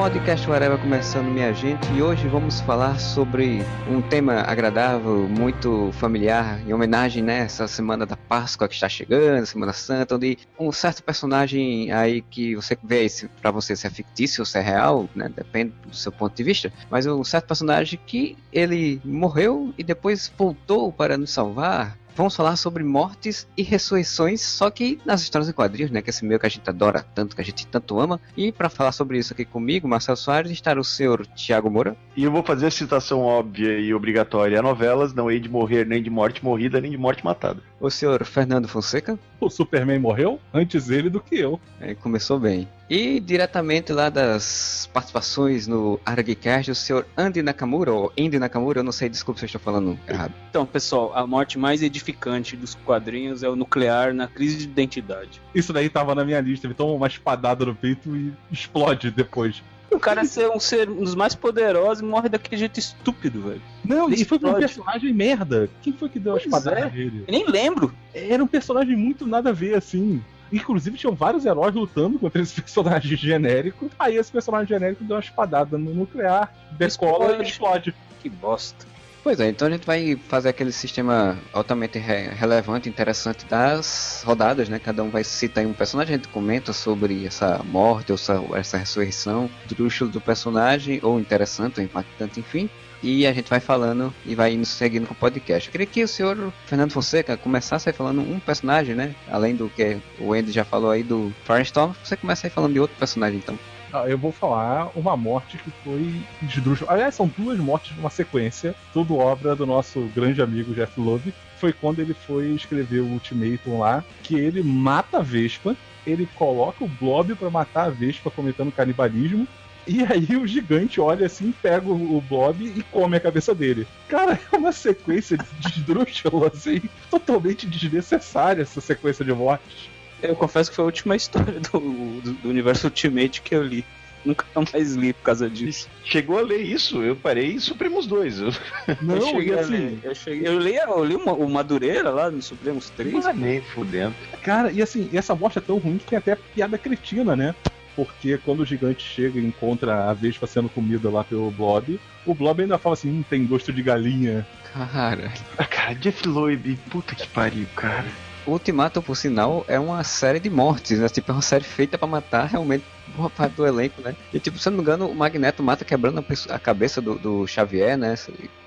Podcast Whatever começando, minha gente, e hoje vamos falar sobre um tema agradável, muito familiar, em homenagem né, essa semana da Páscoa que está chegando, Semana Santa, onde um certo personagem aí que você vê para você se é fictício ou se é real, né, depende do seu ponto de vista, mas um certo personagem que ele morreu e depois voltou para nos salvar, vamos falar sobre mortes e ressurreições, só que nas histórias em quadrinhos, né? Que é esse meio que a gente adora tanto, que a gente tanto ama. E para falar sobre isso aqui comigo, Marcelo Soares, está o senhor Tiago Moura. E eu vou fazer a citação óbvia e obrigatória a novelas, não hei de morrer nem de morte morrida, nem de morte matada. O senhor Fernando Fonseca. O Superman morreu antes ele do que eu. É, começou bem. E diretamente lá das participações no ArgCast, o senhor Andy Nakamura, ou Andy Nakamura, eu não sei, desculpa se eu estou falando errado. Então, pessoal, a morte mais edificante dos quadrinhos é o nuclear na crise de identidade. Isso daí tava na minha lista. Ele toma uma espadada no peito e explode depois. O cara ser um ser um dos mais poderosos e morre daquele jeito estúpido, velho. Não, Ele e foi pra um personagem merda. Quem foi que deu a Pois espadada é. nele? Eu nem lembro. Era um personagem muito nada a ver, assim. Inclusive, tinham vários heróis lutando contra esse personagem genérico. Aí esse personagem genérico deu uma espadada no nuclear, decola Explode. e explode. Que bosta. Pois é, então a gente vai fazer aquele sistema altamente re- relevante, interessante das rodadas, né? Cada um vai citar um personagem, a gente comenta sobre essa morte ou essa, essa ressurreição, drúxulo do personagem, ou interessante, ou impactante, enfim. E a gente vai falando e vai indo seguindo com o podcast. Eu queria que o senhor Fernando Fonseca começasse aí falando um personagem, né? Além do que o Andy já falou aí do Firestorm, você começa aí falando de outro personagem então. Ah, Eu vou falar uma morte que foi esdrúxula. Aliás, são duas mortes numa sequência, tudo obra do nosso grande amigo Jeff Love. Foi quando ele foi escrever o Ultimatum lá, que ele mata a Vespa, ele coloca o Blob pra matar a Vespa cometendo canibalismo. E aí o gigante olha assim, pega o o Blob e come a cabeça dele. Cara, é uma sequência de esdrúxula, assim, totalmente desnecessária essa sequência de mortes. Eu confesso que foi a última história do, do, do universo Ultimate que eu li. Nunca mais li por causa disso. Chegou a ler isso, eu parei em Supremos 2. Eu Não, eu cheguei a assim, ler. Eu, cheguei, eu li, eu li uma, o Madureira lá no Supremos 3. não nem fudendo. Cara, e assim, essa morte é tão ruim que tem até piada cretina, né? Porque quando o gigante chega e encontra a Vespa sendo comida lá pelo Blob, o Blob ainda fala assim, hum, tem gosto de galinha. Cara. Ah, cara, Jeff Loeb, puta que pariu, cara. O Ultimatum, por sinal, é uma série de mortes, né? Tipo, é uma série feita pra matar realmente boa parte do elenco, né? E tipo, se eu não me engano, o Magneto mata quebrando a, a cabeça do, do Xavier, né?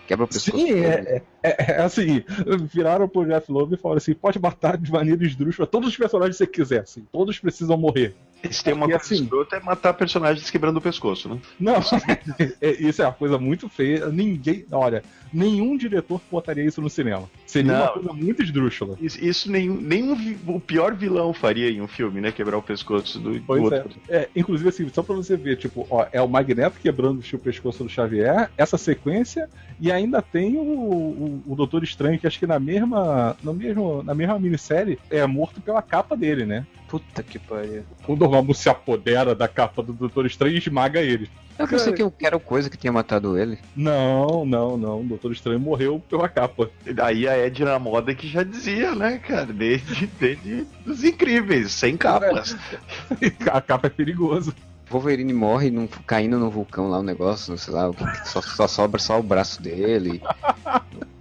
Quebra o pescoço. Sim, dele. é, é, é assim, viraram pro Jeff Loeb e falaram assim, pode matar de maneira esdrúxula todos os personagens que você quiser, assim, todos precisam morrer. Se tem uma E coisa assim- escrota é matar personagens quebrando o pescoço, né? Não, é- isso é uma coisa muito feia, ninguém, olha, nenhum diretor botaria isso no cinema. Seria uma Não. coisa muito esdrúxula. Isso, isso nenhum, nenhum o pior vilão faria em um filme, né? Quebrar o pescoço do, do é. outro. É, inclusive assim, só pra você ver, tipo, ó, é o Magneto quebrando o pescoço do Xavier, essa sequência, e ainda tem o, o, o Doutor Estranho, que acho que na mesma, no mesmo, na mesma minissérie é morto pela capa dele, né? Puta que pariu. O Dormammu se apodera da capa do Doutor Estranho e esmaga ele. Eu pensei que eu quero coisa que tinha matado ele. Não, não, não. O Doutor Estranho morreu pela capa. Daí a Edna Moda que já dizia, né, cara? Desde, desde os incríveis, sem capas. A capa é perigoso. Wolverine morre num- caindo no vulcão lá, um negócio, sei lá, o só, só sobra só o braço dele.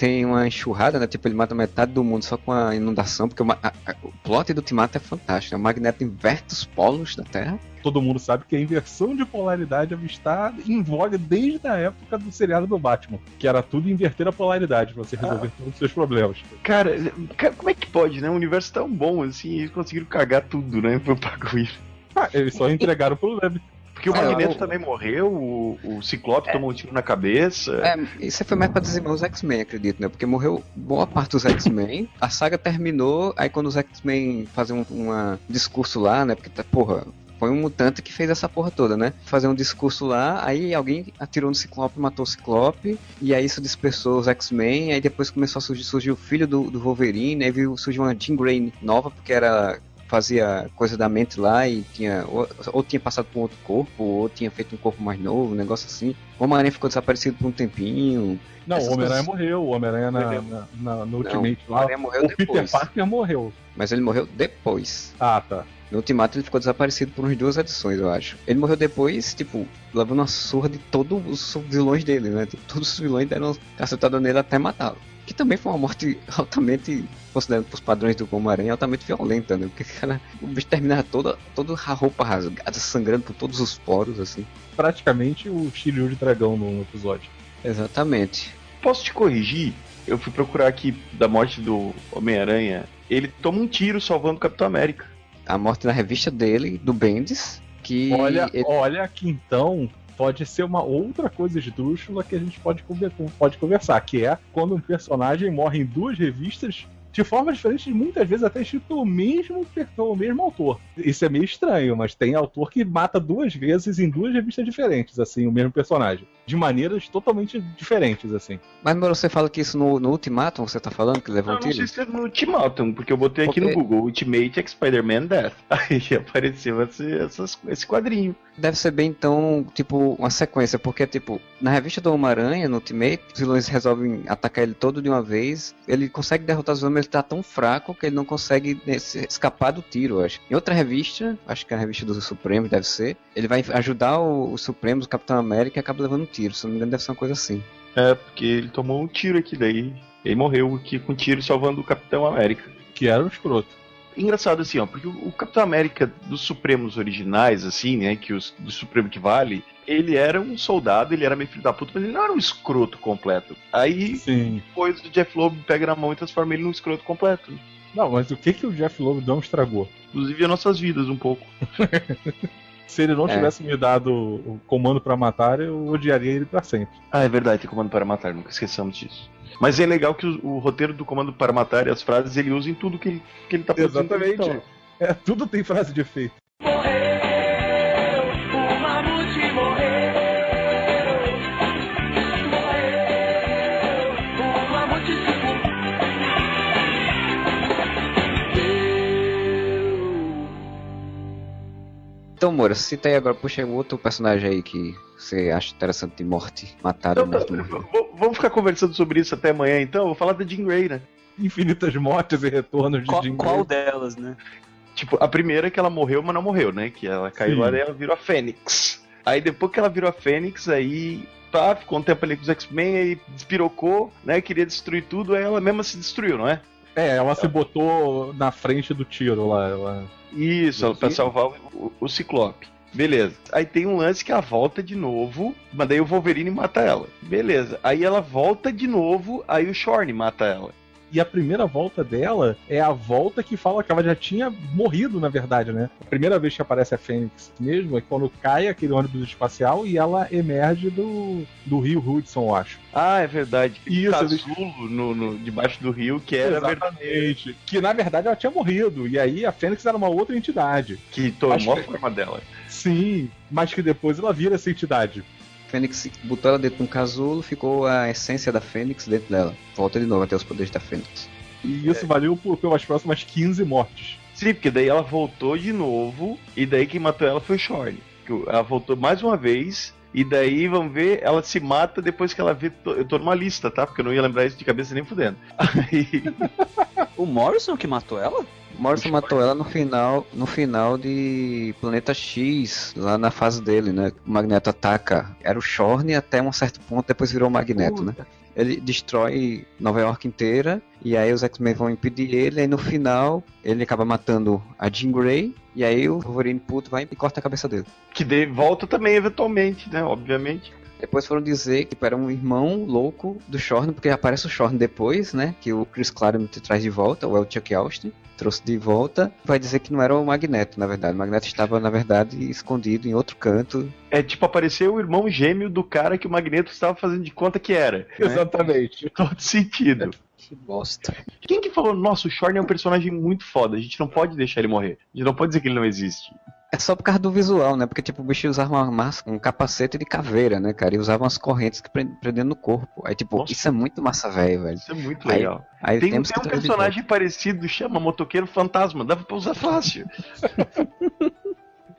Tem uma enxurrada, né? Tipo, ele mata metade do mundo só com a inundação, porque o, a- a- o plot do Ultimato é fantástico. né? O Magneto inverte os polos da Terra. Todo mundo sabe que a inversão de polaridade está em voga desde a época do seriado do Batman, que era tudo inverter a polaridade pra você resolver todos os seus problemas. Cara, cara, como é que pode, né? Um universo tão bom assim, eles conseguiram cagar tudo, né? Pro bagulho. Ah, eles só entregaram pro Web. Porque o É, Magneto o- também morreu, o, o Ciclope tomou um tiro na cabeça. É, isso foi mais pra dizimar os X-Men, acredito, né? Porque morreu boa parte dos X-Men, a saga terminou, aí quando os X-Men fazem um uma discurso lá, né? Porque, tá, porra, Foi um mutante que fez essa porra toda, né? Fazer um discurso lá, aí alguém atirou no Ciclope, matou o Ciclope, e aí isso dispersou os X-Men, aí depois começou a surgir, surgir o filho do, do Wolverine, aí viu, surgiu uma Jean Grey nova, porque era fazia coisa da mente lá e tinha ou, ou tinha passado por um outro corpo, ou tinha feito um corpo mais novo, um negócio assim. O Homem-Aranha ficou desaparecido por um tempinho. Não, Essas o Homem-Aranha coisas- morreu, o Homem-Aranha na, na, na- no Não, Ultimate o lá. Homem-Aranha morreu O Peter depois. Parker morreu. Mas ele morreu depois. Ah, tá. No Ultimato ele ficou desaparecido por umas duas edições, eu acho. Ele morreu depois, tipo, levando uma surra de todos os vilões dele, né? Tipo, todos os vilões deram uma cacetada nele até matá-lo. Que também foi uma morte altamente, considerando pros padrões do Homem-Aranha, altamente violenta, né? Porque, cara, o bicho terminava toda, toda a roupa rasgada, sangrando por todos os poros, assim. Praticamente o Shiryu de dragão no episódio. Exatamente. Posso te corrigir? Eu fui procurar aqui da morte do Homem-Aranha. Ele toma um tiro salvando o Capitão América. A morte na revista dele, do Bendis, que Olha, ele- olha que então pode ser uma outra coisa esdrúxula que a gente pode, pode conversar, que é quando um personagem morre em duas revistas de formas diferentes, muitas vezes até escrito pelo mesmo, pelo mesmo autor. Isso é meio estranho, mas tem autor que mata duas vezes em duas revistas diferentes, assim, o mesmo personagem. De maneiras totalmente diferentes, assim. Mas Moro, você fala que isso no, no Ultimatum, você tá falando que levou Eu um não tiro? sei se é no Ultimatum, porque eu botei aqui Porque- no Google Ultimate X Spider-Man Death. Aí apareceu esse, essas- esse quadrinho. Deve ser bem, então, tipo, uma sequência, porque, tipo, na revista do Homem-Aranha, no Ultimate, os vilões resolvem atacar ele todo de uma vez. Ele consegue derrotar os vilões, ele tá tão fraco que ele não consegue né, escapar do tiro, eu acho. Em outra revista, acho que é a revista dos Supremos, deve ser, ele vai ajudar o- os Supremos, o Capitão América, e acaba levando um tiro. Se não me engano, deve ser uma coisa assim. É, porque ele tomou um tiro aqui daí. Ele morreu aqui com um tiro salvando o Capitão América. Que era um escroto. Engraçado assim, ó, porque o o Capitão América dos Supremos originais, assim, né, que os do Supremo que vale, ele era um soldado, ele era meio filho da puta, mas ele não era um escroto completo. Aí Sim. depois o Jeff Loeb pega na mão e transforma ele num escroto completo. Não, mas o que, que o Jeff Loeb não estragou? Inclusive as nossas vidas um pouco. Se ele não É. tivesse me dado o comando pra matar, eu odiaria ele pra sempre. Ah, é verdade, tem comando para matar, nunca esqueçamos disso. Mas é legal que o, o roteiro do comando para matar e as frases ele usa em tudo que ele, que ele tá produzindo. Exatamente. Então, É, tudo tem frase de efeito. Então, Moura, cita aí agora, puxa aí um outro personagem aí que você acha interessante de morte, matado, Então, morreu. v- vamos ficar conversando sobre isso até amanhã, então. Eu Vou falar da Jean Grey, né? Infinitas mortes e retornos de Qual, Jean qual Grey. delas, né? Tipo, a primeira é que ela morreu, mas não morreu, né? Que ela caiu Sim. lá e ela virou a Fênix. Aí depois que ela virou a Fênix, aí tá, ficou um tempo ali com os X-Men, aí despirocou, né? Queria destruir tudo, aí ela mesma se destruiu, não é? É, ela se botou na frente do tiro lá. Ela... Isso, Sim. salvar o, o- o Ciclope. Beleza. Aí tem um lance que ela volta de novo, mas daí o Wolverine mata ela. Beleza. Aí ela volta de novo, aí o Shorn mata ela. E a primeira volta dela é a volta que fala que ela já tinha morrido, na verdade, né? A primeira vez que aparece a Fênix mesmo é quando cai aquele ônibus espacial e ela emerge do, do rio Hudson, eu acho. Ah, é verdade. Isso, Casulo no, no- debaixo do rio, que era verdade. Exatamente. Que na verdade ela tinha morrido. E aí a Fênix era uma outra entidade. Que tomou Acho a que- forma dela. Sim, mas que depois ela vira essa entidade. Fênix botou ela dentro de um casulo, ficou a essência da Fênix dentro dela. Volta de novo até os poderes da Fênix. E isso valeu por, pelas próximas 15 mortes. Sim, porque daí ela voltou de novo, e daí quem matou ela foi o Shorn. Que Ela voltou mais uma vez, e daí, vamos ver, ela se mata depois que ela vê. Eu tô numa lista, tá? Porque eu não ia lembrar isso de cabeça nem fudendo. Aí. O Morrison que matou ela? Morrison matou ela no final, no final de Planeta X, lá na fase dele, né? O Magneto ataca. Era o Shorn até um certo ponto, depois virou o Magneto, né? Ele destrói Nova York inteira, e aí os X-Men vão impedir ele, e no final ele acaba matando a Jean Grey, e aí o Wolverine puto vai e corta a cabeça dele. Que daí volta também, eventualmente, né? Obviamente. Depois foram dizer que era um irmão louco do Shorn, porque aparece o Shorn depois, né? Que o Chris Claremont traz de volta, ou é o Chuck Austin, trouxe de volta. Vai dizer que não era o Magneto, na verdade. O Magneto estava, na verdade, escondido em outro canto. É tipo aparecer o irmão gêmeo do cara que o Magneto estava fazendo de conta que era. né? Exatamente. Todo sentido. Que bosta. Quem que falou, nossa, o Shorn é um personagem muito foda, a gente não pode deixar ele morrer. A gente não pode dizer que ele não existe. É só por causa do visual, né? Porque, tipo, o bicho usava uma máscara, um capacete de caveira, né, cara? E usava umas correntes que prend- prendendo no corpo. Aí, tipo, Nossa. isso é muito massa velho, velho. Isso é muito Aí- legal. Aí Tem, temos tem um personagem parecido, chama Motoqueiro Fantasma. Dava pra usar fácil.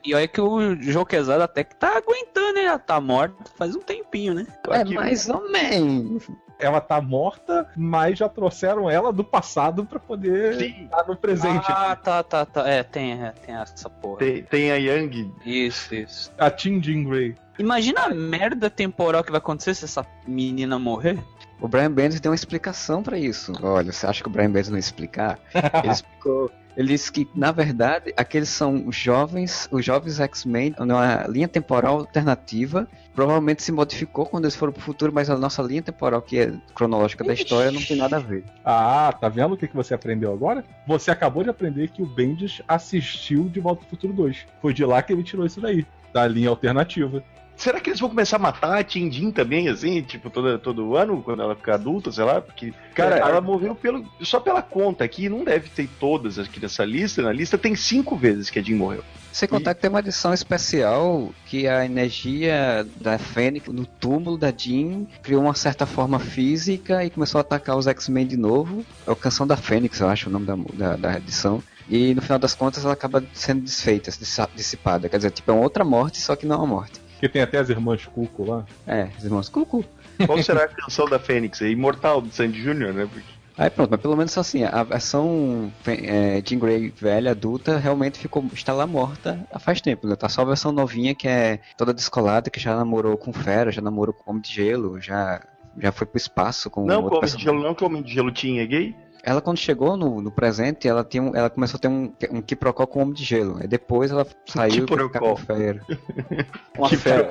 E olha que o João Quesada até que tá aguentando, né? Ela tá morta faz um tempinho, né? É Aqui- mais ou menos. Ela tá morta, mas já trouxeram ela do passado pra poder Sim. estar no presente. Ah, tá, tá, tá. É, tem, é, tem essa porra. Tem, tem a Yang. Isso, isso. A Tim Jean Grey. Imagina a merda temporal que vai acontecer se essa menina morrer. O Brian Bendis deu uma explicação pra isso. Olha, você acha que o Brian Bendis não ia explicar? Ele explicou. Ele disse que, na verdade, aqueles são os jovens, os jovens X-Men, numa linha temporal alternativa. Provavelmente se modificou quando eles foram pro futuro, mas a nossa linha temporal, que é cronológica da história, não tem nada a ver. Ah, tá vendo o que, que você aprendeu agora? Você acabou de aprender que o Bendis assistiu De Volta ao Futuro 2. Foi de lá que ele tirou isso daí, da linha alternativa. Será que eles vão começar a matar a Tindin também, assim, tipo, todo, todo ano, quando ela ficar adulta, sei lá? Porque, cara, É, ela morreu pelo, só pela conta aqui, não deve ter todas aqui nessa lista. Na lista tem cinco vezes que a Jean morreu. Sem contar que tem uma edição especial que a energia da Fênix no túmulo da Jean criou uma certa forma física e começou a atacar os X-Men de novo. É o Canção da Fênix, eu acho o nome da, da, da edição. E no final das contas ela acaba sendo desfeita, dissipada. Quer dizer, tipo, é uma outra morte, só que não é uma morte. Que tem até as irmãs Cuco lá. É, os irmãos Cucu. Qual será a canção da Fênix? É Imortal, do Sandy Jr., né? Porque Aí pronto, mas pelo menos assim, a versão é, Jean Grey velha, adulta, realmente ficou, está lá morta há faz tempo, né? Tá só a versão novinha que é toda descolada, que já namorou com Fera, já namorou com Homem de Gelo, já, já foi pro espaço com não, com Homem de. Gelo não, que o Homem de Gelo tinha é gay. Ela quando chegou no, no presente, ela, tinha um- ela começou a ter um, um quiprocó com o Homem de Gelo. Aí depois ela saiu e Quiprocó. com Fera. Uma que fera.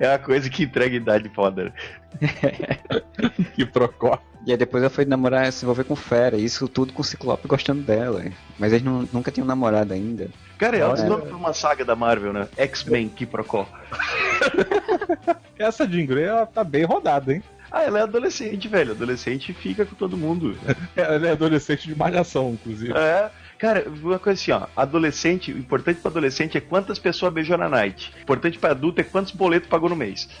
É a coisa que entrega idade foda. né? Que procó. E aí depois ela foi namorar, se envolver com Fera. Isso tudo com o Ciclope gostando dela. Mas eles não- nunca tinham namorado ainda. Cara, é alto Olha. nome pra uma saga da Marvel, né? X-Men Kiprocó. Essa Jean Grey, ela tá bem rodada, hein? Ah, ela é adolescente, velho. Adolescente fica com todo mundo. Ela é adolescente de malhação, inclusive. É. Cara, uma coisa assim, ó. Adolescente, o importante pra adolescente é quantas pessoas beijou na night. O importante pra adulto é quantos boletos pagou no mês.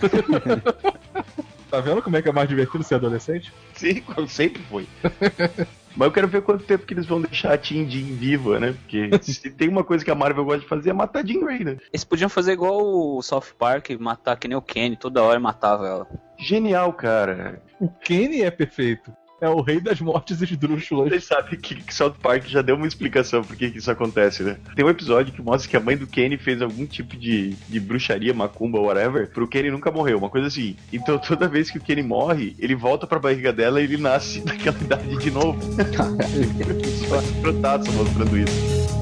Tá vendo como é que é mais divertido ser adolescente? Sim, sempre foi. Mas eu quero ver quanto tempo que eles vão deixar a Team Jean viva, né? Porque se tem uma coisa que a Marvel gosta de fazer é matar a Jean Grey, né? Eles podiam fazer igual o South Park, matar que nem o Kenny, toda hora matava ela. Genial, cara. O Kenny é perfeito. É o rei das mortes esdrúxulas. Vocês sabem que, que South Park já deu uma explicação por que, isso acontece, né? Tem um episódio que mostra que a mãe do Kenny fez algum tipo de, de bruxaria, macumba, whatever, pro Kenny nunca morreu, uma coisa assim. Então toda vez que o Kenny morre, ele volta pra barriga dela e ele nasce daquela idade de novo. Frutaço mostrando isso.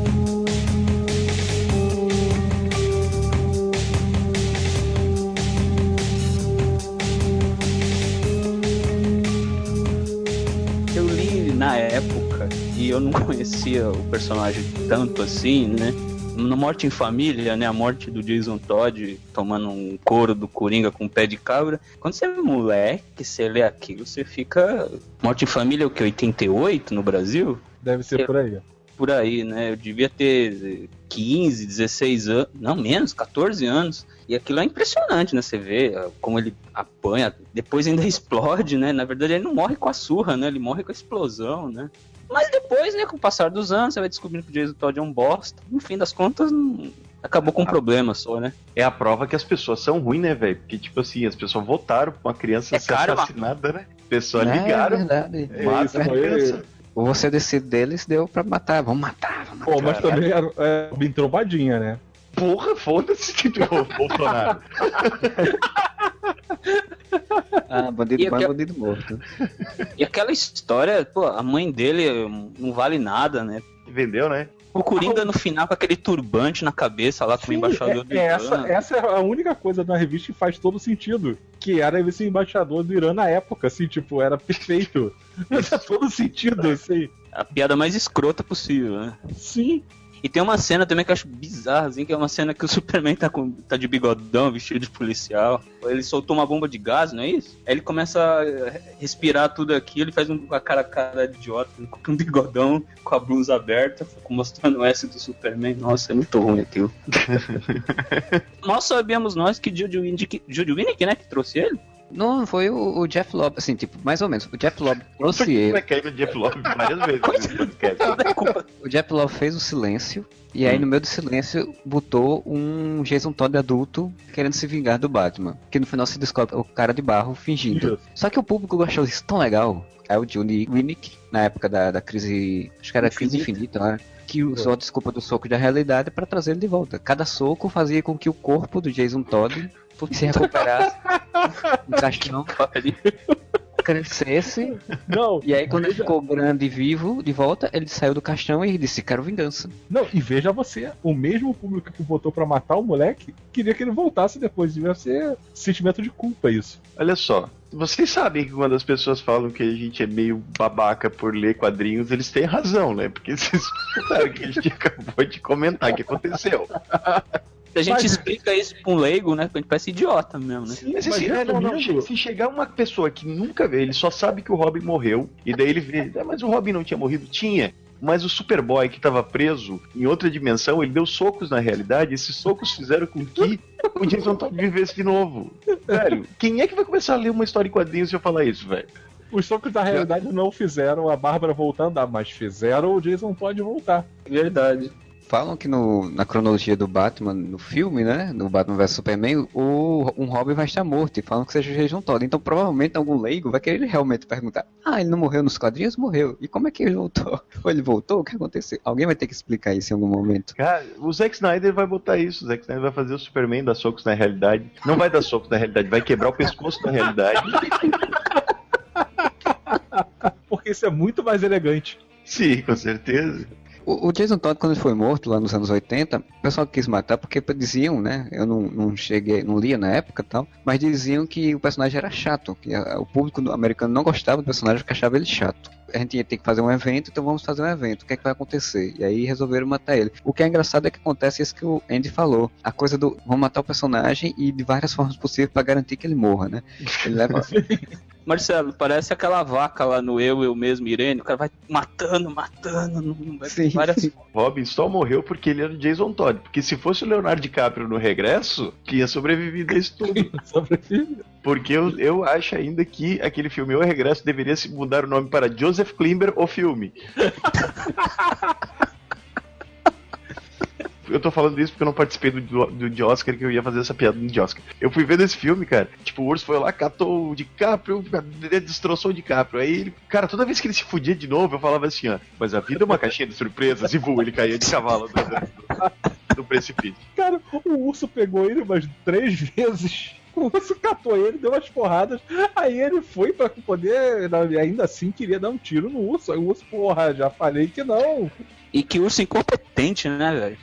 Na época e eu não conhecia o personagem tanto assim, né? No Morte em Família, né? A morte do Jason Todd tomando um couro do Coringa com um pé de cabra. Quando você é moleque, você lê aquilo, você fica. Morte em Família é o que? 88 no Brasil? Deve ser por aí. Por aí, né? Eu devia ter 15, 16 anos, não menos, 14 anos. E aquilo é impressionante, né? Você vê ah, como ele apanha, depois ainda explode, né? Na verdade, ele não morre com a surra, né? Ele morre com a explosão, né? Mas depois, né, com o passar dos anos, você vai descobrindo que o Jason Todd é um bosta. No fim das contas, não- acabou com um problema só, né? É a prova que as pessoas são ruins, né, velho? Porque, tipo assim, as pessoas votaram pra uma criança É ser karma. assassinada, né? Pessoas É ligaram, verdade. mata a foi- criança. O você decide deles deu pra matar. Vamos matar, vamos matar. Pô, mas também é, é bem trombadinha, né? Porra, foda-se, tipo, Bolsonaro. Ah, bandido E bom é aquela- bandido morto. E aquela história, pô, a mãe dele não vale nada, né? Vendeu, né? O Coringa no final com aquele turbante na cabeça lá com o Sim, embaixador do é, é Irã. essa, essa é a única coisa na revista que faz todo sentido. Que era ele ser embaixador do Irã na época, assim, tipo, era perfeito. Faz todo sentido, assim. A piada mais escrota possível, né? Sim, E tem uma cena também que eu acho bizarra, assim, que é uma cena que o Superman tá, com, tá de bigodão, vestido de policial. Ele soltou uma bomba de gás, não é isso? Aí ele começa a respirar tudo aquilo, ele faz um, uma cara, cara de idiota, com um bigodão, com a blusa aberta, mostrando o S do Superman. Nossa, é muito ruim aquilo. Mal sabíamos nós que Judy Winnick, Judy Winnick, né, que trouxe ele. Não, foi o, o Jeff Lobb, assim, tipo, mais ou menos. O Jeff Lobb trouxe ele. no Jeff Love várias vezes podcast. É O Jeff Lobb fez o silêncio. E aí, no meio do silêncio, botou um Jason Todd adulto querendo se vingar do Batman. Que no final se descobre o cara de barro fingindo. Só que o público achou isso tão legal. É o Johnny Winnick, na época da, da crise. Acho que era a crise infinita, né? Que usou a desculpa do soco da realidade para trazer ele de volta. Cada soco fazia com que o corpo do Jason Todd se recuperasse um caixão, pariu. crescesse. Não, E aí, quando ele veja- ficou grande e vivo, de volta, ele saiu do caixão e disse: Quero vingança. Não, e veja você, o mesmo público que votou pra matar o moleque queria que ele voltasse depois. Devia ser sentimento de culpa isso. Olha só, vocês sabem que quando as pessoas falam que a gente é meio babaca por ler quadrinhos, eles têm razão, né? Porque vocês escutaram que a gente acabou de comentar que aconteceu. Se a gente Mas- explica isso pra um leigo, né? A gente parece idiota mesmo, né? Mas assim, Mas não, não, não, se chegar uma pessoa que nunca vê, ele só sabe que o Robin morreu, e daí ele vê, ah, mas o Robin não tinha morrido? Tinha. Mas o Superboy que tava preso em outra dimensão, ele deu socos na realidade, e esses socos fizeram com que o Jason Todd vivesse de novo. Velho, quem é que vai começar a ler uma história em quadrinhos se eu falar isso, velho? Os socos da realidade não fizeram a Bárbara voltar a andar, mas fizeram o Jason Todd voltar. Verdade. Falam que no, na cronologia do Batman, no filme, né? No Batman vs Superman, o, um Robin vai estar morto. E falam que seja o Jason Todd. Então, provavelmente, algum leigo vai querer realmente perguntar: Ah, ele não morreu nos quadrinhos? Morreu. E como é que ele voltou? Ou ele voltou? O que aconteceu? Alguém vai ter que explicar isso em algum momento. Cara, o Zack Snyder vai botar isso. O Zack Snyder vai fazer o Superman dar socos na realidade. Não vai dar socos na realidade, vai quebrar o pescoço da realidade. Porque isso é muito mais elegante. Sim, com certeza. O, Jason Todd, quando ele foi morto lá nos anos 80, o pessoal quis matar porque diziam, né? Eu não, não cheguei, não lia na época tal, mas diziam que o personagem era chato, que o público americano não gostava do personagem porque achava ele chato. A gente ia ter que fazer um evento, então vamos fazer um evento. O que é que vai acontecer? E aí resolveram matar ele. O que é engraçado é que acontece isso que o Andy falou. A coisa do vamos matar o personagem e de várias formas possíveis para garantir que ele morra, né? Ele leva Marcelo, parece aquela vaca lá no Eu, Eu Mesmo, Irene. O cara vai matando, matando. Não vai Sim. várias Robin só morreu porque ele era o Jason Todd. Porque se fosse o Leonardo DiCaprio no regresso, tinha sobrevivido a isso tudo. Porque eu, eu acho ainda que aquele filme O Regresso deveria se mudar o nome para Joseph Klimber, o filme. Eu tô falando isso porque eu não participei do, do, de Oscar, que eu ia fazer essa piada no de Oscar. Eu fui ver desse filme, cara. Tipo, o urso foi lá, catou o DiCaprio, destroçou o DiCaprio. Aí, ele, cara, toda vez que ele se fudia de novo, eu falava assim, ó, mas a vida é uma caixinha de surpresas. E voa, ele caía de cavalo do, do, do precipício. Cara, o urso pegou ele umas três vezes. O urso catou ele, deu umas porradas. Aí ele foi pra poder. Ainda assim queria dar um tiro no urso. Aí o urso, porra, já falei que não. E que urso incompetente, né, velho?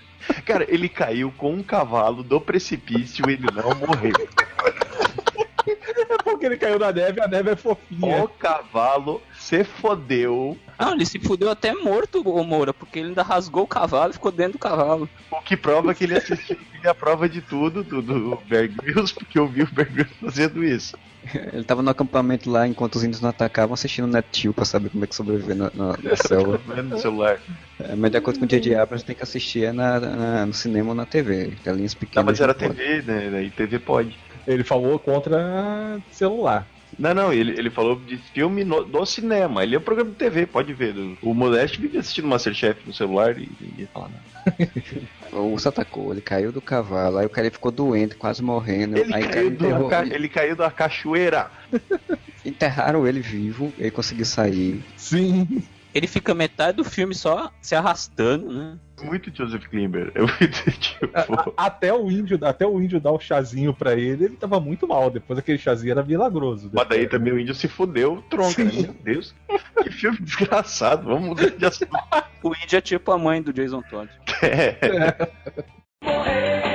Cara, ele caiu com um cavalo do precipício e ele não morreu. É porque ele caiu na neve, a neve é fofinha. O cavalo se fodeu, Não, ele se fudeu até morto, ô Moura, porque ele ainda rasgou o cavalo e ficou dentro do cavalo. o que prova que ele assistiu a prova de tudo do, do Bear Grylls, porque eu vi o Bear Grylls fazendo isso. Ele tava no acampamento lá enquanto os índios não atacavam, assistindo NetGeo pra saber como é que sobreviver na, na, na selva. No celular. É, mas de acordo com o J.J. Abrams, tem que assistir é na, na- no cinema ou na TV. Telinhas Não, pequenas. mas era não pode. TV, né? Daí TV pode. Ele falou contra celular. Não, não, ele, ele falou de filme no- do cinema. Ele é um programa de TV, pode ver. O Modeste vivia assistindo Masterchef no celular e ninguém ia falar nada. O urso atacou, ele caiu do cavalo, aí o cara ficou doente, quase morrendo. Ele aí caiu, do, ca- ele caiu da cachoeira. enterraram ele vivo, ele conseguiu sair. Sim. Ele fica metade do filme só se arrastando, né? Muito Joseph Klimber. É muito tipo. A- Até o índio, até o índio dar o chazinho pra ele, ele tava muito mal. Depois aquele chazinho era milagroso. Mas daí também o índio se fudeu, tronca, né? Meu Deus. Que filme desgraçado. Vamos mudar de assunto. O índio é tipo a mãe do Jason Todd. É. Morreu,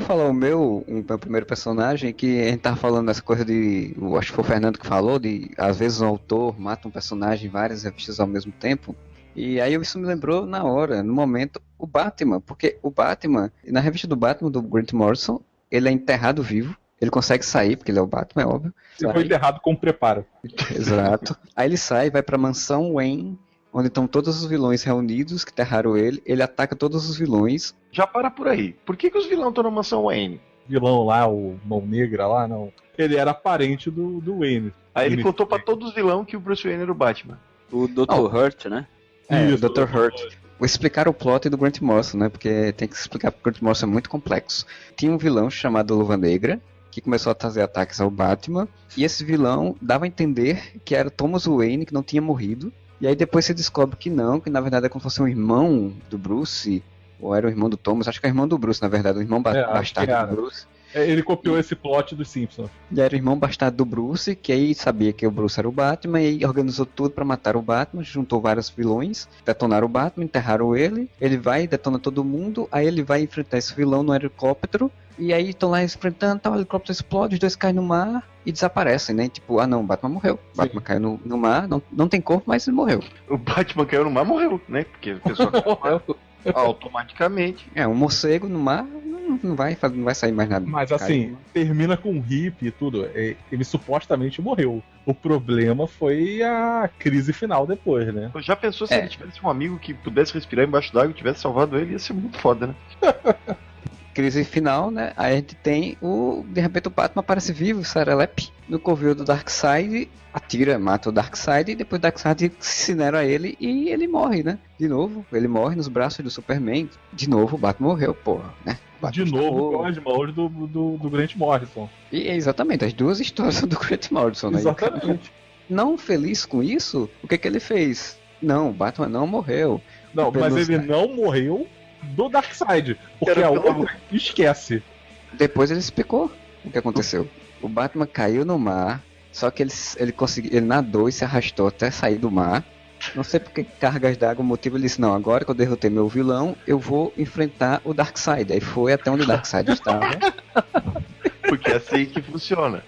falar o meu, um, meu primeiro personagem, que a gente tava falando dessa coisa de. Acho que foi o Fernando que falou, de às vezes um autor mata um personagem em várias revistas ao mesmo tempo. E aí isso me lembrou na hora, no momento, o Batman, porque o Batman, na revista do Batman, do Grant Morrison, ele é enterrado vivo, ele consegue sair, porque ele é o Batman, é óbvio. Sai. foi enterrado com preparo. Exato. Aí ele sai, vai pra mansão Wayne, onde estão todos os vilões reunidos que enterraram ele. Ele ataca todos os vilões. Já para por aí. Por que, que os vilões estão na mansão Wayne? vilão lá, o Mão Negra lá, não. Ele era parente do, do Wayne. Aí ele contou pra todos os vilões que o Bruce Wayne era o Batman. O Dr. Oh. Hurt, né? É, Isso. o Dr. Hurt. Vou explicar o plot do Grant Morrison, né? Porque tem que explicar porque o Grant Morrison é muito complexo. Tinha um vilão chamado Luva Negra, que começou a fazer ataques ao Batman, e esse vilão dava a entender que era Thomas Wayne, que não tinha morrido. E aí depois você descobre que não, que na verdade é como se fosse um irmão do Bruce, ou era o irmão do Thomas, acho que é o irmão do Bruce, na verdade, o irmão É, bastardo do Bruce. É, Ele copiou esse plot dos Simpsons. E era o irmão bastardo do Bruce, que aí sabia que o Bruce era o Batman e organizou tudo pra matar o Batman, juntou vários vilões, detonaram o Batman, enterraram ele, ele vai, detona todo mundo, aí ele vai enfrentar esse vilão no helicóptero, e aí estão lá enfrentando, tal, o helicóptero explode, os dois caem no mar e desaparecem, né? Tipo, ah não, o Batman morreu. O Batman caiu no, no mar, não, não tem corpo, mas ele morreu. O Batman caiu no mar morreu, né? Porque a pessoa caiu no mar automaticamente. É, um morcego no mar não, não vai, não vai sair mais nada. Mas assim, termina com um hippie e tudo. É, Ele supostamente morreu. O problema foi a crise final depois, né? Já pensou se É. ele tivesse um amigo que pudesse respirar embaixo d'água e tivesse salvado ele? Ia ser muito foda, né? crise final, né? Aí a gente tem o. De repente o Batman aparece vivo, Serelepe, no covil do Darkseid, atira, mata o Darkseid e depois o Darkseid se incinera ele e ele morre, né? De novo, ele morre nos braços do Superman. De novo o Batman morreu, porra, né? Batman De novo pelas mãos do, do, do Grant Morrison. E exatamente, as duas histórias do Grant Morrison, né? Exatamente. Não feliz com isso, o que que ele fez? Não, o Batman não morreu. Não, mas ele não morreu do Darkseid. Porque a outra esquece. Depois ele explicou o que aconteceu. O Batman caiu no mar, só que ele, ele conseguiu, ele nadou e se arrastou até sair do mar. Não sei por que cargas d'água, o motivo ele disse, não, agora que eu derrotei meu vilão, eu vou enfrentar o Darkseid. Aí foi até onde o Darkseid estava. Porque é assim que funciona.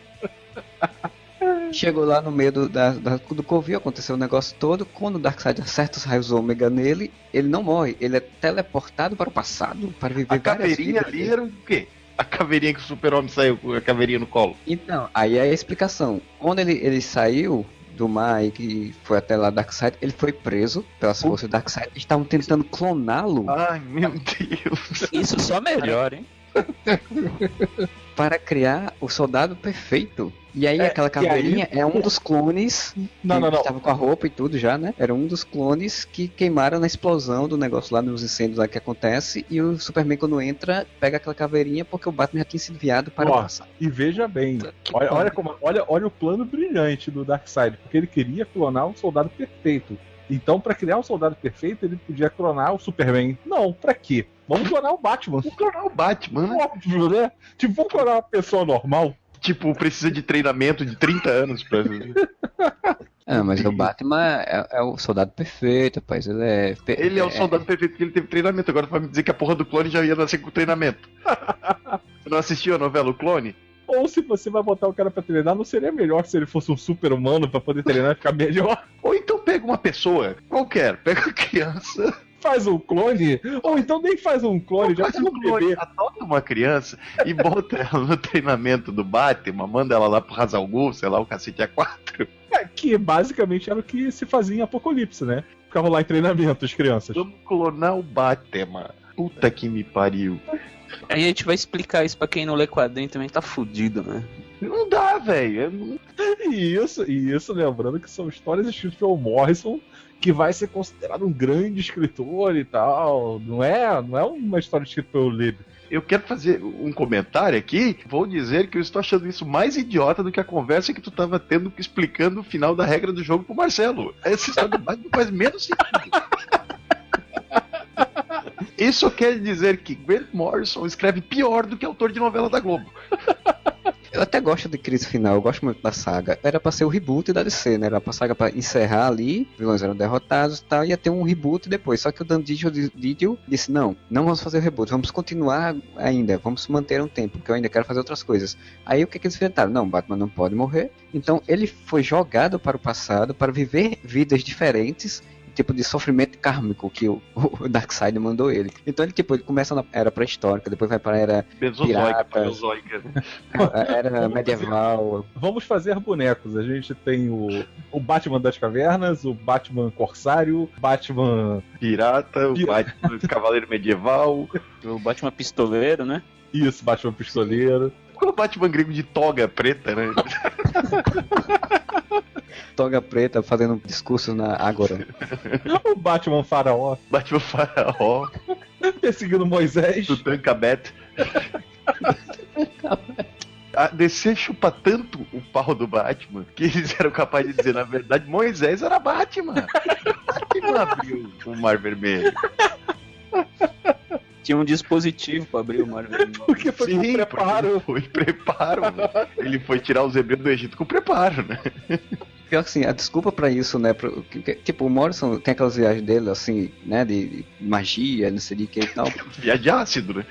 Chegou lá no meio do, da, da- do covil, aconteceu o negócio todo. Quando o Darkseid acerta os raios ômega nele, ele não morre, ele é teleportado para o passado para viver A caveirinha ali dele. era o quê? A caveirinha que o super-homem saiu com a caveirinha no colo. Então, aí é a explicação. Quando ele, ele saiu do mar e que foi até lá Darkseid, ele foi preso pelas forças do Darkseid. Eles estavam tentando cloná-lo Ai, meu Deus. Isso só melhora, hein? para criar o soldado perfeito. E aí É, aquela caveirinha aí- é um dos clones Não, que não, não. estava com a roupa e tudo já, né? Era um dos clones que queimaram na explosão do negócio lá nos incêndios lá que acontece. E o Superman, quando entra, pega aquela caveirinha porque o Batman já tinha sido enviado para o passado. E veja bem, olha, olha, como, olha, olha o plano brilhante do Darkseid, porque ele queria clonar um soldado perfeito. Então, pra criar um soldado perfeito, ele podia clonar o Superman. Não, pra quê? Vamos clonar o Batman. Vou clonar o Batman, né? Óbvio, né? Tipo, vamos clonar uma pessoa normal. Tipo, precisa de treinamento de 30 anos pra. Ah, mas o Batman é, é o soldado perfeito, rapaz. Ele é. Ele é o soldado perfeito porque ele teve treinamento. Agora tu vai me dizer que a porra do clone já ia nascer com treinamento. Você não assistiu a novela O Clone? Ou se você vai botar o cara pra treinar, não seria melhor se ele fosse um super humano pra poder treinar e ficar melhor? Ou então pega uma pessoa qualquer, pega uma criança, Faz um clone? Ou então nem faz um clone, já faz um um clone, bebê. adota uma criança e bota ela no treinamento do Batman, manda ela lá pro Hazalgu, sei lá, o cacete A4. É, Que basicamente era o que se fazia em Apocalipse, né? Ficavam lá em treinamento as crianças. Vamos clonar o Batman. Puta que me pariu. Aí a gente vai explicar isso pra quem não lê quadrinho também tá fudido, né? Não dá, velho. E isso, e isso lembrando que são histórias escritas pelo Morrison, que vai ser considerado um grande escritor e tal. Não é, não é uma história escrita pelo Lib. Eu quero fazer um comentário aqui. Vou dizer que eu estou achando isso mais idiota do que a conversa que tu tava tendo explicando o final da regra do jogo pro Marcelo. Essa história faz menos sentido. Isso quer dizer que Grant Morrison escreve pior do que autor de novela da Globo. Eu até gosto de crise final, eu gosto muito da saga. Era pra ser o reboot da DC, né? Era pra saga pra encerrar ali, vilões eram derrotados e tal, ia ter um reboot depois. Só que o Dan Didio disse: não, não vamos fazer o reboot, vamos continuar ainda, vamos manter um tempo, porque eu ainda quero fazer outras coisas. Aí o que, que eles inventaram? Não, Batman não pode morrer. Então ele foi jogado para o passado para viver vidas diferentes tipo de sofrimento kármico que o, o Darkseid mandou ele. Então ele tipo, ele começa na era pré-histórica, depois vai para a era Mesozoica, Piratas. paleozoica. era medieval. Vamos fazer bonecos. A gente tem o, o Batman das Cavernas, o Batman Corsário, Batman. Pirata, o Pira- Batman, o Cavaleiro Medieval. O Batman pistoleiro, né? Isso, Batman Pistoleiro. Qual o Batman grego de toga preta, né? Toga preta fazendo discurso na Ágora. O Batman Faraó Batman Faraó, perseguindo Moisés. Tutankhamet. A DC chupa tanto o pau do Batman que eles eram capazes de dizer, na verdade, Moisés era Batman. Batman abriu o Mar Vermelho. Tinha um dispositivo pra abrir o mar vermelho. Porque foi com Sim, preparo. Foi preparo. Ele foi tirar os hebreus do Egito com preparo, né? Pior que assim, a desculpa pra isso, né? pro- que- que- tipo, o Morrison tem aquelas viagens dele, assim, né? De, de magia, não sei de que e tal. Viagem de ácido, né?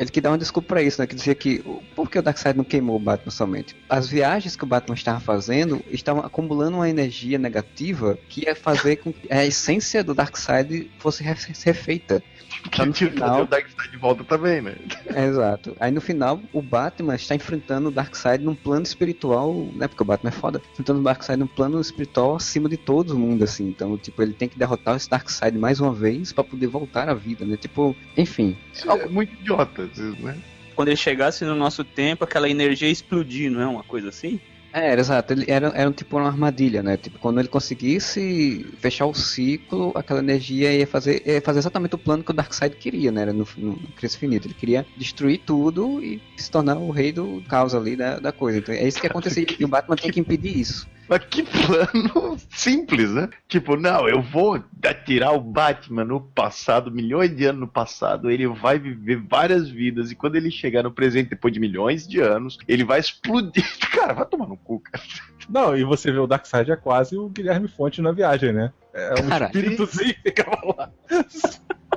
Ele que dá uma desculpa pra isso, né? Que dizia que. Por que o Darkseid não queimou o Batman somente? As viagens que o Batman estava fazendo estavam acumulando uma energia negativa que ia fazer com que a essência do Darkseid fosse re- refeita. Que no trazer final- o Darkseid de volta também, né? Exato. Aí no final, o Batman está enfrentando o Darkseid num plano espiritual, né? Porque o Batman é foda. Enfrentando o Darkseid num plano espiritual acima de todo mundo, assim. Então, tipo, ele tem que derrotar esse Darkseid mais uma vez pra poder voltar à vida, né? Tipo, enfim. É muito idiota, né? Quando ele chegasse no nosso tempo, aquela energia ia explodir, não é uma coisa assim? É, era exato. Ele era, era um tipo uma armadilha, né? Tipo, quando ele conseguisse fechar o ciclo, aquela energia ia fazer, ia fazer exatamente o plano que o Darkseid queria, né? Era no, no Crise Infinito. Ele queria destruir tudo e se tornar o rei do caos ali da, da coisa. Então, é isso que acontecia. E o Batman tem que impedir isso. Mas que plano simples, né? Tipo, não, eu vou atirar o Batman no passado, milhões de anos no passado, ele vai viver várias vidas, e quando ele chegar no presente, depois de milhões de anos, ele vai explodir. Cara, vai tomar no cu, cara. Não, e você vê o Darkseid é quase o Guilherme Fonte na viagem, né? É um Cara, espíritozinho que ficava lá.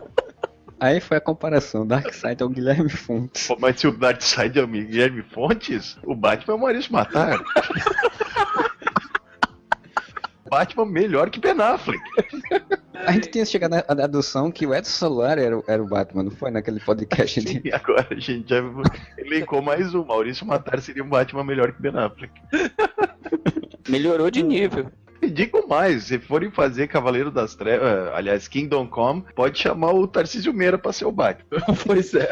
Aí foi a comparação. Darkseid é o Guilherme Fontes. Pô, mas se o Darkseid é o Guilherme Fontes, o Batman é o Maurício Matar. Batman melhor que Ben Affleck. A gente tinha chegado à à adoção que o Edson Solar era, o- era o Batman, não foi? Naquele podcast de. E agora a gente já elencou mais um. Maurício Matar seria um Batman melhor que Ben Affleck. Melhorou de nível. E digo mais, se forem fazer Cavaleiro das Trevas, aliás, Kingdom Come, pode chamar o Tarcísio Meira pra ser o Batman. pois é.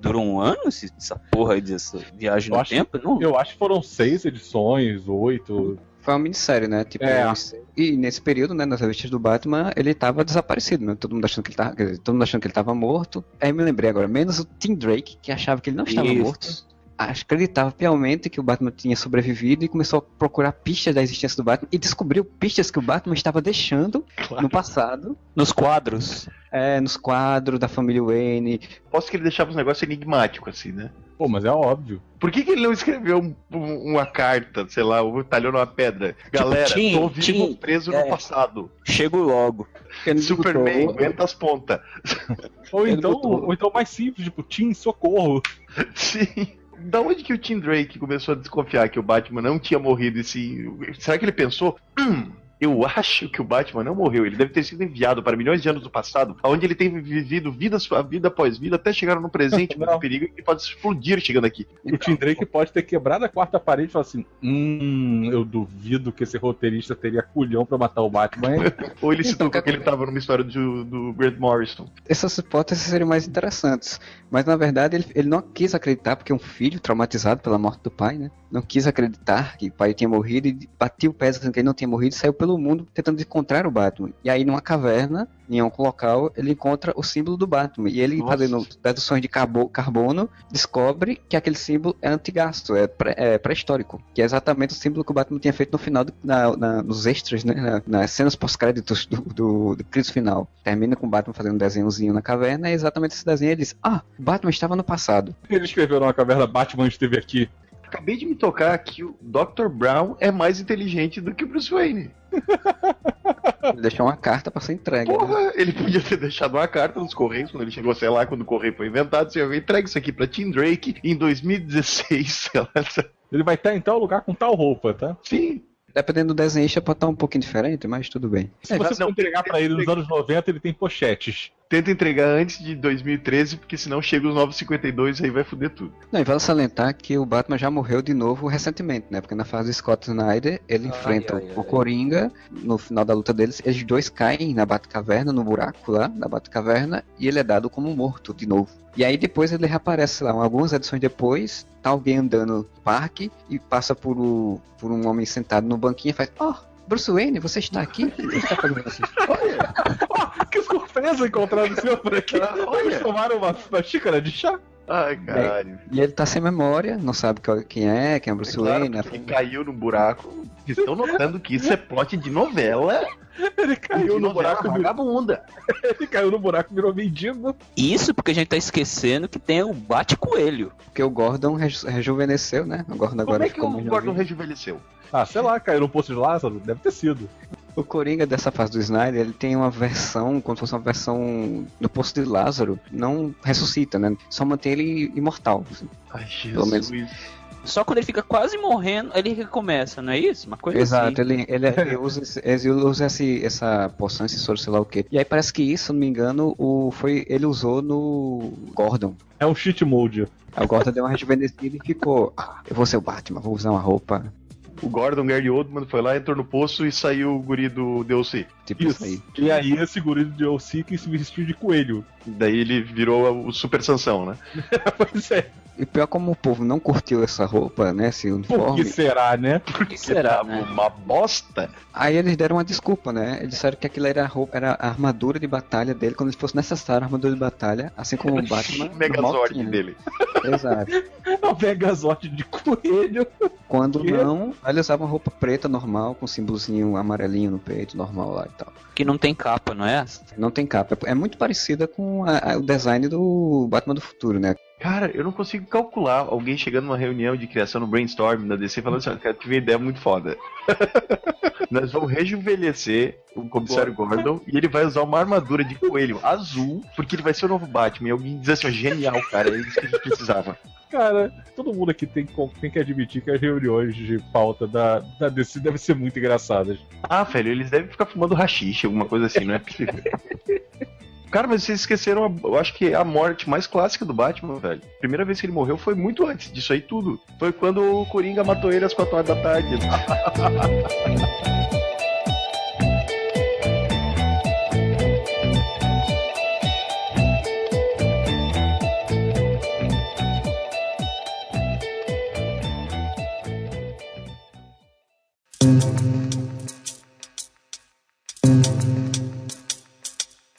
Durou um ano essa porra aí dessa viagem Eu no acho- tempo? Não. Eu acho que foram seis edições, oito. Foi uma minissérie, né? Tipo, É. E nesse período, né, nas revistas do Batman, ele tava desaparecido, né? Todo mundo achando que ele tava. dizer, todo mundo achando que ele tava morto. Aí me lembrei agora, menos o Tim Drake, que achava que ele não estava Isso. morto. Acreditava piamente que o Batman tinha sobrevivido e começou a procurar pistas da existência do Batman e descobriu pistas que o Batman estava deixando no passado, Nos quadros. é, nos quadros da família Wayne. Posso que ele deixava os negócios enigmáticos, assim, né? Pô, mas é óbvio. Por que, que ele não escreveu um- um- uma carta, sei lá, um talhou numa pedra? Galera, Tim, tô vivo Tim, preso é. no passado. Chego logo. Superman, botou- aguenta as pontas. Ou então, ou então mais simples, tipo, Tim, socorro. Sim. Da onde que o Tim Drake começou a desconfiar que o Batman não tinha morrido e se... Será que ele pensou? Hum, eu acho que o Batman não morreu. Ele deve ter sido enviado para milhões de anos do passado, onde ele tem vivido vida, sua vida após vida, até chegar no presente, Não. no perigo, e pode explodir chegando aqui. O Tim Drake pode ter quebrado a quarta parede e falar assim: Hum, eu duvido que esse roteirista teria culhão pra matar o Batman. hein?" Ou ele se Então, tocou que- que ele tava numa história do, do Grant Morrison. Essas hipóteses seriam mais interessantes. Mas na verdade ele, ele não quis acreditar, porque um filho traumatizado pela morte do pai, né? Não quis acreditar que o pai tinha morrido e batia o pé dizendo que ele não tinha morrido e saiu pelo mundo tentando encontrar o Batman. E aí numa caverna, em algum local, ele encontra o símbolo do Batman. E ele, Nossa. fazendo deduções de carbo- carbono, descobre que aquele símbolo é antigasto, é pré- é pré-histórico. que é exatamente o símbolo que o Batman tinha feito no final, do- na- na- nos extras, né? na- nas cenas pós-créditos do, do, do crédito final. Termina com o Batman fazendo um desenhozinho na caverna, e exatamente esse desenho ele diz: Ah, o Batman estava no passado. Ele escreveu numa caverna Batman esteve aqui. Acabei de me tocar que o Dr. Brown é mais inteligente do que o Bruce Wayne. Ele deixou uma carta pra ser entregue. né? Porra, ele podia ter deixado uma carta nos Correios quando ele chegou, sei lá, quando o Correio foi inventado. Assim, eu entregue isso aqui pra Tim Drake em 2016. sei lá. Ele vai estar em tal lugar com tal roupa, tá? Sim. Dependendo do desenhista, pode estar um pouquinho diferente, mas tudo bem. Se você for não, entregar pra ele nos anos 90, ele tem pochetes. Tenta entregar antes de 2013, porque senão chega os 952 e aí vai foder tudo. Não, e vale salientar que o Batman já morreu de novo recentemente, né? Porque na fase do Scott Snyder, ele Ai, enfrenta ai, o ai. Coringa, no final da luta deles, eles dois caem na Batcaverna, no buraco lá da Batcaverna, e ele é dado como morto de novo. E aí depois ele reaparece lá, algumas edições depois, tá alguém andando no parque e passa por, o- por um homem sentado no banquinho e faz, ó, Bruce Wayne, você está aqui? O que você está fazendo assim? Oh, que surpresa encontrar o senhor por aqui. Vamos tomar uma, uma xícara de chá? Ai, caralho. E ele tá sem memória, não sabe quem é, quem é Bruce Claro, Wayne. ele caiu no buraco. Vocês estão notando que isso é plot de novela? Ele caiu no buraco, virou, vagabunda. ele caiu no buraco, virou mendigo. Isso porque a gente tá esquecendo que tem o Bate-Coelho. Porque o Gordon reju- rejuvenesceu, né? O Gordon Como agora é que ficou o Gordon rejuvenesceu? Ah, sei lá, caiu no poço de Lázaro, deve ter sido. O Coringa dessa fase do Snyder, ele tem uma versão, como se fosse uma versão do Poço de Lázaro, não ressuscita, né? Só mantém ele imortal. assim. Ai, Pelo menos- Jesus. Só quando ele fica quase morrendo, ele recomeça, não é isso? Uma coisa Exato, assim. ele, ele, ele usa, esse- ele usa esse, essa poção, esse soro, sei lá o quê. E aí parece que isso, se não me engano, o, foi, ele usou no Gordon. É um cheat mode. Aí o Gordon deu uma rejuvenescida e ficou, ah, eu vou ser o Batman, vou usar uma roupa, O Gordon Gary Oldman foi lá, entrou no poço e saiu o guri do DLC. tipo isso, Isso. aí. E aí esse guri de OC que se vestiu de coelho. Daí ele virou o Super Sansão, né? pois é. E pior como o povo não curtiu essa roupa, né, esse Por uniforme, que será, né? Por que será, Tava né? uma bosta. Aí eles deram uma desculpa, né? Eles disseram que aquilo era a, roupa, era a armadura de batalha dele, quando fosse necessário a armadura de batalha, assim como o Batman. O Megazord normal tinha. dele. Exato. O Megazord de coelho. Quando Que? não, ele usava uma roupa preta normal, com símbolozinho amarelinho no peito, normal lá e tal. Que não tem capa, não é? Não tem capa. É muito parecida com a- a- o design do Batman do futuro, né? Cara, eu não consigo calcular alguém chegando numa reunião de criação no brainstorm da DC falando assim, "Ó, cara, tive uma ideia muito foda. Nós vamos rejuvenescer o comissário Gordon e ele vai usar uma armadura de coelho azul, porque ele vai ser o novo Batman. E alguém diz assim, ó, genial, cara, é isso que a gente precisava. Cara, todo mundo aqui tem, que- tem que admitir que as reuniões de pauta da, da DC devem ser muito engraçadas. Ah, velho, eles devem ficar fumando rachixe, alguma coisa assim, não é possível. Cara, mas vocês esqueceram, a- eu acho que a morte mais clássica do Batman, velho. A primeira vez que ele morreu foi muito antes disso aí tudo. Foi quando o Coringa matou ele às 4 horas da tarde.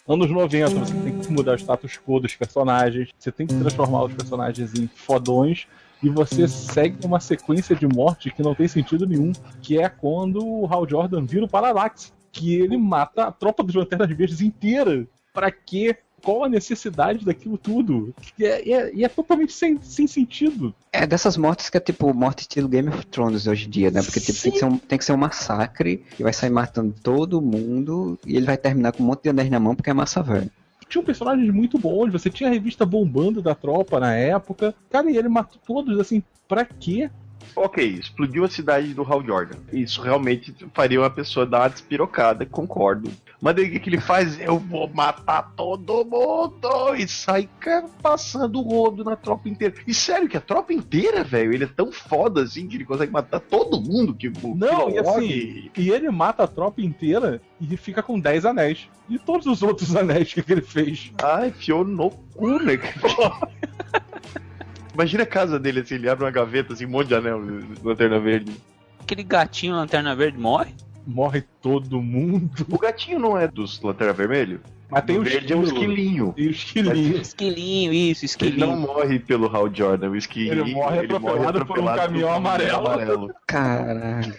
Anos 90, você tem que mudar o status quo dos personagens, você tem que transformar os personagens em fodões, e você segue uma sequência de morte que não tem sentido nenhum, que é quando o Hal Jordan vira o Parallax, que ele mata a tropa dos Lanternas Verdes inteira. Pra quê? Qual a necessidade daquilo tudo? E é, e é- e é totalmente sem, sem sentido. É dessas mortes que é tipo morte estilo Game of Thrones hoje em dia, né? Porque tipo, tem, que ser um, tem que ser um massacre e vai sair matando todo mundo e ele vai terminar com um monte de anéis na mão porque é massa velho. tinham personagens muito bons, você tinha a revista bombando da tropa na época. Cara, e ele matou todos, assim, pra quê? Ok, explodiu a cidade do Hal Jordan. Isso realmente faria uma pessoa dar uma despirocada, concordo. Mas daí o que que ele faz? Eu vou matar todo mundo! E sai cara, passando o rodo na tropa inteira. E sério, que a tropa inteira, velho, ele é tão foda assim que ele consegue matar todo mundo que o Não, e Kilowog- assim, e ele mata a tropa inteira e fica com 10 anéis. E todos os outros anéis que que ele fez. Ai, enfiou no cu, né? Imagina a casa dele assim, ele abre uma gaveta assim, um monte de anel, lanterna verde. Aquele gatinho Lanterna Verde morre? Morre todo mundo. O gatinho não é dos Lanterna Vermelho? Mas tem o o verde é um esquilinho. E o esquilinho. Esquilinho, isso, Ele não esquilinho. morre pelo Hal Jordan, o esquilinho. Ele morre atropelado por um caminhão amarelo. Caralho.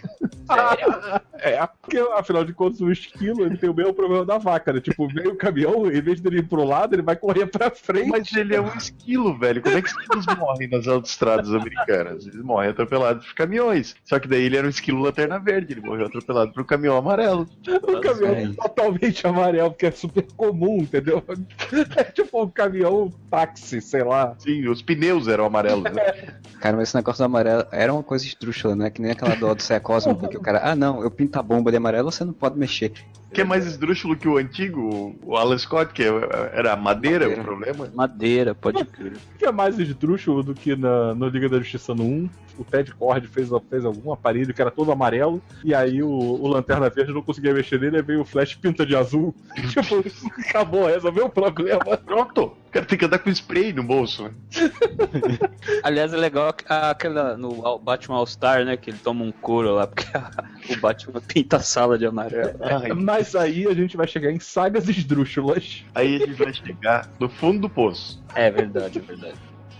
É, porque afinal de contas o esquilo ele tem o mesmo problema da vaca, né? Tipo, vem o caminhão, em vez dele ir pro lado, ele vai correr pra frente. Mas ele é um esquilo, velho. Como é que esquilos morrem nas autoestradas americanas? Eles morrem atropelados por caminhões. Só que daí ele era um esquilo lanterna verde, ele morreu atropelado por um caminhão amarelo. O caminhão Sério? totalmente amarelo, porque é super comum, entendeu? É tipo um caminhão táxi, sei lá. Sim, os pneus eram amarelos. Né? Cara, mas esse negócio do amarelo era uma coisa esdrúxula, né? Que nem aquela do Odisseia Cósmica, que o cara, ah não, eu pinto a bomba de amarelo, você não pode mexer. Que é mais esdrúxulo que o antigo, o Alan Scott, que era madeira, Madeira. o problema. Madeira, pode crer. O que é mais esdrúxulo do que na, no Liga da Justiça no 1? O Ted Cord fez, fez algum aparelho que era todo amarelo, e aí o, o Lanterna Verde não conseguia mexer nele, aí veio o Flash pinta de azul. tipo, acabou, resolveu o problema. Pronto! O cara tem que andar com spray no bolso. né? Aliás, é legal aqu- aquela no Batman All Star, né? Que ele toma um couro lá, porque o Batman pinta a sala de amarelo. Ai, Mas aí a gente vai chegar em sagas esdrúxulas. aí a gente vai chegar no fundo do poço. É verdade, é verdade.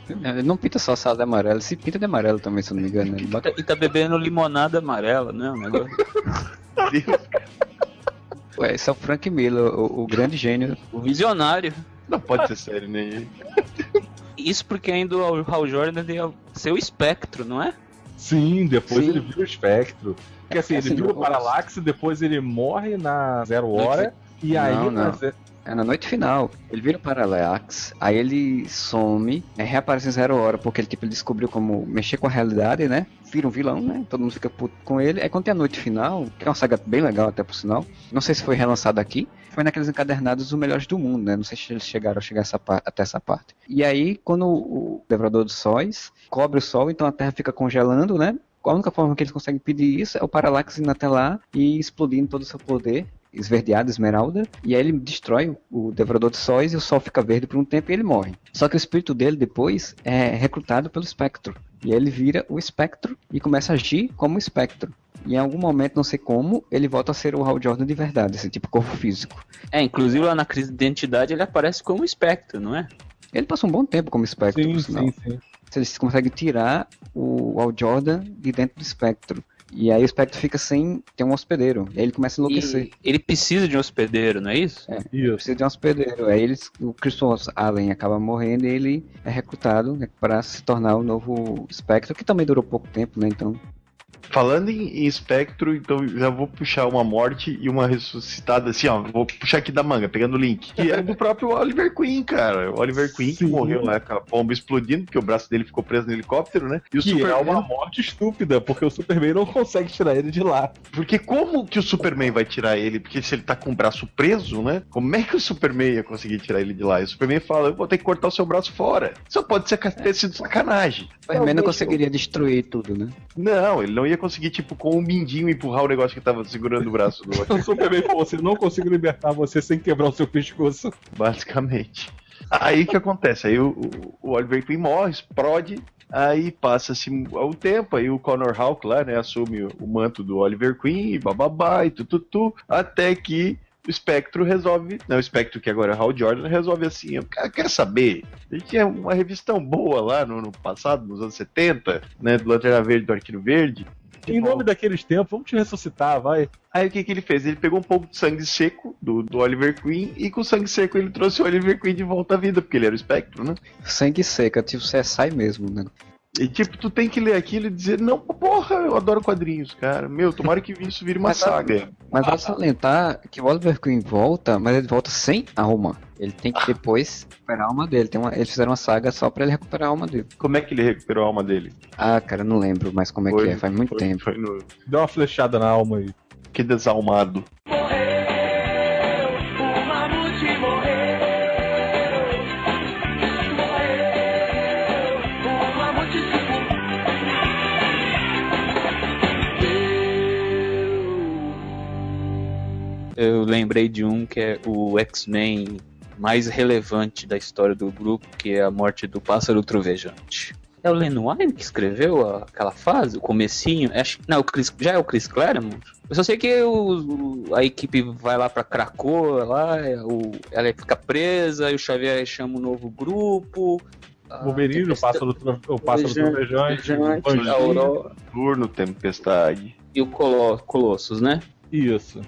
Ele não pinta só a sala de amarelo, se pinta de amarelo também, se eu não me engano. né? Ele bota- E tá bebendo limonada amarela, né? O negócio. Deus, Ué, esse é o Frank Miller, o, o grande gênio. O visionário. Não pode ser sério, nem. Isso porque ainda o Hal Jordan ia ser o espectro, não é? Sim, depois Sim. ele vira o espectro. Porque assim, ele Assim, vira o o- Parallax, depois ele morre na Zero Hora, e aí Não, na É na noite final. Ele vira o Parallax, aí ele some, é, reaparece em zero hora, porque ele, tipo, ele descobriu como mexer com a realidade, né? Vira um vilão, né? Todo mundo fica puto com ele. Aí quando tem a noite final, que é uma saga bem legal até por sinal, não sei se foi relançado aqui, foi naqueles encadernados os melhores do mundo, né? Não sei se eles chegaram a chegar essa até essa parte. E aí, quando o Devorador dos Sóis cobre o sol, então a Terra fica congelando, né? A única forma que eles conseguem impedir isso é o Parallax indo até lá e explodindo todo o seu poder esverdeado, esmeralda, e aí ele destrói o Devorador de Sóis e o Sol fica verde por um tempo e ele morre. Só que o espírito dele depois é recrutado pelo Espectro. E aí ele vira o Espectro e começa a agir como o Espectro. E em algum momento, não sei como, ele volta a ser o Hal Jordan de verdade, esse tipo corpo físico. É, inclusive lá na crise de identidade ele aparece como espectro, não é? Ele passa um bom tempo como Espectro, Sim, por sinal. sim, sim. Eles conseguem tirar o Hal Jordan de dentro do Espectro. E aí o Espectro fica sem ter um hospedeiro. E aí ele começa a enlouquecer. E ele precisa de um hospedeiro, não é isso? Isso. precisa de um hospedeiro. Aí eles, o Christopher Allen acaba morrendo e ele é recrutado né, para se tornar o novo Spectre, que também durou pouco tempo, né? Então, Falando em, em espectro, então já vou puxar uma morte e uma ressuscitada, assim, ó. Vou puxar aqui da manga, pegando o link. Que é do próprio Oliver Queen, cara. O Oliver Queen que Sim. morreu lá com a bomba explodindo, porque o braço dele ficou preso no helicóptero, né? E o Que é Superman. uma morte estúpida, porque o Superman não consegue tirar ele de lá. Porque como que o Superman vai tirar ele? Porque se ele tá com o braço preso, né? Como é que o Superman ia conseguir tirar ele de lá? E o Superman fala: Eu vou ter que cortar o seu braço fora. Só pode ser ter sido sacanagem. o Superman não eu- conseguiria destruir tudo, né? Não, ele não ia conseguir, tipo, com o mindinho empurrar o negócio que tava segurando o braço do O Superman falou assim: não consigo libertar você sem quebrar o seu pescoço. Basicamente. Aí o que acontece? Aí o, o- Oliver Queen morre, explode. Aí passa-se o tempo, aí o Connor Hawk lá, né, assume o, o manto do Oliver Queen, e bababá, e tututu, até que o Spectro resolve, não, o Spectro que agora é Hal Jordan, resolve assim, quero saber, a gente tinha uma revistão boa lá no, no passado, nos anos 70, né, do Lanterna Verde, do Arquino Verde, Em nome daqueles tempos, vamos te ressuscitar, vai. Aí o que, que ele fez? Ele pegou um pouco de sangue seco do, do Oliver Queen e com o sangue seco ele trouxe o Oliver Queen de volta à vida, porque ele era o espectro, né? Sangue seca, tipo CSI mesmo, né? E tipo, tu tem que ler aquilo e dizer, não, porra, eu adoro quadrinhos, cara. Meu, tomara que isso vire uma Mas, saga. Mas vale salientar que o Oliver Queen volta, mas ele volta sem alma. Ele tem que depois recuperar a alma dele. Tem uma, eles fizeram uma saga só pra ele recuperar a alma dele. Como é que ele recuperou a alma dele? Ah, cara, eu não lembro mais como é Foi- que é. Faz muito Foi, tempo. foi no... Deu uma flechada na alma aí. Que desalmado. Morreu, o mamute morreu. Morreu, o mamute se Eu lembrei de um que é o X-Men mais relevante da história do grupo, que é a morte do pássaro trovejante. É o Lenoir que escreveu a- aquela fase, o comecinho? Acho, não, o Chris, já é o Chris Claremont? Eu só sei que o- a equipe vai lá pra Krakoa, lá, é o, ela fica presa, e o Xavier chama um novo grupo. a Wolverine, o Tempestade- pássaro, o pássaro Trovejante, o Turno, Tempestade. e o Colo- Colossus, né? Isso.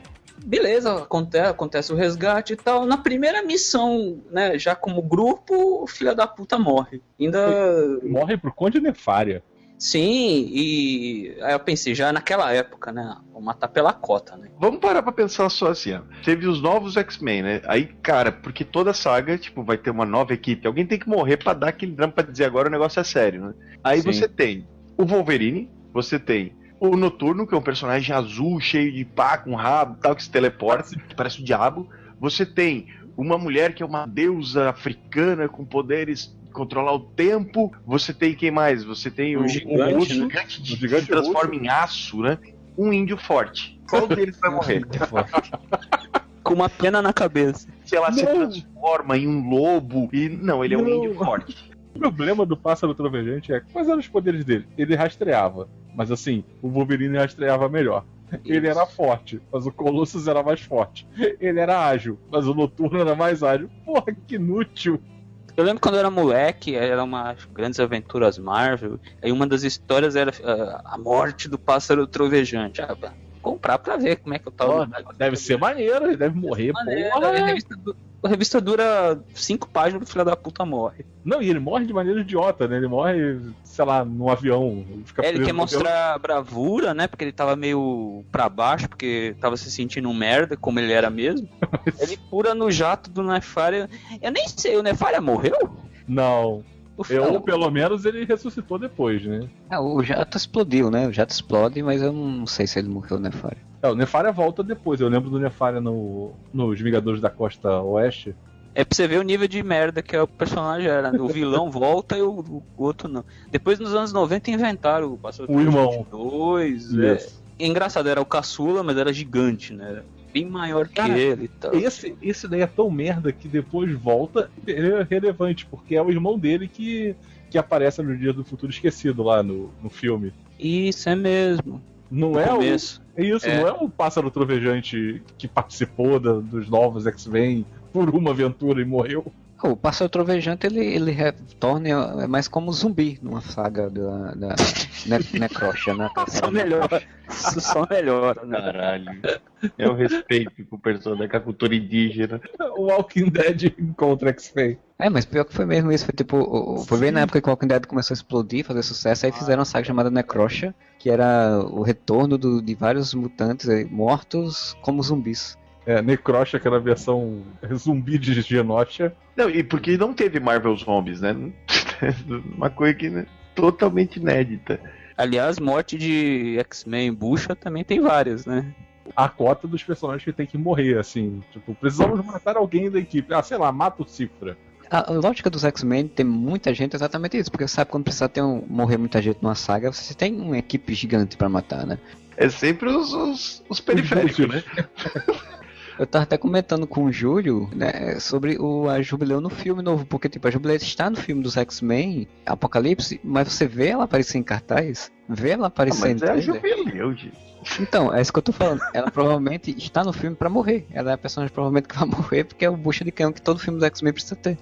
Beleza, acontece, acontece o resgate e tal. Na primeira missão, né, já como grupo, o filho da puta morre. Ainda. Morre pro Conde Nefária. Sim, e aí eu pensei, já naquela época, né? Vou matar pela cota, né? Vamos parar pra pensar só assim, ó. Teve os novos X-Men, né? Aí, cara, porque toda saga, tipo, vai ter uma nova equipe. Alguém tem que morrer pra dar aquele drama pra dizer agora o negócio é sério, né? Aí Sim. você tem o Wolverine, você tem o Noturno, que é um personagem azul, cheio de pá, com rabo tal, que se teleporta, que parece o diabo. Você tem uma mulher que é uma deusa africana com poderes de controlar o tempo. Você tem quem mais? Você tem Um o, gigante, o né? gigante, O que gigante se transforma em aço, né? Um índio forte. Qual deles vai morrer? Com uma pena na cabeça. Se ela se transforma em um lobo e não, ele é um índio forte. O problema do pássaro trovejante é quais eram os poderes dele? Ele rastreava, mas assim, o Wolverine rastreava melhor. Ele era forte, mas o Colossus era mais forte. Ele era ágil, mas o Noturno era mais ágil. Porra, que inútil. Eu lembro quando eu era moleque, era uma grandes aventuras Marvel, aí uma das histórias era ah, a morte do pássaro trovejante. Ah, pra comprar pra ver como é que eu tava. Ó, deve ser maneiro, ele deve morrer, Maneiro, porra. revista du- a revista dura cinco páginas e o filho da puta morre. Não, e ele morre de maneira idiota, né? Ele morre, sei lá, num avião. Fica É, ele quer no avião. mostrar bravura, né? Porque ele tava meio pra baixo, porque tava se sentindo um merda, como ele era mesmo. ele pura no jato do Nefaria. Eu nem sei, o Nefaria morreu? Não. O Eu, pelo menos, ele ressuscitou depois, né? Ah, o jato explodiu, né? O jato explode, mas eu não sei se ele morreu, né, Fábio? É, o Nefária volta depois. Eu lembro do Nefária no, nos Vingadores da Costa Oeste. É pra você ver o nível de merda que o personagem era. né? O vilão volta e o, o outro não. Depois, nos anos 90, inventaram o Pássaro O irmão. 2. É. Isso. Engraçado, era o caçula, mas era gigante, né? Era bem maior que Cara, ele e tal. Esse, esse daí é tão merda que depois volta e é relevante, porque é o irmão dele que, que aparece no Dia do Futuro Esquecido lá no, no filme. Isso é mesmo. Não No é o, começo. É isso, É. não é o pássaro trovejante que participou da- dos novos X-Men por uma aventura e morreu. O Pássaro Trovejante ele, ele retorna é mais como zumbi numa saga da, da ne Necrocha, né? Só melhora. Isso só melhora, né? Caralho. É o respeito com o personagem, com a cultura indígena. O Walking Dead encontra X-Men. É, mas pior que foi mesmo isso. Foi tipo, foi bem na época que o Walking Dead começou a explodir, fazer sucesso. Aí fizeram uma saga chamada Necrocha, que era o retorno do- de vários mutantes eh, mortos como zumbis. É, Necrocha, que era a versão zumbi de Genosha. Não, e porque não teve Marvel Zombies, né? Uma coisa que né, totalmente inédita. Aliás, morte de X-Men bucha também tem várias, né? A cota dos personagens que tem que morrer, assim. Tipo, precisamos matar alguém da equipe. Ah, sei lá, mata o Cifra. A a lógica dos X-Men tem muita gente é exatamente isso, porque você sabe quando precisa ter um, morrer muita gente numa saga, você tem uma equipe gigante pra matar, né? É sempre os, os, os periféricos, né? Eu tava até comentando com o Júlio, né, sobre o a Jubileu no filme novo, porque tipo, a Jubileu está no filme dos X-Men, Apocalipse, mas você vê ela aparecer em cartaz, vê ela Ah, aparecer em mas é a trailer. jubileu, gente. Então, é isso que eu tô falando. Ela provavelmente está no filme pra morrer. Ela é a personagem provavelmente que vai morrer, porque é o bucha de canhão que todo filme dos X-Men precisa ter.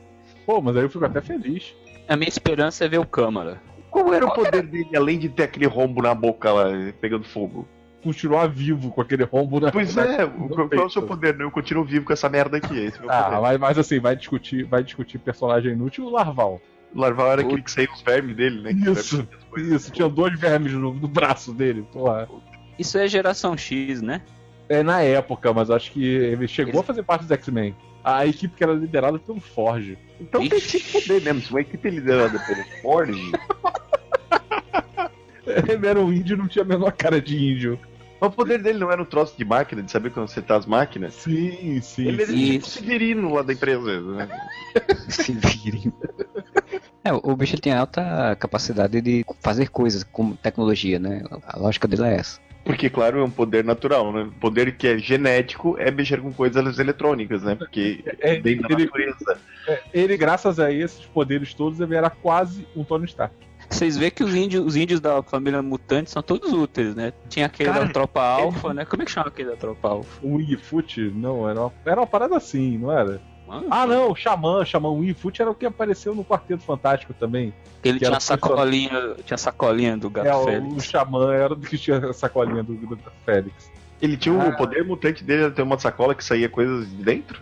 Pô, mas aí eu fico até feliz. A minha esperança é ver o Câmara. Qual era o poder dele, além de ter aquele rombo na boca lá, pegando fogo? Continuar vivo com aquele rombo na Pois na- é, no o- qual é o seu poder? Eu continuo vivo com essa merda aqui. Esse é o meu Ah, poder. mas, mas assim, vai discutir, vai discutir personagem inútil o Larval. O Larval era aquele que saía os vermes dele, né? Isso. Isso, tinha dois vermes no, no braço dele. Porra. Isso é geração X, né? É na época, mas acho que ele chegou a fazer parte dos X-Men. A equipe que era liderada pelo Forge. Então tem que se fuder mesmo. Se uma equipe liderada pelo Forge, Ele era um índio e não tinha a menor cara de índio. mas o poder dele não era um troço de máquina, de saber consertar as máquinas. Sim, sim. Ele era sim. tipo Severino lá da empresa, né? Se virem. É, o bicho tinha alta capacidade de fazer coisas com tecnologia, né? A lógica dele é essa. Porque, claro, é um poder natural, né? Poder que é genético é mexer com coisas eletrônicas, né? Porque É, vem da ele, natureza. ele, graças a esses poderes todos, ele era quase um Tony Stark. Vocês vê que os índios, os índios da família mutante são todos úteis, né? Tinha aquele Cara, da tropa alfa, né? Como é que chama aquele da tropa alfa? O Wingfoot, não, era uma, era uma parada assim, não era? Ah, não, o Xamã, o Xamã Wingfoot era o que apareceu no Quarteto Fantástico também. Ele que tinha a sacolinha, tinha sacolinha do gato É, o, o Félix. Xamã era do que tinha a sacolinha do, do, do Félix. Ele tinha Ah. o poder mutante dele era ter uma sacola que saía coisas de dentro?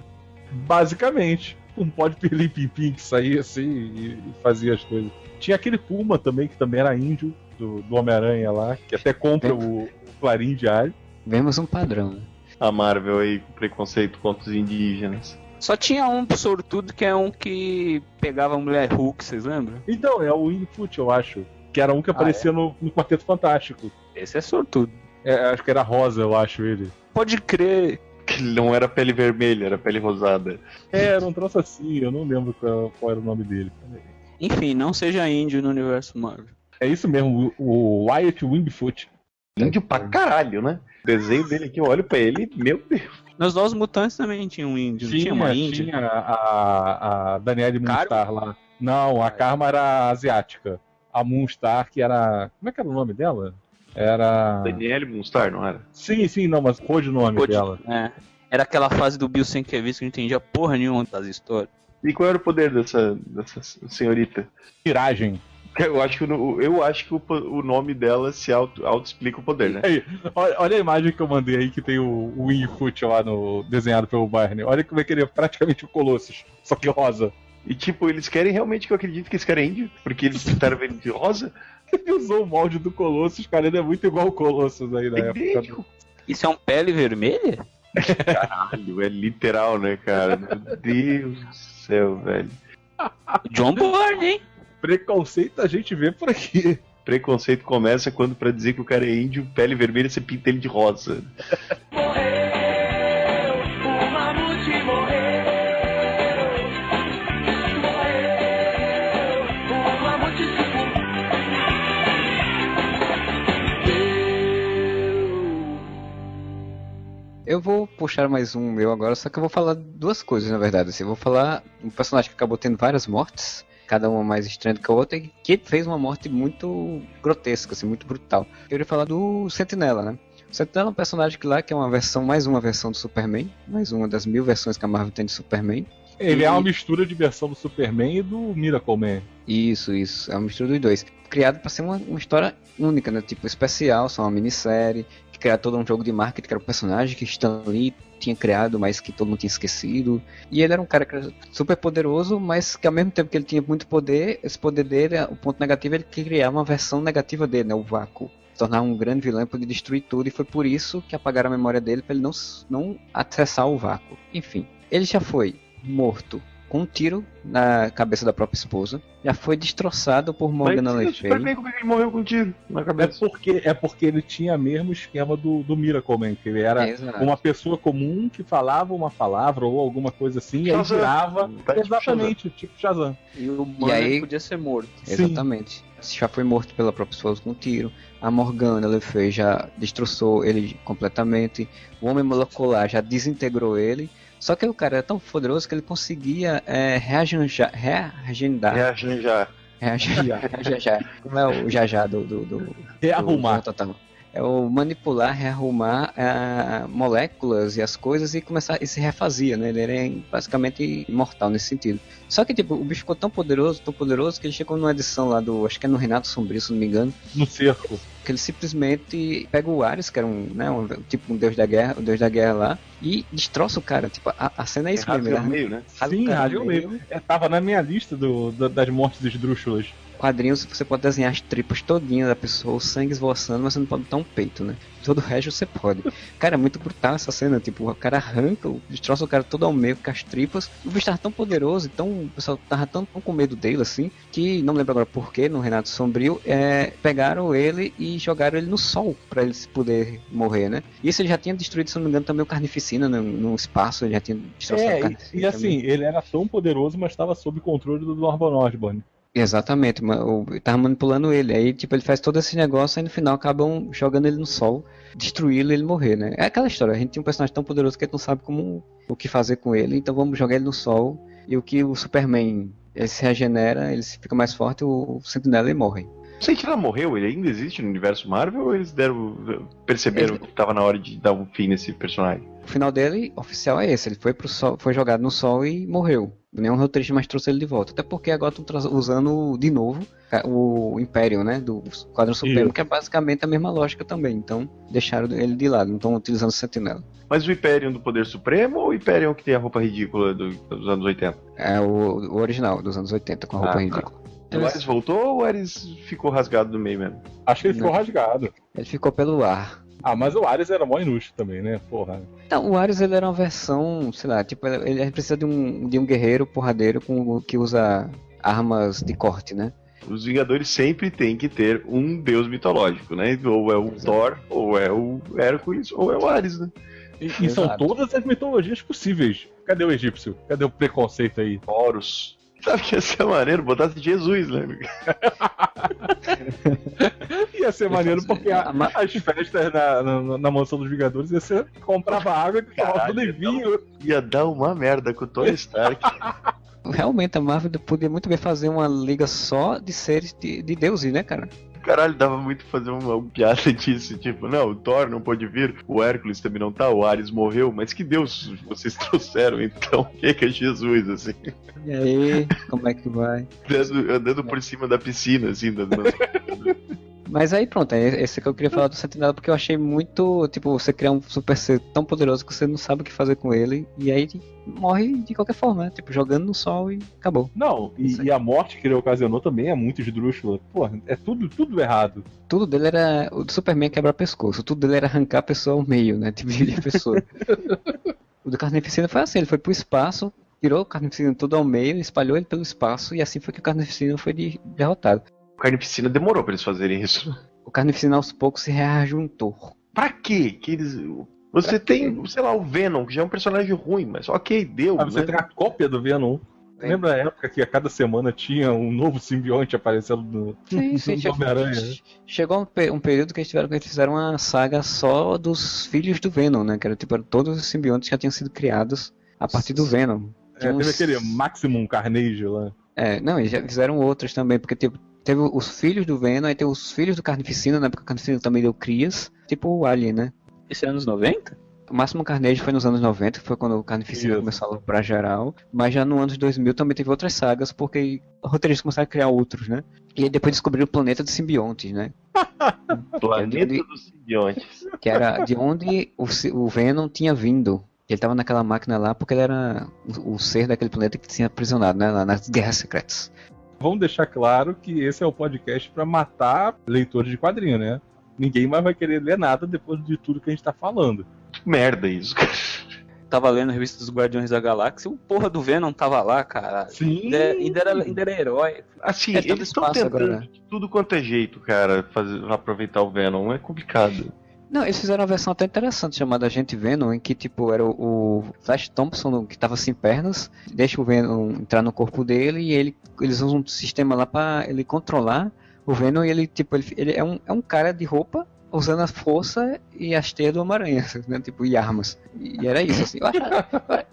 Basicamente, um pó de pirlim-pim-pim que saía assim e, fazia as coisas. Tinha aquele Puma também, que também era índio, do, do Homem-Aranha lá, que até compra o, o Clarim diário. Vemos um padrão, né? A Marvel aí com preconceito contra os indígenas. Só tinha um sortudo que é um que pegava a mulher Hulk, vocês lembram? Então, é o Wingfoot, eu acho. Que era um que aparecia no, no Quarteto Fantástico. Esse é sortudo. É, acho que era rosa, eu acho ele. Pode crer. Que não era pele vermelha, era pele rosada. É, era um troço assim, eu não lembro qual, qual era o nome dele. Enfim, não seja índio no universo Marvel. É isso mesmo, o, o Wyatt Wingfoot. Índio pra caralho, né? O desenho dele aqui, eu olho pra ele, meu Deus. Nos Novos Mutantes também tinha um índio. não tinha uma índia? tinha a, a Danielle Karma? Moonstar lá. Não, a Karma era asiática. A Moonstar, que era. Como é que era o nome dela? Era. Daniele Moonstar, não era? Sim, sim, não, mas qual o nome Code- dela? É. Era aquela fase do Bill Sienkiewicz que não entendia porra nenhuma das histórias. E qual era o poder dessa, dessa senhorita? Tiragem. Eu acho que, o- eu acho que o, o nome dela se auto- auto-explica o poder, né? Aí, olha, olha a imagem que eu mandei aí que tem o, o lá no, desenhado pelo Barney. Olha como é que ele é praticamente o Colossus, só que rosa. E tipo, eles querem realmente que eu acredite que esse cara é índio? Porque eles pintaram ele de rosa? Ele usou o molde do Colossus, cara, ele é muito igual o Colossus aí na É época. idêntico. Isso é um pele vermelha? Caralho, é literal, né, cara? Meu Deus do céu, velho. John Bourne, hein? Preconceito a gente vê por aqui. Preconceito começa quando pra dizer que o cara é índio, pele vermelha, você pinta ele de rosa. Eu vou puxar mais um meu agora, só que eu vou falar duas coisas, na verdade. Assim, eu vou falar um personagem que acabou tendo várias mortes, cada uma mais estranha do que a outra, e que fez uma morte muito grotesca, assim, muito brutal. Eu iria falar do Sentinela, né? O Sentinela é um personagem que lá que é uma versão, mais uma versão do Superman, mais uma das mil versões que a Marvel tem de Superman. Ele E- é uma mistura de versão do Superman e do Miracle Man. Isso, isso. É uma mistura dos dois. Criado para ser uma, uma história única, né? Tipo, especial, só uma minissérie. Criar todo um jogo de marketing, que era o personagem que Stan Lee tinha criado, mas que todo mundo tinha esquecido. E ele era um cara super poderoso, mas que ao mesmo tempo que ele tinha muito poder, esse poder dele, o ponto negativo, ele criar uma versão negativa dele, né? O vácuo. Se tornar um grande vilão poder destruir tudo. E foi por isso que apagaram a memória dele, para ele não, não acessar o vácuo. Enfim, ele já foi morto com um tiro na cabeça da própria esposa. Já foi destroçado por Morgana Mas Le Fay. bem como é que ele morreu com um tiro na É cabeça. porque, é porque ele tinha mesmo esquema do, do Miracle Man, que ele era Exato. uma pessoa comum que falava uma palavra ou alguma coisa assim, e aí Shazam. virava. Tá tipo exatamente, tipo Shazam. E o mano aí- podia ser morto. Sim. Exatamente. Já foi morto pela própria esposa com um tiro. A Morgana Le Fay já destroçou ele completamente. O Homem Molecular já desintegrou ele. Só que o cara era tão poderoso que ele conseguia é, reagendar, Reagindo já. reagenjar, reagenjar. Como é o jajá do, do, do, Rearrumar. do Total. É o manipular, rearrumar ah, moléculas e as coisas e começar e se refazia, né? Ele era basicamente imortal nesse sentido. Só que tipo, o bicho ficou tão poderoso, tão poderoso que ele chegou numa edição lá do, acho que é no Renato Sombrio, se não me engano, No cerco. que ele simplesmente pega o Ares, que era um, né, um tipo um deus da guerra, o deus da guerra lá, e destroça o cara. Tipo, a, a cena é isso mesmo. Rasga Ele no meio, né? Sim, cara no rasga o meio. meio. É, tava na minha lista do, da- das mortes esdrúxulas. Quadrinhos você pode desenhar as tripas todinhas da pessoa, o sangue esvoaçando, mas você não pode botar um peito, né? Todo o resto você pode. Cara, é muito brutal essa cena, tipo, o cara arranca, destroça o cara todo ao meio com as tripas. O bicho tava tão poderoso, então o pessoal tava tão, tão com medo dele, assim, que não lembro agora porquê, no Renato Sombrio, é, pegaram ele e jogaram ele no sol pra ele se poder morrer, né? E isso ele já tinha destruído, se não me engano, também o Carnificina no, no espaço, ele já tinha destroçado o É, e, Carnificina. e assim, ele era tão poderoso, mas estava sob controle do Norman Osborn. Exatamente, tava manipulando ele. Aí, tipo, ele faz todo esse negócio, aí no final acabam jogando ele no sol, destruí-lo e ele morrer, né? É aquela história, a gente tem um personagem tão poderoso que a gente não sabe como o que fazer com ele, então vamos jogar ele no sol. E o que o Superman ele se regenera, ele fica mais forte, o Sentinela ele morre. O Sentinela morreu, ele ainda existe no universo Marvel ou eles deram. perceberam que tava na hora de dar um fim nesse personagem? O final dele, oficial, é esse. Ele foi, pro sol, foi jogado no sol e morreu. Nenhum roteirista mais trouxe ele de volta. Até porque agora estão usando de novo é, o Império, né? Do quadro Supremo, Isso. que é basicamente a mesma lógica também. Então, deixaram ele de lado, não estão utilizando o Sentinela. Mas o Hyperion do Poder Supremo ou o Hyperion que tem a roupa ridícula do- dos anos 80? É o, o original, dos anos 80, com a roupa Ah, tá. O Ares voltou ou o Ares ficou rasgado no meio mesmo? Acho que ele ficou Não. rasgado. Ele ficou pelo ar. Ah, mas o Ares era mó inútil também, né? Porra. Então, o Ares ele era uma versão, sei lá, tipo, ele, ele precisa de um, de um guerreiro porradeiro com, que usa armas de corte, né? Os Vingadores sempre têm que ter um deus mitológico, né? Ou é o Exato. Thor, ou é o Hércules, ou é o Ares, né? E, e são todas as mitologias possíveis. Cadê o egípcio? Cadê o preconceito aí? Horus. Sabe que ia ser maneiro? Botasse Jesus, né? Ia ser maneiro porque a- as festas na, na, na mansão dos Vingadores ia ser comprava água e tomava tudo em vinho. Ia dar uma merda com o Tony Stark. Realmente, a Marvel podia muito bem fazer uma liga só de seres de, de deuses, né, cara? Caralho, dava muito fazer uma, uma piada disso. Tipo, não, o Thor não pôde vir, o Hércules também não tá, o Ares morreu, mas que deus vocês trouxeram então? O que é que é Jesus, assim? E aí, como é que vai? Andando, andando por cima da piscina, assim, mansões. Mas aí pronto, é esse que eu queria falar do Sentinela, porque eu achei muito, tipo, você criar um super ser tão poderoso que você não sabe o que fazer com ele, e aí morre de qualquer forma, né? Tipo, jogando no sol e acabou. Não, e, e a morte que ele ocasionou também é muito esdrúxula. Porra, é tudo, tudo errado. Tudo dele era. O Superman quebrar pescoço, tudo dele era arrancar a pessoa ao meio, né? Dividir a pessoa. o do Carnificina foi assim, ele foi pro espaço, tirou o Carnificina todo ao meio, espalhou ele pelo espaço, e assim foi que o Carnificina foi de- derrotado. O Carnificina demorou pra eles fazerem isso. O Carnificina aos poucos se reajuntou. Pra quê? Que eles. Você tem, sei lá, o Venom, que já é um personagem ruim, mas ok, deu. Ah, você né? tem a cópia do Venom. Tem. Lembra a época que a cada semana tinha um novo simbionte aparecendo no, Sim, sim, no Homem-Aranha? né? Chegou um, pe- um período que eles tiveram que eles fizeram uma saga só dos filhos do Venom, né? Que era tipo, todos os simbiontes que já tinham sido criados a partir do Venom. É, Tinha teve uns- aquele Maximum Carnage lá. É, não, e já fizeram outras também, porque tipo, teve os filhos do Venom, aí tem os filhos do Carnificina, né? Porque o Carnificina também deu crias, tipo o Alien, né? Esse é anos 90? O Máximo Carnage foi nos anos 90, que foi quando o Carnificina Isso. começou a lucrar geral. Mas já no anos 2000 também teve outras sagas, porque roteiristas começaram a criar outros, né? E aí depois descobriram o planeta dos simbiontes, né? Planeta de- dos Simbiontes. Que era de onde o, o Venom tinha vindo. Ele tava naquela máquina lá porque ele era o, o ser daquele planeta que tinha aprisionado, né? Lá nas Guerras Secretas. Vamos deixar claro que esse é o podcast pra matar leitores de quadrinho, né? Ninguém mais vai querer ler nada depois de tudo que a gente tá falando. Merda isso, cara. Tava lendo a revista dos Guardiões da Galáxia, o porra do Venom tava lá, cara. Sim. Ainda, ainda era, ainda era herói. Assim, É, eles estão tentando agora. de tudo quanto é jeito, cara, fazer, aproveitar o Venom. É complicado. Não, eles fizeram uma versão até interessante chamada Agente Venom, em que tipo era o, Flash Thompson que tava sem pernas, deixa o Venom entrar no corpo dele e ele, eles usam um sistema lá pra ele controlar o Venom e ele tipo ele, ele é, um, é um cara de roupa usando a força e as teias do Homem-Aranha, né? Tipo, e armas. E era isso, assim. Eu achava,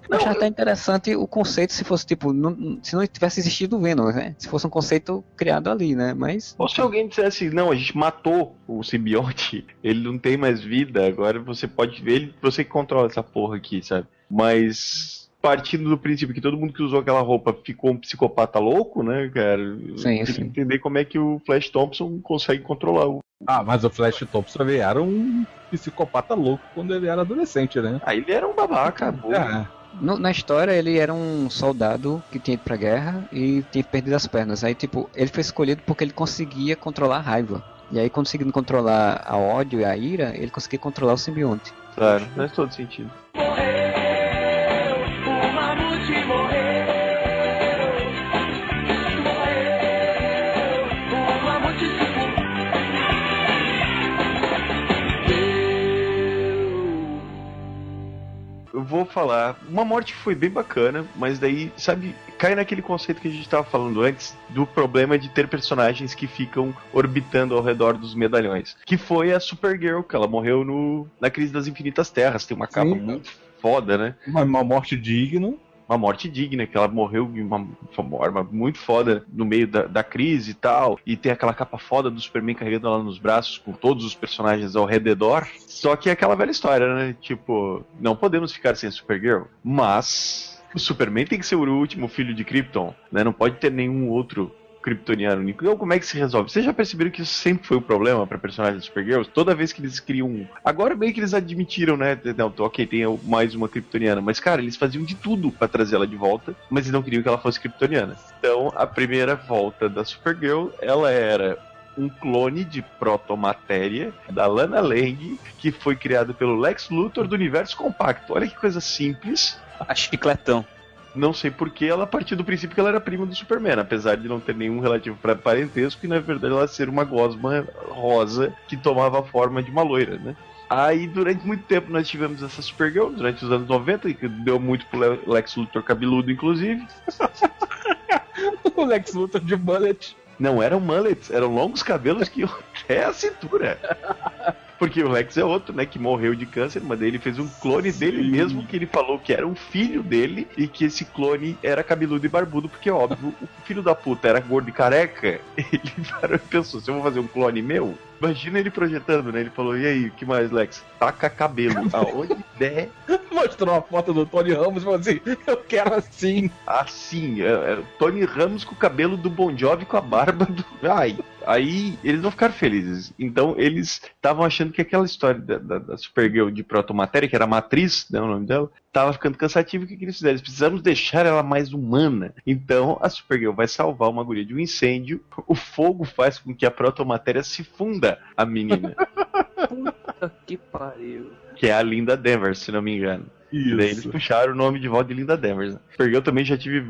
eu achava até interessante o conceito se fosse, tipo, não- se não tivesse existido o Venom, né? Se fosse um conceito criado ali, né? Mas Ou se alguém dissesse, não, a gente matou o simbionte, ele não tem mais vida, agora você pode ver, ele, você controla essa porra aqui, sabe? Mas partindo do princípio que todo mundo que usou aquela roupa ficou um psicopata louco, né, cara? Sim, sim. entender como é que o Flash Thompson consegue controlar o. Ah, mas o Flash Thompson ele era um psicopata louco quando ele era adolescente, né? Ah, ele era um babaca, burro. É. No- na história, ele era um soldado que tinha ido pra guerra e tinha perdido as pernas. Aí, tipo, ele foi escolhido porque ele conseguia controlar a raiva. E aí, conseguindo controlar a ódio e a ira, ele conseguia controlar o simbionte. Claro, faz todo sentido. Vou falar uma morte foi bem bacana, mas daí, sabe, cai naquele conceito que a gente tava falando antes do problema de ter personagens que ficam orbitando ao redor dos medalhões. Que foi a Supergirl, que ela morreu no, na Crise das Infinitas Terras. Tem uma capa Sim. muito foda, né? Uma, uma morte digna. Uma morte digna, que ela morreu de uma forma muito foda no meio da, da crise e tal, e tem aquela capa foda do Superman carregando ela nos braços com todos os personagens ao redor. Só que é aquela velha história, né? Tipo, não podemos ficar sem Supergirl, mas o Superman tem que ser o último filho de Krypton, né? Não pode ter nenhum outro kryptoniano único. Então, como é que se resolve? Vocês já perceberam que isso sempre foi o problema para personagens Supergirls? Toda vez que eles criam um. Agora meio que eles admitiram, né? Não, ok, tem mais uma kryptoniana. Mas, cara, eles faziam de tudo para trazer ela de volta, mas eles não queriam que ela fosse kryptoniana. Então, a primeira volta da Supergirl, ela era um clone de protomatéria da Lana Lang, que foi criado pelo Lex Luthor do universo compacto. Olha que coisa simples. A chicletão. Não sei porque ela partiu do princípio que ela era prima do Superman, apesar de não ter nenhum relativo para parentesco e na verdade ela ser uma gosma rosa que tomava a forma de uma loira, né? Aí durante muito tempo nós tivemos essa Supergirl, durante os anos 90, que deu muito pro Le- Lex Luthor cabeludo, inclusive. o Lex Luthor de mullet. Não eram mullets, eram longos cabelos que até a cintura. Porque o Lex é outro, né, que morreu de câncer, mas ele fez um clone dele mesmo, que ele falou que era um filho dele e que esse clone era cabeludo e barbudo, porque óbvio, o filho da puta era gordo e careca. Ele parou e pensou: se eu vou fazer um clone meu, imagina ele projetando, né? Ele falou: e aí, o que mais, Lex? Taca cabelo aonde der. Mostrou uma foto do Tony Ramos e falou assim: Eu quero assim. Assim, é, é, Tony Ramos com o cabelo do Bon Jovi com a barba do. Ai, aí eles não ficaram felizes. Então eles estavam achando que aquela história da, da, da Supergirl de protomatéria, que era a matriz, né, o nome dela, tava ficando cansativo. O que, que eles fizeram? Eles precisamos deixar ela mais humana. Então a Supergirl vai salvar uma guria de um incêndio. O fogo faz com que a protomatéria se funda a menina, Puta que pariu. que é a Linda Denver, se não me engano. E daí eles Isso. puxaram o nome de volta de Linda Danvers. Né? Porque eu também já tive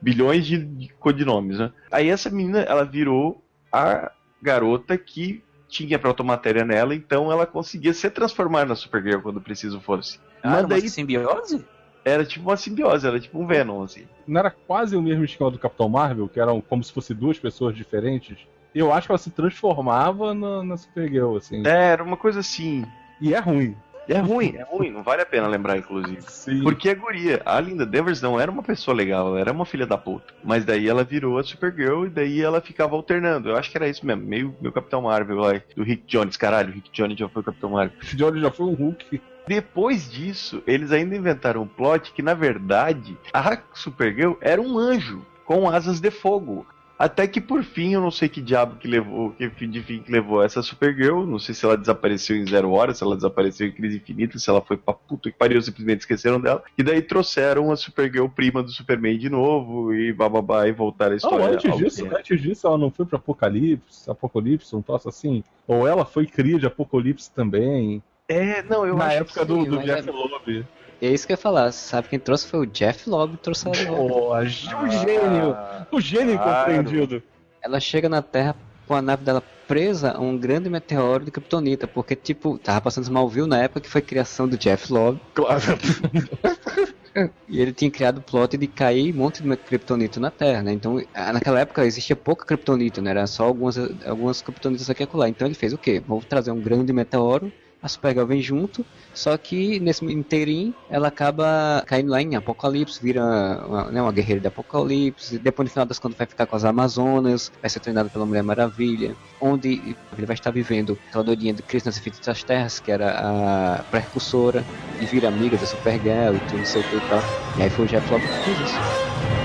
bilhões de, codinomes, né? Aí essa menina, ela virou a garota que tinha protomatéria nela, então ela conseguia se transformar na Supergirl quando preciso fosse. Ah, Mas era uma daí simbiose? era tipo uma simbiose, era tipo um Venom, assim. Não era quase o mesmo esquema do Capitão Marvel, que eram como se fossem duas pessoas diferentes. Eu acho que ela se transformava na, na Supergirl, assim. É, era uma coisa assim. E é ruim. É ruim, é ruim, não vale a pena lembrar, inclusive. Sim. Porque a guria, a Linda Danvers não era uma pessoa legal, ela era uma filha da puta. Mas daí ela virou a Supergirl e daí ela ficava alternando. Eu acho que era isso mesmo, meio meu Capitão Marvel lá, do Rick Jones. Caralho, o Rick Jones já foi o Capitão Marvel. O Johnny já foi um Hulk. Depois disso, eles ainda inventaram um plot que, na verdade, a Supergirl era um anjo com asas de fogo. Até que por fim, eu não sei que diabo que levou, que fim de fim que levou essa Supergirl. Não sei se ela desapareceu em zero hora, se ela desapareceu em crise infinita, se ela foi pra puta que pariu, simplesmente esqueceram dela. E daí trouxeram a Supergirl prima do Superman de novo e bababá e voltaram a Não, história. antes ao disso, tempo. antes disso, ela não foi pra Apocalipse, Apocalipse, um troço assim. Ou ela foi cria de Apocalipse também. É, não, eu na acho época que do, sim, do mas Jeff é- Loeb. É isso que eu ia falar. Sabe quem trouxe foi o Jeff Lobb, trouxe ela de volta. O gênio! O gênio claro. incompreendido. Ela chega na Terra com a nave dela presa a um grande meteoro de Kryptonita, porque, tipo, tava passando Smallville na época que foi criação do Jeff Lobb, Claro. e ele tinha criado o plot de cair um monte de Kryptonita na Terra, né? Então, naquela época existia pouca Kryptonita, né? Era só algumas, algumas Kryptonitas aqui e acolá. Então ele fez o quê? Vou trazer um grande meteoro, a Supergirl vem junto, só que nesse inteirinho ela acaba caindo lá em Apocalipse, vira uma, né, uma guerreira de Apocalipse, depois no final das contas vai ficar com as Amazonas, vai ser treinada pela Mulher Maravilha, onde ele vai estar vivendo aquela doidinha de Cris nas Infinitas Terras, que era a precursora, e vira amiga da Supergirl e tudo, não sei o que e tal. E aí foi o Jeff Lobb que fez isso.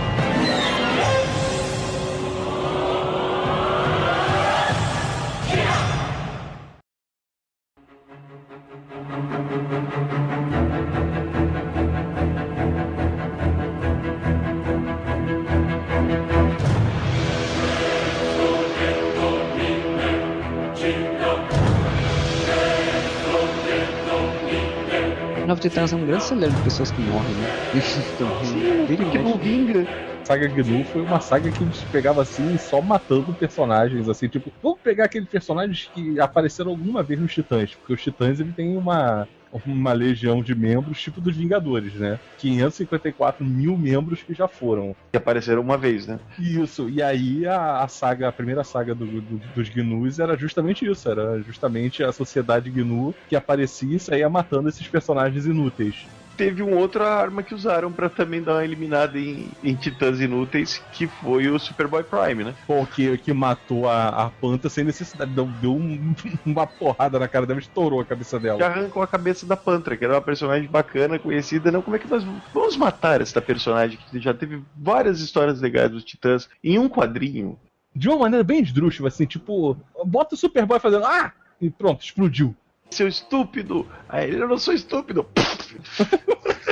Titãs é um grande celeiro de pessoas que morrem, né? Vira e Que não vinga. saga GNU foi uma saga que a gente pegava assim, só matando personagens, assim, tipo, vamos pegar aqueles personagens que apareceram alguma vez nos Titãs, porque os Titãs ele tem uma uma legião de membros tipo dos Vingadores, né? 554 mil membros que já foram. Que apareceram uma vez, né? Isso, e aí a, a saga, a primeira saga do- do- dos Gnus era justamente isso, era justamente a sociedade Gnu que aparecia e saía matando esses personagens inúteis. Teve uma outra arma que usaram pra também dar uma eliminada em, em titãs inúteis, que foi o Superboy Prime, né? Pô, que, que matou a, a Panta sem necessidade. Deu, deu um- uma porrada na cara dela, estourou a cabeça Que dela. arrancou a cabeça da Pantra, que era uma personagem bacana, conhecida. Não, como é que nós vamos matar esta personagem que já teve várias histórias legais dos titãs em um quadrinho? De uma maneira bem esdrúxula, assim, tipo, bota o Superboy fazendo. Ah! E pronto, explodiu. Seu estúpido! Aí ele, eu não sou estúpido!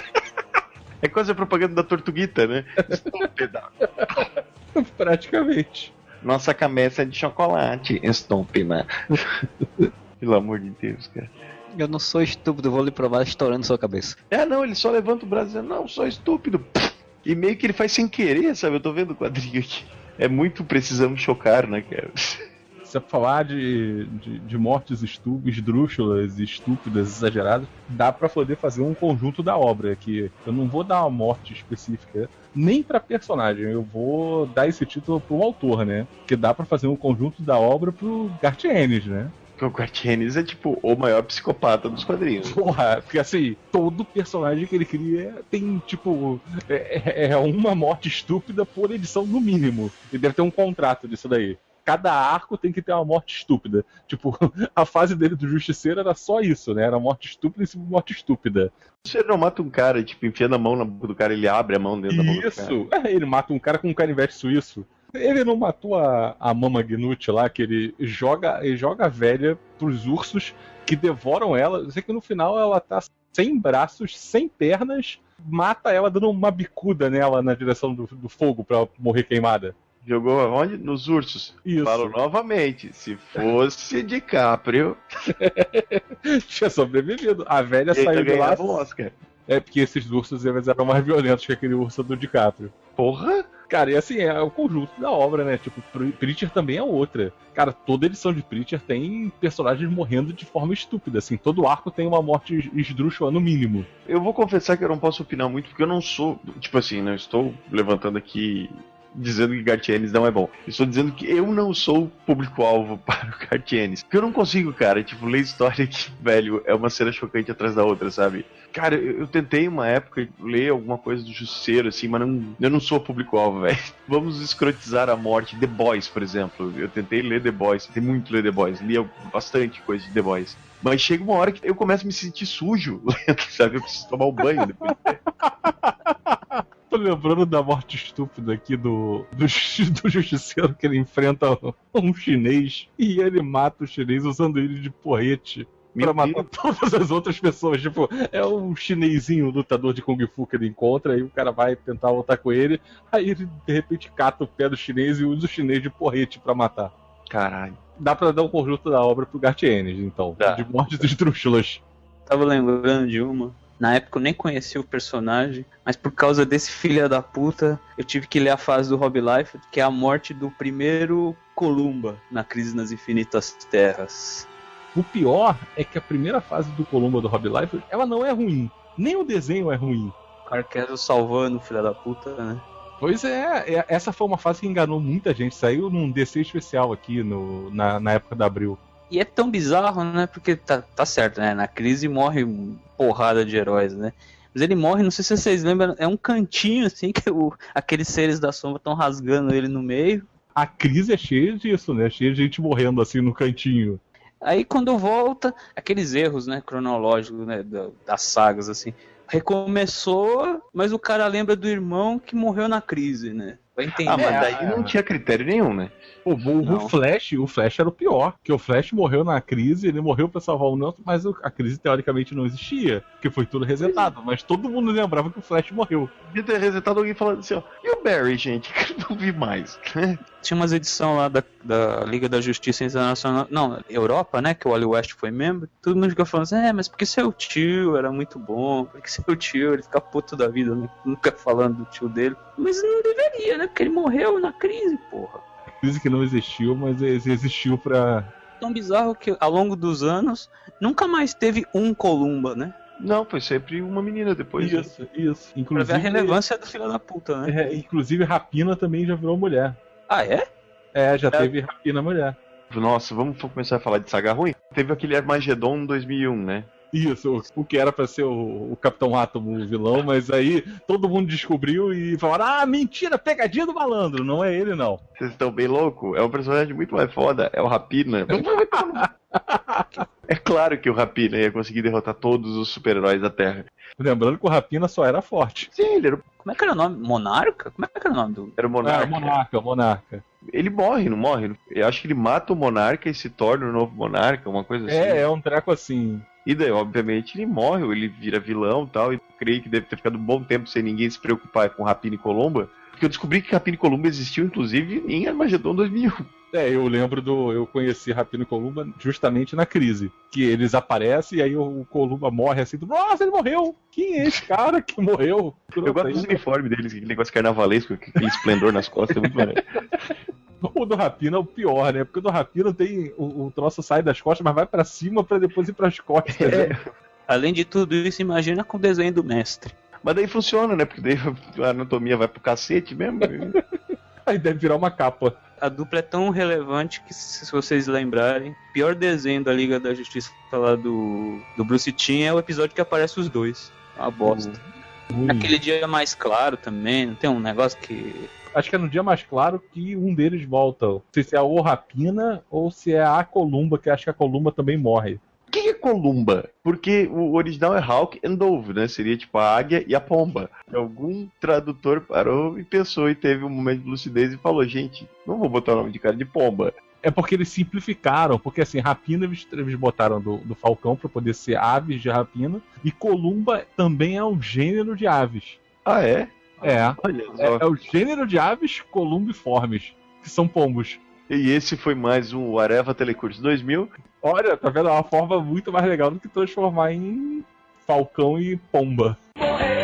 É quase a propaganda da Tortuguita, né? Estúpida! Praticamente. Nossa cabeça é de chocolate, estúpida. Pelo amor de Deus, cara. Eu não sou estúpido, vou lhe provar estourando sua cabeça. É, não, ele só levanta o braço dizendo, não, sou estúpido. E meio que ele faz sem querer, sabe? Eu tô vendo o quadrinho aqui. É muito precisamos chocar, né, cara? Se eu falar de, de, de mortes esdrúxulas, estúpidas, exageradas, dá pra poder fazer um conjunto da obra. Que eu não vou dar uma morte específica, nem pra personagem, eu vou dar esse título pro autor, né? Que dá pra fazer um conjunto da obra pro Gartienes, né? Porque o Quartienes é tipo o maior psicopata dos quadrinhos. Porra, porque assim, todo personagem que ele cria tem, tipo, é, é uma morte estúpida por edição no mínimo. E deve ter um contrato disso daí. Cada arco tem que ter uma morte estúpida. Tipo, a fase dele do Justiceiro era só isso, né? Era morte estúpida de morte estúpida. Se ele não mata um cara, tipo, enfiando a mão na boca do cara, ele abre a mão dentro da boca do cara. Isso! É, ele mata um cara com um canivete suíço. Ele não matou a, a Mama Gnut lá, que ele joga, ele joga a velha pros ursos que devoram ela. Eu sei que no final ela tá sem braços, sem pernas, mata ela dando uma bicuda nela na direção do, do fogo pra morrer queimada. Jogou aonde? Nos ursos. Isso. Falo novamente, se fosse DiCaprio, Tinha sobrevivido. A velha ele saiu de lá. Oscar. É porque esses ursos eles eram mais violentos que aquele urso do DiCaprio. Porra! Cara, e assim, é o conjunto da obra, né? Tipo, Pre- Preacher também é outra. Cara, toda edição de Preacher tem personagens morrendo de forma estúpida, assim. Todo arco tem uma morte es- esdrúxula no mínimo. Eu vou confessar que eu não posso opinar muito, porque eu não sou. Tipo assim, não estou levantando aqui dizendo que Gartienes não é bom. Eu Estou dizendo que eu não sou público-alvo para o Gartienes. Porque eu não consigo, cara, tipo, ler história que, velho, é uma cena chocante atrás da outra, sabe? Cara, eu, eu tentei uma época ler alguma coisa do Justiceiro, assim, mas não, eu não sou público-alvo, velho. Vamos escrotizar a morte. The Boys, por exemplo. Eu tentei ler The Boys, tentei muito ler The Boys. Li bastante coisa de The Boys. Mas chega uma hora que eu começo a me sentir sujo, sabe? Eu preciso tomar um banho depois. Tô lembrando da morte estúpida aqui do, do, do justiceiro que ele enfrenta um chinês e ele mata o chinês usando ele de porrete. Meu Pra matar todas as outras pessoas. Tipo, é um chinesinho lutador de Kung Fu que ele encontra, aí o cara vai tentar lutar com ele, aí ele de repente cata o pé do chinês e usa o chinês de porrete pra matar. Caralho. Dá pra dar um conjunto da obra pro Gartienes, então. Dá. De mortes esdrúxulas. Tava lembrando de uma. Na época eu nem conhecia o personagem, mas por causa desse filho da puta, eu tive que ler a fase do Rob Life, que é a morte do primeiro Columba na Crise nas Infinitas Terras. O pior é que a primeira fase do Columba do Rob Life, ela não é ruim. Nem o desenho é ruim. Carqueso salvando o filho da puta, né? Pois é, é- essa foi uma fase que enganou muita gente. Saiu num DC especial aqui no, na, na época da Abril. E é tão bizarro, né? Porque tá, tá certo, né? Na crise morre porrada de heróis, né? Mas ele morre, não sei se vocês lembram, é um cantinho assim que o, aqueles seres da sombra estão rasgando ele no meio. A crise é cheia disso, né? Cheia de gente morrendo assim no cantinho. Aí quando volta, aqueles erros, né, cronológicos, né, da- das sagas, assim. Recomeçou, mas o cara lembra do irmão que morreu na crise, né? Vai entender. Ah, mas daí não tinha critério nenhum, né? Pô, o, Não. o Flash, o Flash era o pior. Que o Flash morreu na crise, ele morreu pra salvar o Nelson, mas a crise teoricamente não existia, porque foi tudo resetado. Mas todo mundo lembrava que o Flash morreu. Podia ter resetado alguém falando assim, ó. E o Barry, gente? Que eu não vi mais. Tinha umas edições lá da, da Liga da Justiça Internacional, não, Europa, né, que o Wally West foi membro. Todo mundo fica falando assim, é, mas porque seu tio era muito bom, porque seu tio, ele fica puto da vida, né? Nunca falando do tio dele. Mas não deveria, né? Porque ele morreu na crise, porra. Crise que não existiu, mas ex- existiu pra. Tão bizarro que ao longo dos anos nunca mais teve um Columba, né? Não, foi sempre uma menina depois. né? Isso, isso. Pra Inclusive, ver a relevância do filho da puta, né? é, inclusive, Rapina também já virou mulher. Ah, é? É, já teve Rapina mulher. Nossa, vamos começar a falar de saga ruim? Teve aquele Armagedon 2001, né? Isso, o que era pra ser o, o Capitão Átomo, o vilão, mas aí todo mundo descobriu e falaram: ah, mentira, pegadinha do malandro, não é ele não. Vocês estão bem louco? É um personagem muito mais foda, é o Rapina. É claro que o Rapina ia conseguir derrotar todos os super-heróis da Terra. Lembrando que o Rapina só era forte. Sim, ele era, Como é que era o nome? Monarca? Como é que era o nome do. era o Ah, monarca. monarca, monarca. Ele morre, não morre? Eu acho que ele mata o monarca e se torna o novo monarca, uma coisa assim. É, é um treco assim. E daí, obviamente, ele morre, ou ele vira vilão e tal. E creio que deve ter ficado um bom tempo sem ninguém se preocupar com Rapina e Colomba. Porque eu descobri que Rapina e Colomba existiu, inclusive, em Armagedon 2001. É, eu lembro do. Eu conheci Rapino e Columba justamente na crise. Que eles aparecem e aí o, Columba morre assim. do, Nossa, ele morreu! Quem é esse cara que morreu? Eu gosto dos uniformes deles, aquele negócio carnavalesco, aquele esplendor nas costas, é muito maneiro. O do Rapino é o pior, né? Porque o do Rapino tem. O, o troço sai das costas, mas vai pra cima pra depois ir pras costas. É. né? Além de tudo isso, imagina com o desenho do mestre. Mas daí funciona, né? Porque daí a anatomia vai pro cacete mesmo. Aí deve virar uma capa. A dupla é tão relevante que, se vocês lembrarem, o pior desenho da Liga da Justiça lá do, do Bruce Timm é o episódio que aparece os dois. É Uma bosta. Naquele dia mais claro também, não tem um negócio que. Acho que é no dia mais claro que um deles volta. Não sei se é o Rapina ou se é a Columba, que acho que a Columba também morre. O que é Columba? Porque o original é Hawk and Dove, né? Seria tipo a águia e a pomba. Algum tradutor parou e pensou e teve um momento de lucidez e falou: gente, não vou botar o nome de cara de pomba. É porque eles simplificaram, porque assim, rapina eles, eles botaram do, do falcão pra poder ser aves de rapina, e columba também é um gênero de aves. Ah, é? É, Olha é, é o gênero de aves columbiformes, que são pombos. E esse foi mais um Areva Telecurso 2000. Olha, tá vendo? É uma forma muito mais legal do que transformar em falcão e pomba. Morreu,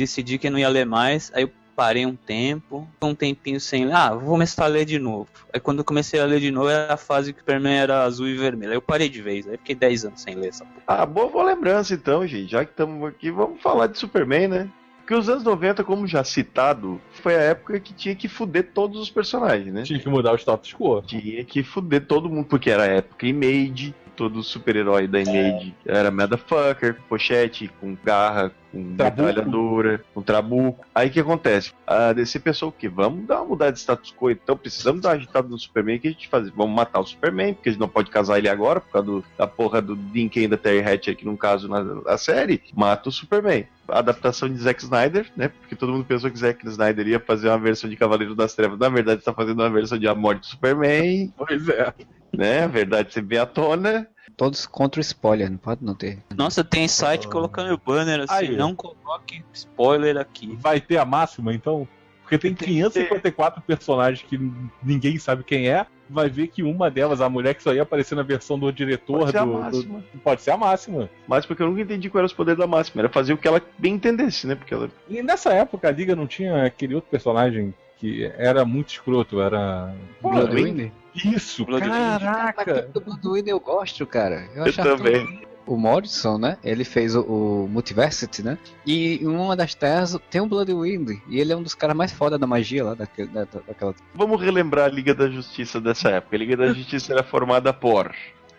Decidi que não ia ler mais, aí eu parei um tempo, um tempinho sem ler. Ah, vou começar a ler de novo. Aí quando eu comecei a ler de novo, era a fase que o Superman era azul e vermelho. Aí eu parei de vez, aí fiquei 10 anos sem ler essa porra. Ah, boa, boa lembrança então, gente. Já que estamos aqui, vamos falar de Superman, né? Porque os anos 90, como já citado, foi a época que tinha que fuder todos os personagens, né? Tinha que mudar o status quo. Tinha que fuder todo mundo, porque era a época Image, todo super-herói da Image era motherfucker, com pochete, com garra, com metralhadora, com trabuco. Aí o que acontece? A DC pensou o quê? Vamos dar uma mudada de status quo, então precisamos dar uma agitada no Superman, o que a gente faz? Vamos matar o Superman, porque a gente não pode casar ele agora, por causa do- da porra do Cain da Terry Hatcher, que no caso na, na série, mata o Superman. A adaptação de Zack Snyder, né? Porque todo mundo pensou que Zack Snyder ia fazer uma versão de Cavaleiro das Trevas. Na verdade, está fazendo uma versão de A Morte do Superman, Pois é. né? A verdade sempre vem à tona. Todos contra o spoiler, não pode não ter. Nossa, tem site colocando o banner assim, Aí. não coloque spoiler aqui. Vai ter a máxima, então? Porque tem Tem que ter. 554 personagens que ninguém sabe quem é. Vai ver que uma delas, a mulher que só ia aparecer na versão do diretor Pode ser a do, do- máxima. Pode ser a máxima. Mas porque eu nunca entendi qual era os poderes da máxima. Era fazer o que ela bem entendesse, né? Porque ela. E nessa época a Liga não tinha aquele outro personagem que era muito escroto, era. Bloodwind? Isso, Bloodwind. caraca! Do Bloodwind eu gosto, cara. Eu, Eu também. O Morrison, né? Ele fez o, o Multiversity, né? E em uma das terras tem um Bloodwind. E ele é um dos caras mais foda da magia lá, daquele, da, daquela. Vamos relembrar a Liga da Justiça dessa época. A Liga da Justiça era formada por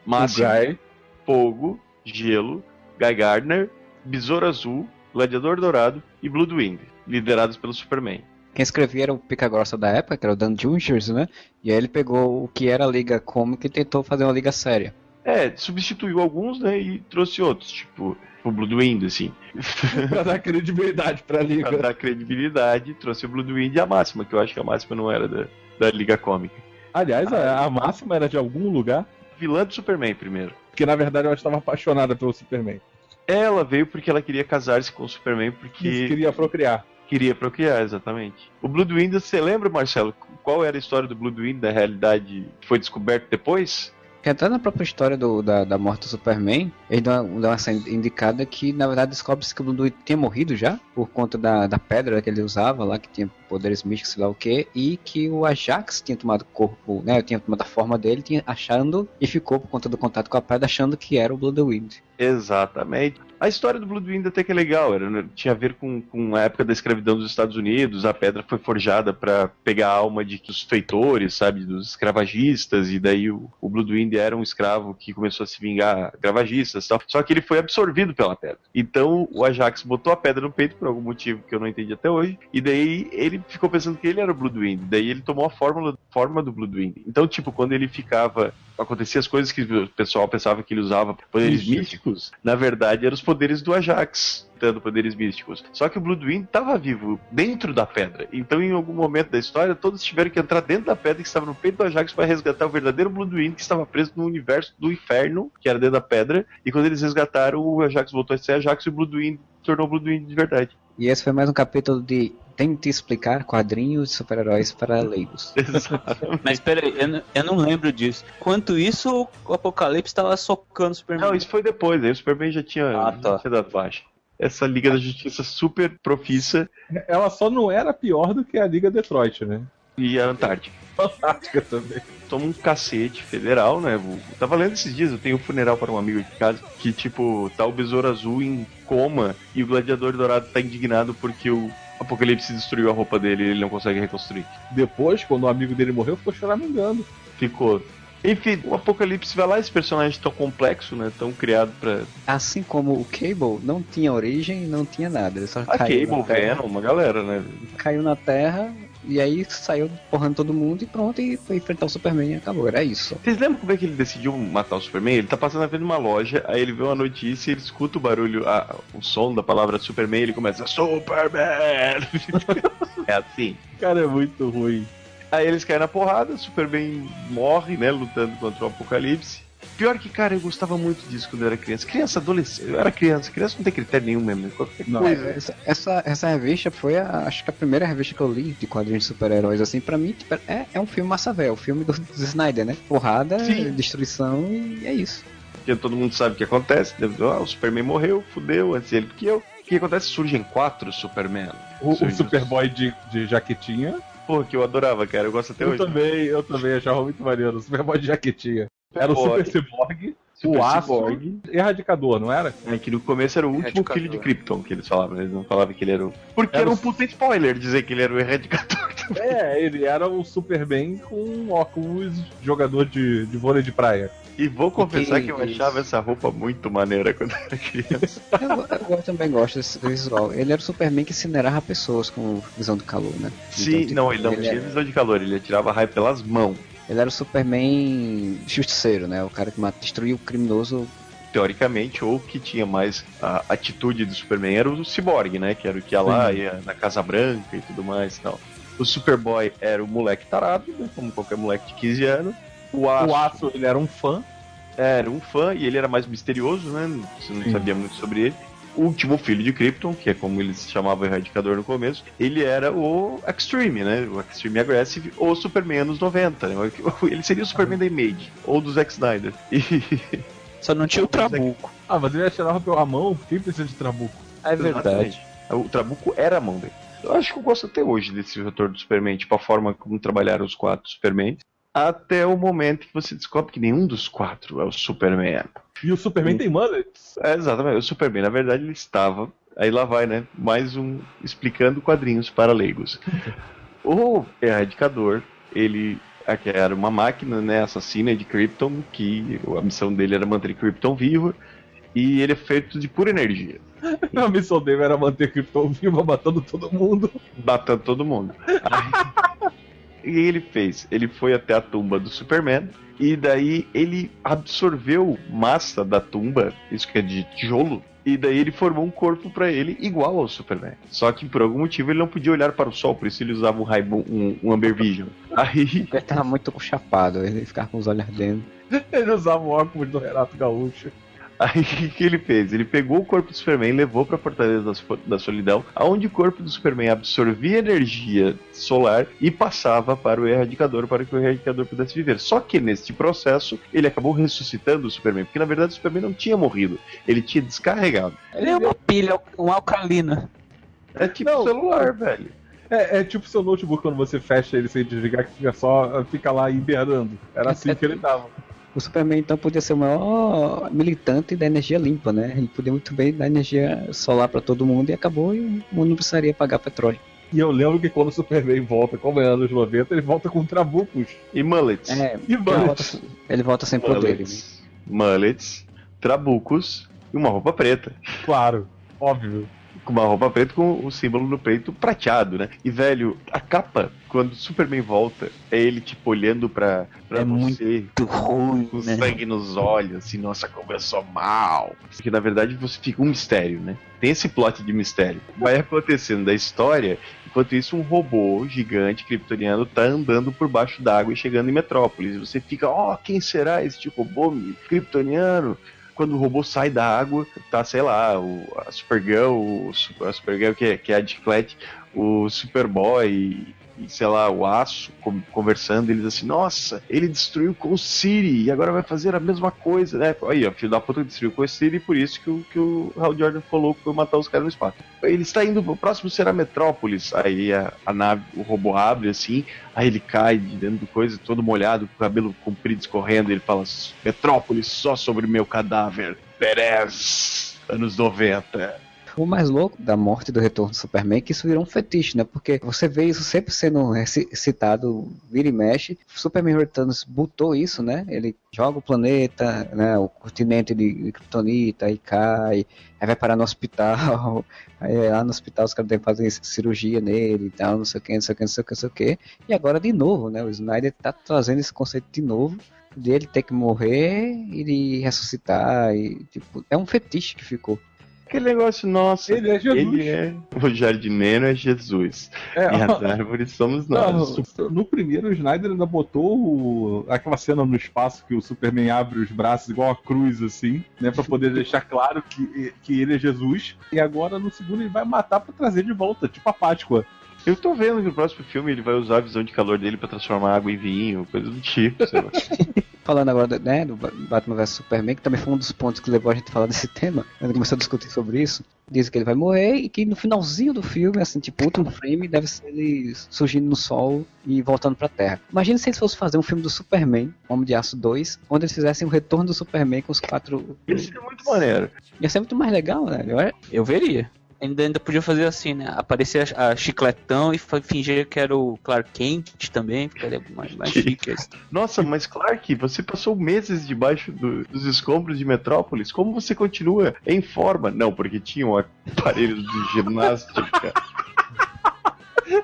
O Máximo, Guy, Fogo, Gelo, Guy Gardner, Besouro Azul, Gladiador Dourado e Bloodwind, liderados pelo Superman. Quem escrevia era o pica grossa da época, que era o Dan Jungers, né? E aí ele pegou o que era a liga cômica e tentou fazer uma liga séria. É, substituiu alguns, né, e trouxe outros, tipo o Bloodwind, assim. pra dar credibilidade pra Pra Liga. dar credibilidade, trouxe o Bloodwind e a Máxima, que eu acho que a Máxima não era da, da Liga Cômica. Aliás, a, a máxima era de algum lugar, Vilã do Superman primeiro. porque na verdade ela estava apaixonada pelo Superman. Ela veio porque ela queria casar-se com o Superman Que porque queria procriar. Queria procriar, exatamente. O Bloodwind, você lembra, Marcelo, qual era a história do Bloodwind da realidade que foi descoberto depois? Até na própria história do- da, da morte do Superman, ele dá, dá essa indicada que, na verdade, descobre-se que o Bloodwind tinha morrido já, por conta da, da pedra que ele usava lá, que tinha poderes místicos, sei lá o que, e que o Ajax tinha tomado corpo, né? Tinha tomado a forma dele, tinha, achando, e ficou por conta do contato com a pedra, achando que era o Bloodwind. Exatamente. A história do Bloodwind até que é legal, era, né, tinha a ver com, com a época da escravidão dos Estados Unidos, a pedra foi forjada para pegar a alma de dos feitores, sabe, dos escravagistas, e daí o, o Bloodwind era um escravo que começou a se vingar escravagistas tal, só que ele foi absorvido pela pedra. Então o Ajax botou a pedra no peito por algum motivo que eu não entendi até hoje, e daí ele ficou pensando que ele era o Bloodwind, daí ele tomou a fórmula, forma do Bloodwind. Então, tipo, quando ele ficava acontecia as coisas que o pessoal pensava que ele usava poderes Místicos. místicos, na verdade eram os poderes do Ajax, dando poderes místicos. Só que o Bloodwind estava vivo dentro da pedra. Então, em algum momento da história, todos tiveram que entrar dentro da pedra que estava no peito do Ajax para resgatar o verdadeiro Bloodwind que estava preso no universo do inferno, que era dentro da pedra. E quando eles resgataram, o Ajax voltou a ser Ajax e o Bloodwind tornou Bloodwind de verdade. E esse foi mais um capítulo de Tente explicar quadrinhos de super-heróis para leigos. Exatamente. Mas peraí, eu, não- eu não lembro disso. Enquanto isso, o Apocalipse tava socando o Superman. Não, isso foi depois, aí o Superman já tinha, Ah, tá. já tinha dado baixa. Essa Liga da Justiça super profissa Ela só não era pior do que a Liga Detroit, né? E a Antártica. Fantástica também. toma um cacete federal, né? Eu tava lendo esses dias, eu tenho um funeral para um amigo aqui em casa, que tipo, tá o Besouro Azul em coma e o Gladiador Dourado tá indignado porque o Apocalipse destruiu a roupa dele e ele não consegue reconstruir. Depois, quando o amigo dele morreu, ficou choramingando. Ficou. Enfim, o Apocalipse vai lá, esse personagem tão complexo, né? Tão criado pra. Assim como o Cable não tinha origem, não tinha nada. Ele só A caiu, Cable, na terra, Venom, uma galera, né? caiu na Terra e aí saiu porrando todo mundo e pronto, e foi enfrentar o Superman e acabou. Era isso. Vocês lembram como é que ele decidiu matar o Superman? Ele tá passando a frente de uma loja, aí ele vê uma notícia, ele escuta o barulho, a- o som da palavra Superman, e ele começa Superman! é assim. Cara, é muito ruim. Aí eles caem na porrada, o Superman morre, né, lutando contra o Apocalipse. Pior que, cara, eu gostava muito disso quando eu era criança. Criança, adolescente, eu era criança, criança não tem critério nenhum mesmo, qualquer Não. coisa. Essa, essa, essa revista foi, a, acho que a primeira revista que eu li de quadrinhos de super-heróis. Assim, pra mim, tipo, é, é um filme massa velho, o filme do, do Snyder, né? Porrada, Sim. destruição e é isso. Porque todo mundo sabe o que acontece. né? Ah, o Superman morreu, fudeu, antes ele do que eu. O que acontece? Surgem quatro Superman. O, o Superboy de, de jaquetinha. Pô, que eu adorava, cara. Eu gosto até Eu hoje. também, eu também achava muito maneiro. O Superboy de jaquetinha. Era o. Super Cyborg, o Aço Cyborg. Erradicador, não era? É que no começo era o último filho de Krypton que eles falavam. Eles não falavam que ele era o. Porque Era era, um puta spoiler dizer que ele era o erradicador. É, ele era o Superman com óculos jogador de, de vôlei de praia. E vou confessar que que eu isso? achava essa roupa muito maneira quando eu era criança. Eu, eu também gosto desse visual. Ele era o Superman que incinerava pessoas com visão de calor, né? Sim, tipo, não, ele não ele tinha era- visão de calor, ele atirava raio pelas mãos. Ele era o Superman justiceiro, né? O cara que destruiu o criminoso. Teoricamente, ou que tinha mais a atitude do Superman era o Cyborg, né? Que era o que ia lá, ia na Casa Branca e tudo mais e tal. O Superboy era o moleque tarado, né? Como qualquer moleque de 15 anos. O Aço, O Aço, ele era um fã. era um fã e ele era mais misterioso, né? Você não Sim. sabia muito sobre ele. O último filho de Krypton, que é como eles chamavam o Erradicador no começo, ele era o Extreme, né? O Extreme Aggressive, ou Superman anos 90, né? Ele seria o Superman da Image, ou do Zack Snyder. E Só não tinha o Trabuco. Ah, mas ele atirava pela mão. Quem precisa de trabuco? É verdade. O Trabuco era a mão dele. Eu acho que eu gosto até hoje desse retorno do Superman, tipo a forma como trabalharam os quatro Superman. Até o momento que você descobre que nenhum dos quatro é o Superman. E o Superman Sim. tem mullets. É, exatamente, o Superman, na verdade, ele estava. Aí lá vai, né? Mais um explicando quadrinhos para leigos. o Erradicador, ele aqui era uma máquina, né, assassina de Krypton, que a missão dele era manter Krypton viva, e ele é feito de pura energia. A missão dele era manter Krypton viva, matando todo mundo. matando todo mundo. Aí, o que ele fez? Ele foi até a tumba do Superman e daí ele absorveu massa da tumba, isso que é de tijolo, e daí ele formou um corpo pra ele igual ao Superman. Só que por algum motivo ele não podia olhar para o sol, por isso ele usava um, um, um Amber Vision. Aí Ele tava muito chapado, ele ficava com os olhos ardendo. Ele usava o óculos do Renato Gaúcho. Aí o que, ele fez? Ele pegou o corpo do Superman, levou pra Fortaleza da, Solidão, aonde o corpo do Superman absorvia energia solar e passava para o Erradicador para que o Erradicador pudesse viver. Só que neste processo ele acabou ressuscitando o Superman, porque na verdade o Superman não tinha morrido, ele tinha descarregado. Ele é uma pilha, uma alcalina. É tipo Não. celular, velho. É, é tipo seu notebook quando você fecha ele sem desligar, que fica só fica lá hibernando. Era assim que ele tava. O Superman então podia ser o maior militante da energia limpa, né? Ele podia muito bem dar energia solar pra todo mundo e acabou e o mundo não precisaria pagar petróleo. E eu lembro que quando o Superman volta, como é anos 90, ele volta com trabucos. E mullets. É, E ele volta, bullets. ele volta sem poder. né? Mullets. Mullets, trabucos e uma roupa preta. Claro, óbvio. Com uma roupa preta com o símbolo no peito prateado, né? E, velho, a capa, quando o Superman volta, é ele, tipo, olhando pra, pra É você. Muito ruim, com né? sangue nos olhos, assim, nossa, começou mal. Porque na verdade você fica um mistério, né? Tem esse plot de mistério. Vai acontecendo da história, enquanto isso, um robô gigante kryptoniano tá andando por baixo d'água e chegando em Metrópolis. E você fica, ó, quem será este robô kryptoniano? Quando o robô sai da água, tá, sei lá, o, a Supergirl, o, a Supergirl que é, que é a Chiclete, o Superboy sei lá, o Aço conversando, eles assim, nossa, ele destruiu Coal City e agora vai fazer a mesma coisa, né? Aí, ó, filho da puta destruiu Coal City e por isso que o, que o Hal Jordan falou que foi matar os caras no espaço. Ele está indo, o próximo será Metrópolis. Aí a, a nave, o robô abre assim, aí ele cai de dentro do coisa, todo molhado, com o cabelo comprido escorrendo, ele fala, Metrópolis só sobre meu cadáver. Perez, anos 90. O mais louco da morte e do retorno do Superman é que isso virou um fetiche, né? Porque você vê isso sempre sendo é, ci- citado, vira e mexe. Superman Returns botou isso, né? Ele joga o planeta, né? O continente de, Kryptonita, aí cai, aí vai parar no hospital. Aí lá no hospital os caras devem fazer cirurgia nele e tal, não sei o que, não sei o que, não sei o que, não sei o que. E agora de novo, né? O Snyder tá trazendo esse conceito de novo. De ele ter que morrer e ressuscitar. E, tipo, é um fetiche que ficou. Aquele negócio, nossa, Ele é Jesus. ele é- O jardineiro é Jesus. É, E as árvores somos nós. Não, no primeiro, o Snyder ainda botou o- aquela cena no espaço que o Superman abre os braços igual a cruz, assim, né? Pra poder deixar claro que, que ele é Jesus. E agora, no segundo, ele vai matar pra trazer de volta, tipo a Páscoa. Eu tô vendo que no próximo filme ele vai usar a visão de calor dele pra transformar água em vinho, coisa do tipo, sei lá. Falando agora né, do Ba- Batman vs Superman, que também foi um dos pontos que levou a gente a falar desse tema, a gente começou a discutir sobre isso. Diz que ele vai morrer e que no finalzinho do filme, assim, tipo, último frame deve ser ele surgindo no sol e voltando pra Terra. Imagina se eles fossem fazer um filme do Superman, Homem de Aço 2, onde eles fizessem o retorno do Superman com os quatro. Isso é muito maneiro. Ia ser muito mais legal, né? Eu- Eu veria. Ainda, ainda podia fazer assim, né? Aparecer a, a chicletão e fingir que era o Clark Kent também, ficaria mais, mais chique. Nossa, mas Clark, você passou meses debaixo do- dos escombros de Metrópolis. Como você continua em forma? Não, porque tinha um aparelho de ginástica.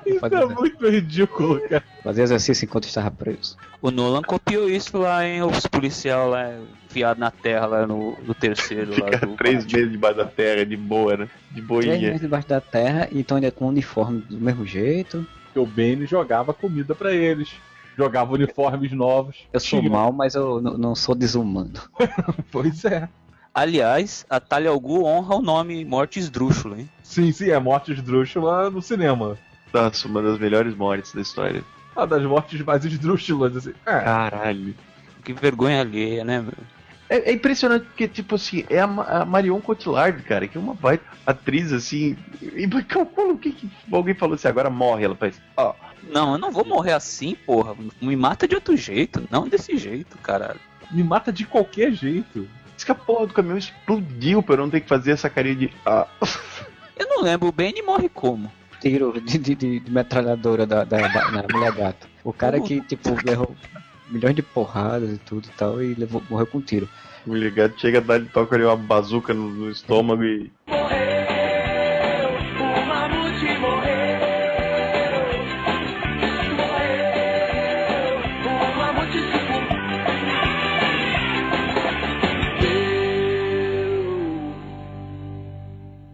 Isso é muito ridículo, cara. Fazer exercício enquanto estava preso. O Nolan copiou isso lá em Os Policial lá, enfiado na terra lá no, no terceiro lá Ficar do três Batman. meses debaixo da terra, de boa, né? De Três boinha. meses debaixo da terra, então ele é com o uniforme do mesmo jeito. Porque o Bane jogava comida pra eles. Jogava uniformes novos. Eu sou Tinha- mal, mas eu não sou desumano. Pois é. Aliás, a Talia al Ghul honra o nome Morte Esdrúxula, hein? Sim, sim, é morte esdrúxula no cinema. Nossa, uma das melhores mortes da história. Uma das mortes mais esdrúxulas, assim. É, Caralho. Que vergonha alheia, né, meu? É, é impressionante porque, tipo assim, é a, a Marion Cotillard, cara, que é uma baita atriz, assim. E calcula o que, que alguém falou assim, agora morre. Ela faz. Ó, Não, eu não vou morrer assim, porra. Me mata de outro jeito, não desse jeito, caralho. me mata de qualquer jeito. diz que a porra do caminhão explodiu pra eu não ter que fazer essa carinha de. Ah. Eu não lembro, o Bane morre como? Tiro de, de, de- de metralhadora da, da, da- na mulher gato. O cara que, tipo, levou milhões de porradas e tudo e tal, e levou, morreu com um tiro. O ligado chega, dá, ele toca ali uma bazuca no, no estômago e.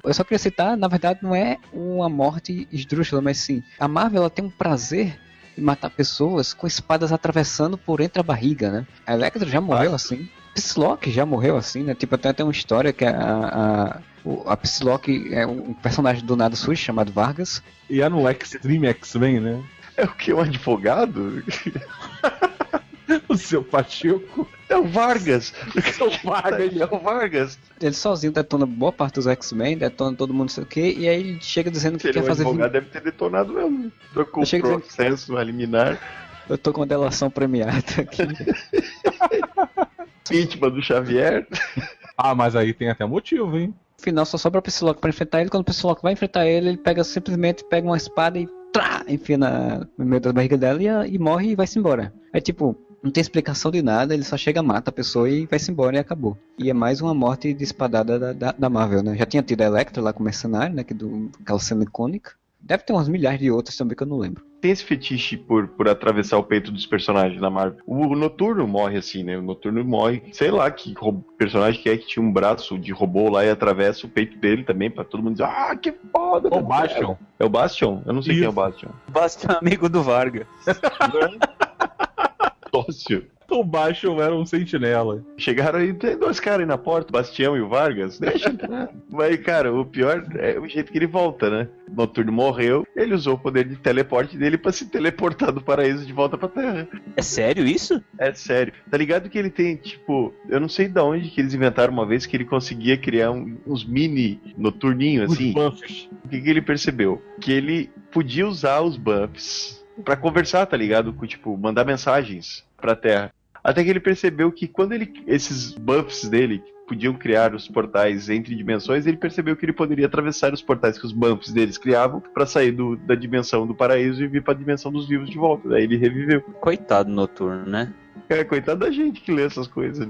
Eu só queria citar, na verdade, não é uma morte esdrúxula, mas sim, a Marvel ela tem um prazer em matar pessoas com espadas atravessando por entre a barriga, né? A Electra já morreu assim. Psylocke já morreu assim, né? Tipo, até tem uma história que a, a, a Psylocke é um personagem do nada surge chamado Vargas. E é no Extreme X-Men, né? É o que? Um advogado? O seu Pacheco. É o Vargas. É o Vargas. Ele é o Vargas. Ele sozinho detona boa parte dos X-Men, detona todo mundo, não sei o quê, e aí ele chega dizendo que Ele é quer um fazer. advogado, deve ter detonado mesmo. Trocou o dizendo- processo a liminar. Eu tô com uma delação premiada aqui. Vítima do Xavier. Ah, mas aí tem até motivo, hein? No final só sobra o Psylocke pra enfrentar ele. Quando o Psylocke vai enfrentar ele, ele pega simplesmente pega uma espada e trá, enfia na, no meio da barriga dela e, e morre e vai-se embora. É tipo, não tem explicação de nada, ele só chega, mata a pessoa e vai-se embora e acabou. E é mais uma morte de espadada da, da, da Marvel, né? Já tinha tido a Electra lá com o Mercenário, né? Que do, aquela cena icônica. Deve ter umas milhares de outras também que eu não lembro. Tem esse fetiche por, por atravessar o peito dos personagens da Marvel. O Noturno morre assim, né? O Noturno morre, sei lá, que personagem que é que tinha um braço de robô lá e atravessa o peito dele também, pra todo mundo dizer, ah, que foda! O Bastion. É o Bastion? Eu não sei quem é o Isso. Bastion. Basta amigo do Vargas. Sócio. O Bastion era um sentinela. Chegaram aí, tem dois caras aí na porta, o Bastião e o Vargas. Deixa entrar. Mas, cara, o pior é o jeito que ele volta, né? Noturno morreu, ele usou o poder de teleporte dele pra se teleportar do paraíso de volta pra Terra. É sério isso? É sério. Tá ligado que ele tem, tipo, eu não sei de onde que eles inventaram uma vez que ele conseguia criar um- uns mini noturninhos, Os assim. buffs. O que, que ele percebeu? Que ele podia usar os buffs pra conversar, tá ligado? Com, tipo, mandar mensagens pra Terra. Até que ele percebeu que quando ele. Esses buffs dele podiam criar os portais entre dimensões, ele percebeu que ele poderia atravessar os portais que os buffs deles criavam pra sair do- da dimensão do paraíso e vir pra dimensão dos vivos de volta. Daí ele reviveu. Coitado noturno, né? É, coitado da gente que lê essas coisas.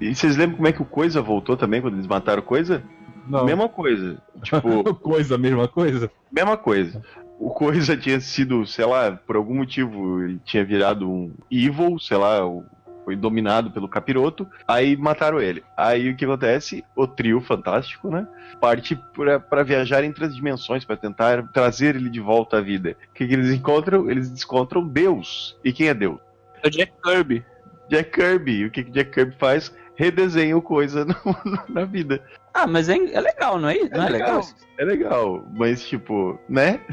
E vocês lembram como é que o Coisa voltou também quando eles mataram o Coisa? Não. Mesma coisa. Tipo, Coisa, mesma coisa. mesma coisa. O Coisa tinha sido, sei lá, por algum motivo, ele tinha virado um evil, sei lá, foi dominado pelo capiroto, aí mataram ele. Aí o que acontece? O trio fantástico, né? Parte pra, pra viajar entre as dimensões, pra tentar trazer ele de volta à vida. O que, que eles encontram? Eles encontram Deus. E quem é Deus? É o Jack Kirby. Jack Kirby. O que, que Jack Kirby faz? Redesenha o Coisa no- na vida. Ah, mas é, é legal, não é? Não é, legal? É legal, mas tipo, né?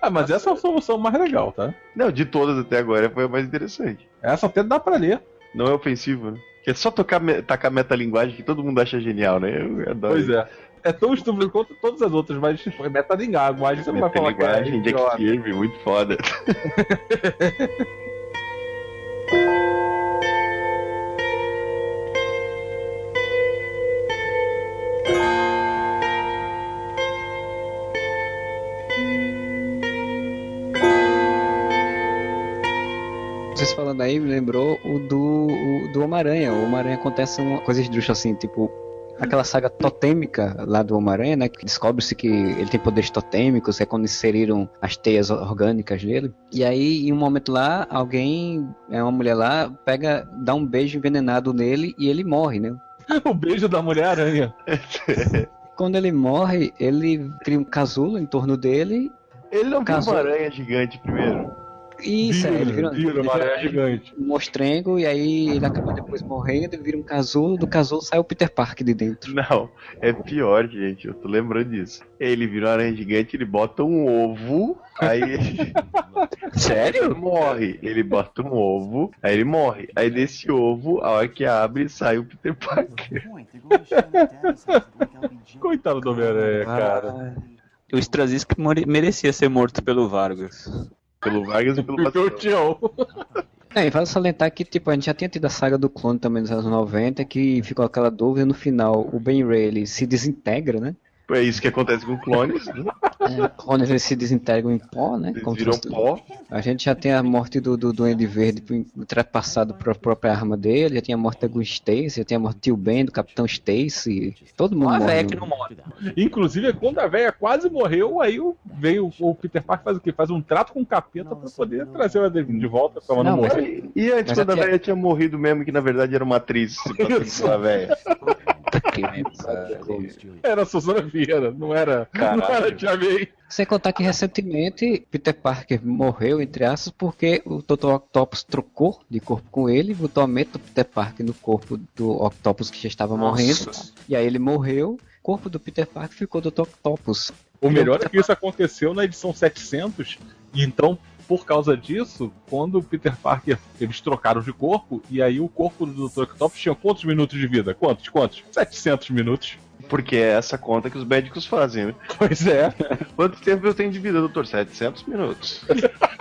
Ah, mas essa é a solução mais legal, tá? Não, de todas até agora foi a mais interessante. Essa até dá pra ler. Não é ofensivo, né? Que é só tocar, tacar metalinguagem que todo mundo acha genial, né? Eu adoro. Pois é. É tão estúpido quanto todas as outras, mas tipo, é metalinguagem. Você não vai falar que é Jack. Kirby, muito foda. Vocês falando aí me lembrou o do, o do Homem-Aranha. O Homem-Aranha acontece uma coisa esdrúxula assim, tipo. Aquela saga totêmica lá do Homem-Aranha, né? Que descobre-se que ele tem poderes totêmicos, é quando inseriram as teias orgânicas dele. E aí, em um momento lá, alguém, é uma mulher lá, pega, dá um beijo envenenado nele e ele morre, né? O beijo da Mulher-Aranha. Quando ele morre, ele cria um casulo em torno dele. Ele não viu uma aranha gigante primeiro. E isso, é, ele vira, vira ele uma vira aranha gigante. um mostrengo e aí ele acaba depois morrendo, ele vira um casulo, do casulo sai o Peter Parker de dentro. Não, é pior, gente. Eu tô lembrando disso. Ele vira uma aranha gigante, ele bota um ovo, aí ele Sério? morre. Ele bota um ovo, aí ele morre. Aí desse ovo, a hora que abre, sai o Peter Parker. Coitado do Homem-Aranha, cara. O Straczynski more- merecia ser morto pelo Vargas. Pelo Vargas e pelo Bastião. É, e vale salientar que, tipo, a gente já tinha tido a saga do clone também nos anos 90, que ficou aquela dúvida no final, o Ben Ray, ele se desintegra, né? É isso que acontece com clones, né? É, clones eles se desintegram em pó, né? Eles Como viram fosse- pó. A gente já tem a morte do, do Duende Verde ultrapassado pela própria arma dele, já tinha a morte da Gwen Stacy, já tinha a morte do Tio Ben, do Capitão Stacy, todo mundo Uma morre. que não morre. Inclusive, quando a velha quase morreu, aí veio o Peter Parker faz o quê? Faz um trato com o capeta pra poder trazer ela de de volta pra ela não Não, morrer. E, e antes, Mas quando a é- velha tinha morrido mesmo, que na verdade era uma atriz, se pela velha. Pariu. Era Suzana Vieira, não era, não era a Tia May. Sem contar que recentemente Peter Parker morreu, entre aspas, porque o Dr. Octopus trocou de corpo com ele, botou a mente do Peter Parker no corpo do Octopus que já estava morrendo. Nossa. E aí ele morreu, o corpo do Peter Parker ficou do Dr. Octopus. O melhor é que isso aconteceu na edição 700, e então por causa disso, quando o Peter Parker, eles trocaram de corpo, e aí o corpo do Dr. Octopus tinha quantos minutos de vida? Quantos? Quantos? 700 minutos. Porque é essa conta que os médicos fazem, né? Pois é. Quanto tempo eu tenho de vida, doutor? 700 minutos.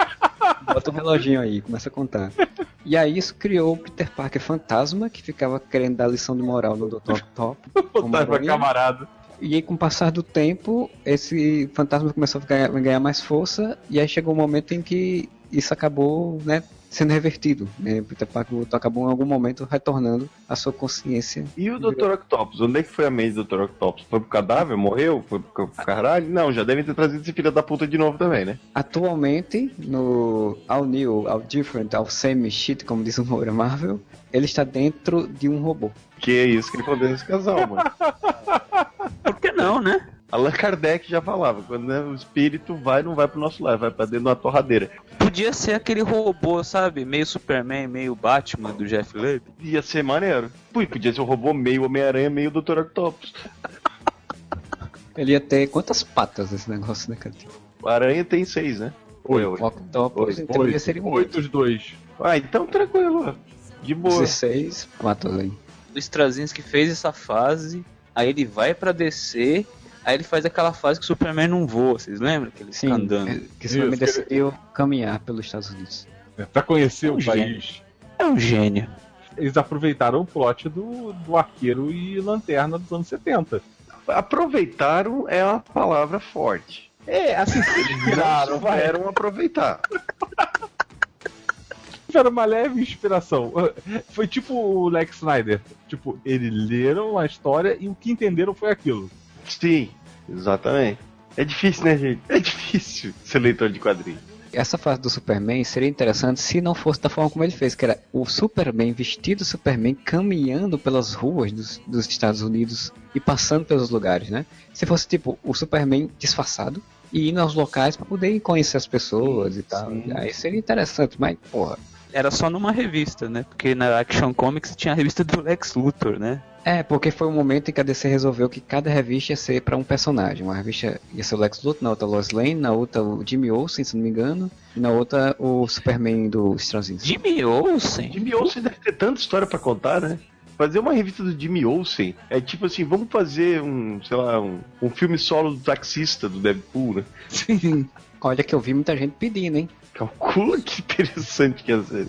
Bota um reloginho aí, começa a contar. E aí isso criou o Peter Parker fantasma, que ficava querendo dar lição de moral no Dr. Octopus. aranha. camarada. E aí, com o passar do tempo, esse fantasma começou a ganhar, ganhar mais força, e aí chegou um momento em que isso acabou, né, sendo revertido. Né? Peter Parker acabou em algum momento retornando à sua consciência. E o Dr. Octopus? Onde é que foi a mente do Dr. Octopus? Foi pro cadáver? Morreu? Foi pro pro caralho? Não, já devem ter trazido esse filho da puta de novo também, né? Atualmente, no All New, All Different, All Same Shit, como diz o Moura Marvel, ele está dentro de um robô. Que é isso que ele condena esse casal, mano. Por que não, né? Allan Kardec já falava, quando né, o espírito vai, não vai pro nosso lar, vai pra dentro de uma torradeira. Podia ser aquele robô, sabe? Meio Superman, meio Batman do Jeff Lubb. Ia ser maneiro. Pô, podia ser um robô meio Homem-Aranha, meio Dr. Octopus. Ele ia ter quantas patas esse negócio, né, cara? Aranha tem seis, né? Ou é O oito? Octopus, Oito, então ia ser um Oito os dois. Ah, então tranquilo. De boa. 16 patas aí. O Straczynski fez essa fase, aí ele vai pra descer, aí ele faz aquela fase que o Superman não voa, vocês lembram? Que ele Sim, fica andando. é, que nome Isso, decidiu caminhar pelos Estados Unidos. né, Pra conhecer Um o gênio. país. É um gênio. Eles aproveitaram o plot do, do arqueiro e lanterna dos anos 70. Aproveitaram é uma palavra forte. É, assim, eles viraram, vai. Souberam aproveitar. Tiveram uma leve inspiração. Foi tipo o Lex Snyder. Tipo, eles leram a história e o que entenderam foi aquilo. Sim, exatamente. É difícil, né, gente? É difícil ser leitor de quadrinhos. Essa fase do Superman seria interessante se não fosse da forma como ele fez, que era o Superman vestido Superman caminhando pelas ruas dos, dos Estados Unidos e passando pelos lugares, né? Se fosse tipo o Superman disfarçado e indo aos locais para poder conhecer as pessoas e tal. Sim. Aí seria interessante, mas porra. Era só numa revista, né? Porque na Action Comics tinha a revista do Lex Luthor, né? É, porque foi um momento em que a DC resolveu que cada revista ia ser para um personagem. Uma revista ia ser o Lex Luthor, na outra Lois Lane, na outra o Jimmy Olsen, se não me engano, e na outra o Superman do Straczynski. Jimmy Olsen. Jimmy Olsen deve ter tanta história pra contar, né? Fazer uma revista do Jimmy Olsen é tipo assim, vamos fazer um, sei lá, um, um filme solo do taxista do Deadpool, né? Sim. Olha que eu vi muita gente pedindo, hein? Calcula que interessante que ia ser.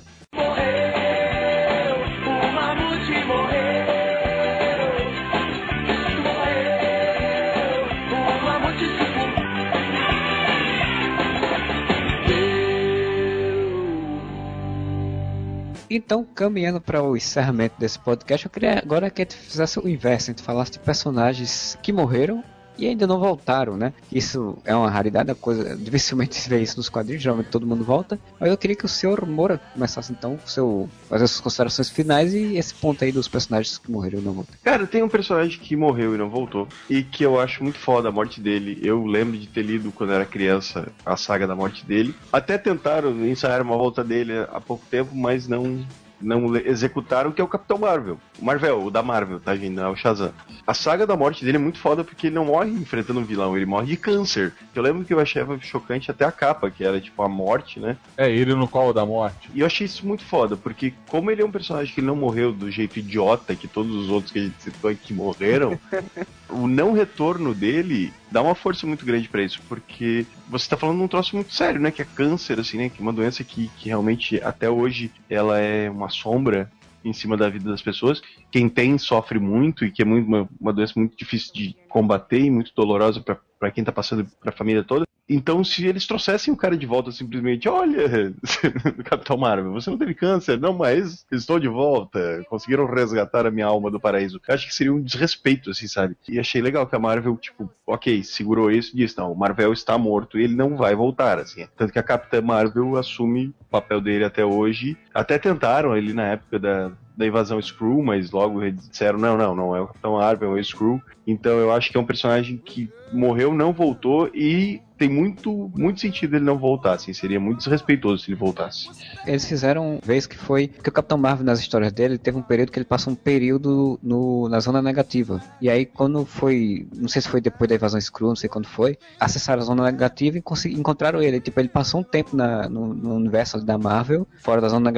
Então, caminhando para o encerramento desse podcast, eu queria agora que a gente fizesse o inverso, a gente falasse de personagens que morreram e ainda não voltaram, né? Isso é uma raridade, a coisa dificilmente se vê isso nos quadrinhos, geralmente todo mundo volta. Mas eu queria que o senhor Moura começasse então o seu as suas considerações finais e esse ponto aí dos personagens que morreram e não voltaram. Cara, tem um personagem que morreu e não voltou. E que eu acho muito foda a morte dele. Eu lembro de ter lido quando era criança a saga da morte dele. Até tentaram ensaiar uma volta dele há pouco tempo, mas não. Não executaram, que é o Capitão Marvel. O Marvel, o da Marvel, tá, gente? Não é o Shazam. A saga da morte dele é muito foda porque ele não morre enfrentando um vilão, ele morre de câncer. Eu lembro que eu achava chocante até a capa, que era tipo a morte, né? É, ele no colo da morte. E eu achei isso muito foda, porque como ele é um personagem que não morreu do jeito idiota que todos os outros que a gente citou aqui morreram, o não retorno dele dá uma força muito grande pra isso, porque você tá falando de um troço muito sério, né? Que é câncer, assim, né? Que é uma doença que, que realmente até hoje ela é uma sombra em cima da vida das pessoas. Quem tem sofre muito e que é muito, uma, uma doença muito difícil de combater e muito dolorosa para quem tá passando pra família toda. Então, se eles trouxessem o cara de volta simplesmente, olha, Capitão Marvel, você não teve câncer, não, mas estou de volta, conseguiram resgatar a minha alma do paraíso. Eu acho que seria um desrespeito, assim, sabe? E achei legal que a Marvel, tipo, ok, segurou isso e disse, não, o Marvel está morto e ele não vai voltar, assim. Tanto que a Capitã Marvel assume o papel dele até hoje. Até tentaram ali na época da, da invasão Skrull, mas logo eles disseram, não, não, não é o Capitão Marvel, é o Skrull. Então eu acho que é um personagem que morreu, não voltou e tem muito, muito sentido ele não voltar, assim, seria muito desrespeitoso se ele voltasse. Eles fizeram uma vez que foi. que o Capitão Marvel, nas histórias dele, teve um período que ele passou um período no, na zona negativa. E aí, quando foi. Não sei se foi depois da invasão Skrull, não sei quando foi. Acessaram a zona negativa e encontraram ele. Tipo, ele passou um tempo na- no, no universo da Marvel, fora da zona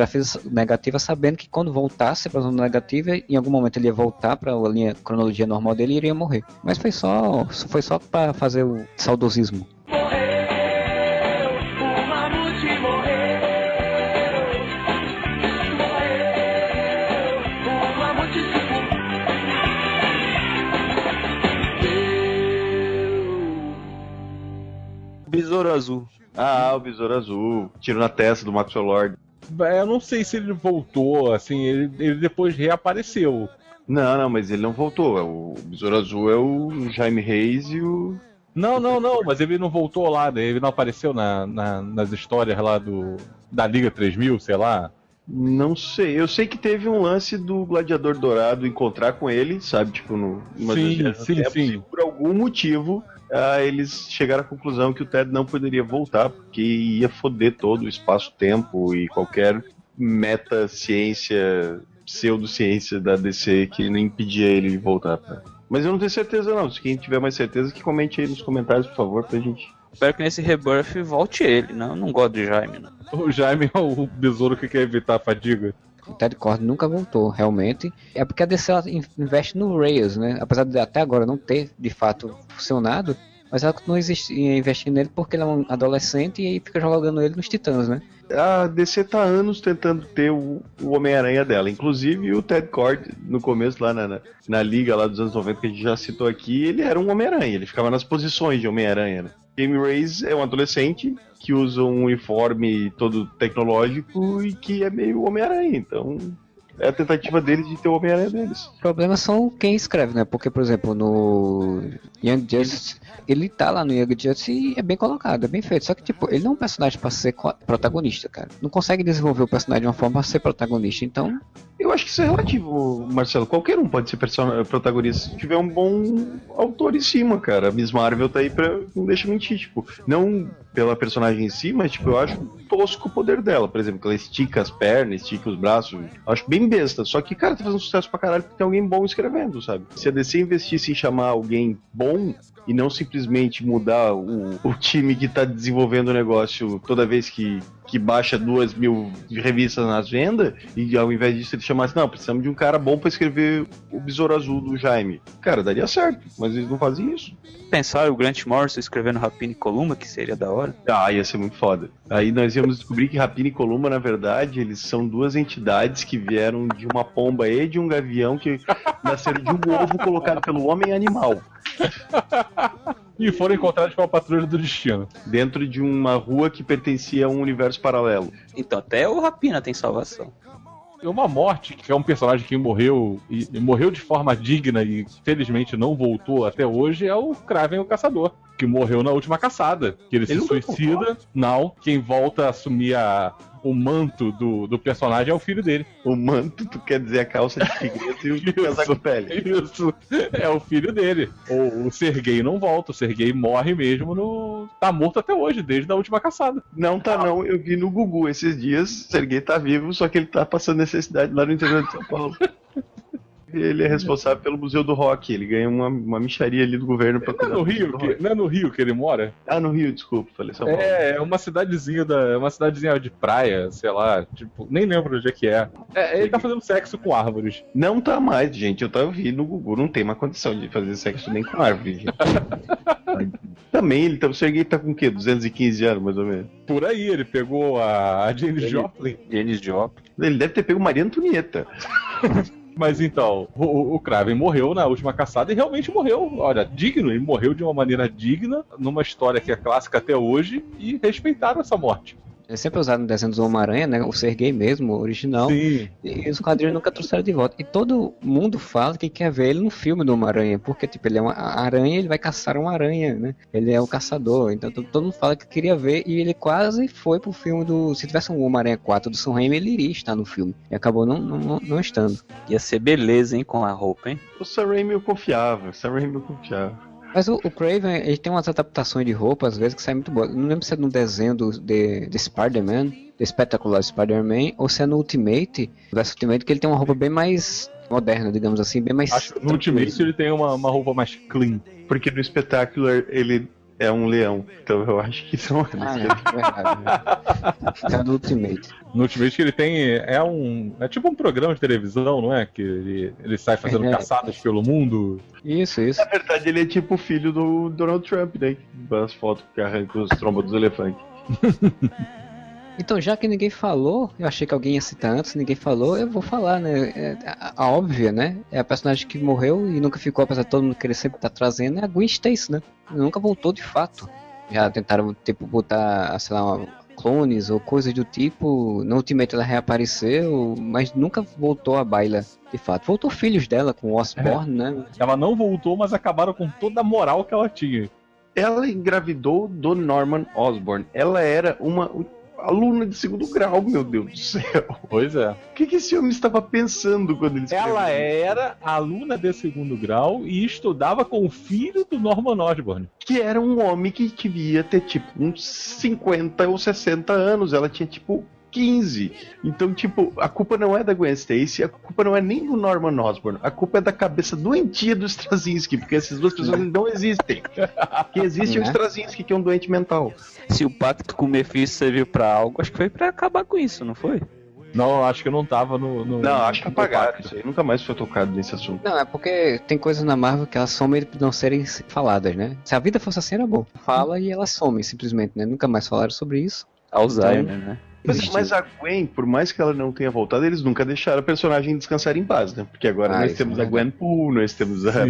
negativa, sabendo que quando voltasse pra zona negativa, em algum momento ele ia voltar pra linha cronologia normal dele e iria morrer. Mas foi só. Foi só pra fazer o saudosismo. Besouro Azul. Ah, o Besouro Azul, tiro na testa do Maxwell Lord. É, Eu não sei se ele voltou, assim, ele, ele depois reapareceu. Não, não, mas ele não voltou. é O Besouro Azul é o Jaime Reis e o. Não, não, não, mas ele não voltou lá, né? ele não apareceu na, na- nas histórias lá do da Liga 3000, sei lá. Não sei. Eu sei que teve um lance do Gladiador Dourado encontrar com ele, sabe? Tipo, no, Sim, sim, tempo, sim. Por algum motivo, ah, eles chegaram à conclusão que o Ted não poderia voltar, porque ia foder todo o espaço-tempo e qualquer meta-ciência, pseudociência da DC que não impedia ele de voltar. Pra... Mas eu não tenho certeza, não. Se quem tiver mais certeza, que comente aí nos comentários, por favor, pra gente. Espero que nesse rebirth volte ele, não? Eu não gosto de Jaime, não. O Jaime é o besouro que quer evitar a fadiga. O Ted Cord nunca voltou, realmente. É porque a DC investe no Rails, né? Apesar de até agora não ter, de fato, funcionado. Mas ela existe investindo nele porque ele é um adolescente e fica jogando ele nos titãs, né? A DC tá há anos tentando ter o, o Homem-Aranha dela. Inclusive o Ted Cord, no começo lá na, na, na liga lá dos anos 90 que a gente já citou aqui, ele era um Homem-Aranha, ele ficava nas posições de Homem-Aranha, né? Jamie Reyes é um adolescente que usa um uniforme todo tecnológico e que é meio Homem-Aranha, então é a tentativa deles de ter o Homem-Aranha deles. O problema são quem escreve, né? Porque, por exemplo, no Young Justice, ele tá lá no Young Justice e é bem colocado, é bem feito. Só que, tipo, ele não é um personagem pra ser protagonista, cara. Não consegue desenvolver o personagem de uma forma pra ser protagonista. Então, Eu acho que isso é relativo, Marcelo. Qualquer um pode ser protagonista se tiver um bom autor em cima, cara. A Miss Marvel tá aí pra. Não deixa mentir, tipo. Não pela personagem em si, mas, tipo, eu acho tosco o poder dela. Por exemplo, que ela estica as pernas, estica os braços. Eu acho bem besta. Só que, cara, tá fazendo sucesso pra caralho porque tem alguém bom escrevendo, sabe? Se a DC investisse em chamar alguém bom. E não simplesmente mudar o, o time que tá desenvolvendo o negócio toda vez que, que baixa duas mil revistas nas vendas, e ao invés disso ele chamasse, não, precisamos de um cara bom pra escrever o Besouro Azul do Jaime. Cara, daria certo, mas eles não fazem isso. Pensaram o Grant Morrison escrevendo Rapina e Columba, que seria da hora. Ah, ia ser muito foda. Aí nós íamos descobrir que Rapina e Columba, na verdade, eles são duas entidades que vieram de uma pomba e de um gavião que nasceram de um ovo colocado pelo homem animal. E foram encontrados pela Patrulha do Destino. Dentro de uma rua que pertencia a um universo paralelo. Então até o Rapina tem salvação. E uma morte, que é um personagem que morreu e, e morreu de forma digna e felizmente não voltou até hoje, é o Kraven o Caçador, que morreu na última caçada. Que ele, Ele se suicida. Não, quem volta a assumir a- o manto do, do personagem é o filho dele. O manto, tu quer dizer a calça de figueiredo e o casaco pele. Isso, é o filho dele. O, o Sergei não volta, o Sergei morre mesmo no. tá morto até hoje, desde a última caçada. Não tá não, eu vi no Gugu esses dias, Serguei tá vivo, só que ele tá passando necessidade lá no interior de São Paulo. Ele é responsável pelo Museu do Rock, ele ganha uma, uma micharia ali do governo pra Não é cuidar no do Museu Rio, do que, Rock. não é no Rio que ele mora? Ah, no Rio, desculpa, falei São Paulo. É, é uma cidadezinha da. é uma cidadezinha de praia, sei lá, tipo, nem lembro onde é que é. É, ele tá fazendo sexo com árvores. Não tá mais, gente, eu tava vi no Gugu, não tem mais condição de fazer sexo nem com árvore, gente. Também, ele tá, o Serguei tá com o quê? 215 anos, mais ou menos. Por aí, ele pegou a, a Janis Joplin. Janis Joplin. Ele deve ter pego Maria Antonieta. Mas então, o, o Kraven morreu na última caçada e realmente morreu. Olha, digno, ele morreu de uma maneira digna, numa história que é clássica até hoje, e respeitaram essa morte. É sempre usado no desenho do Homem-Aranha, né? O ser gay mesmo, o original. Sim. E os quadrinhos nunca trouxeram de volta. E todo mundo fala que quer ver ele no filme do Homem-Aranha. Porque, tipo, ele é uma aranha, ele vai caçar uma aranha, né? Ele é o caçador. Então todo todo mundo fala que queria ver. E ele quase foi pro filme do. Se tivesse um Homem-Aranha 4 do Sam Raimi, ele iria estar no filme. E acabou não, não, não estando. Ia ser beleza, hein, com a roupa, hein? O Sam Raimi eu confiava, o Sam Raimi eu confiava. Mas o, o Craven, ele tem umas adaptações de roupa, às vezes, que saem muito boas. Não lembro se é no desenho do, de, de Spider-Man, do espetacular Spider-Man, ou se é no Ultimate, versus Ultimate, que ele tem uma roupa bem mais moderna, digamos assim, bem mais. Acho no. Ultimate ele tem uma, uma roupa mais clean. Porque no espetáculo ele é um leão. Então eu acho que são Ah, eles. é, verdade. Né? É no Ultimate. No Ultimate ele tem. É um. É tipo um programa de televisão, não é? Que ele, ele sai fazendo É. caçadas pelo mundo. Isso, isso. Na verdade, ele é tipo o filho do Donald Trump, né? As fotos que arranca os trombas dos elefantes. Então, já que ninguém falou, eu achei que alguém ia citar antes, ninguém falou, eu vou falar, né? É, a, a óbvia, né? É a personagem que morreu e nunca ficou, apesar de todo mundo querer sempre estar trazendo, é a Gwen Stacy, né? Nunca voltou de fato. Já tentaram, tipo, botar, sei lá, uma- clones ou coisas do tipo. No Ultimate ela reapareceu, mas nunca voltou à baila, de fato. Voltou filhos dela com o Osborn, né? Ela não voltou, mas acabaram com toda a moral que ela tinha. Ela engravidou do Norman Osborn. Ela era uma aluna de segundo grau, meu Deus do céu. Pois é. O que, que esse homem estava pensando quando ele escreveu? Ela era aluna de segundo grau e estudava com o filho do Norman Osborn. Que era um homem que devia ter tipo uns 50 ou 60 anos. Ela tinha tipo 15. Então, tipo, a culpa não é da Gwen Stacy, a culpa não é nem do Norman Osborn, a culpa é da cabeça doentia do Straczynski, porque essas duas pessoas não existem. Que existe o Né? Straczynski, que é um doente mental. Se o pacto com o Mephisto serviu pra algo, acho que foi pra acabar com isso, não foi? Não, acho que não tava no. no Não, acho que apagaram isso aí. Nunca mais foi tocado nesse assunto. Não, é porque tem coisas na Marvel que elas somem de não serem faladas, né? Se a vida fosse assim, era bom. Fala e elas somem, simplesmente, né? Nunca mais falaram sobre isso. Alzheimer, né? Mas, mas a Gwen, por mais que ela não tenha voltado, eles nunca deixaram a personagem descansar em paz, né? Porque agora Ah, nós temos é a Gwen Poole, nós temos a,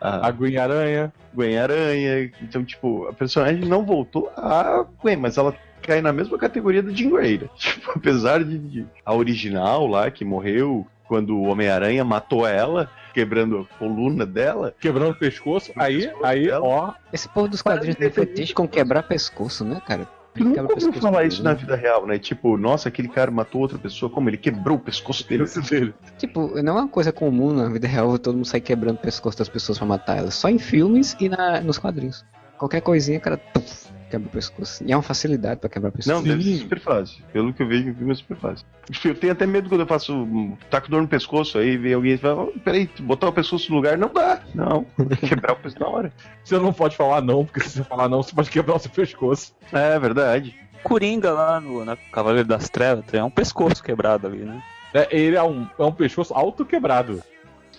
a, a A Gwen Aranha. Gwen Aranha. Então, tipo, a personagem não voltou a Gwen, mas ela cai na mesma categoria do Jean Grey. né? Tipo, apesar de, de- a original lá, que morreu quando o Homem-Aranha matou ela, quebrando a coluna dela. Quebrando o pescoço. Aí, pescoço aí, dela. ó. Esse povo dos quadrinhos de tem fetiche com quebrar pescoço, né, cara? Tu nunca ouviu falar dele, isso né? na vida real, né? Tipo, nossa, aquele cara matou outra pessoa, como ele quebrou o pescoço dele. dele. Tipo, não é uma coisa comum na vida real todo mundo sair quebrando o pescoço das pessoas pra matar elas. Só em filmes e na, nos quadrinhos. Qualquer coisinha, cara, puf, quebra o pescoço. E é uma facilidade pra quebrar o pescoço. Não, deve ser super fácil. Pelo que eu vejo, é super fácil. Eu tenho até medo quando eu faço. um- Taco dor no pescoço, aí vem alguém e fala: "Oh, peraí, botar o pescoço no lugar, não dá. Não, quebrar o pescoço na hora. Você não pode falar não, porque se você falar não, você pode quebrar o seu pescoço. É verdade. Coringa lá no na Cavaleiro das Trevas tem um pescoço quebrado ali, né? É, ele é um, é um pescoço auto-quebrado.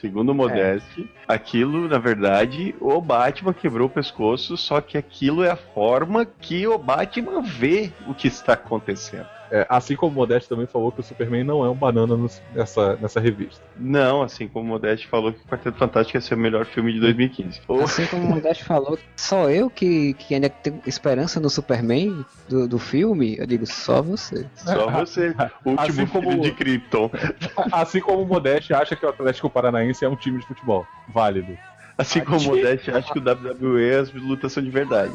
Segundo Modeste, aquilo, na verdade, o Batman quebrou o pescoço, só que aquilo é a forma que o Batman vê o que está acontecendo. É, assim como o Modeste também falou que o Superman não é um banana no- nessa, nessa revista. Não, assim como o Modeste falou que o Quarteto Fantástico ia ser o melhor filme de 2015. Ou Assim como o Modeste falou, só eu que, que ainda tenho esperança no Superman do, do filme, eu digo só você. só você, o último Assim como- filho de Krypton. Assim como o Modeste acha que o Atlético Paranaense é um time de futebol. Válido. Assim como o Modeste acha que o WWE as lutas são de verdade.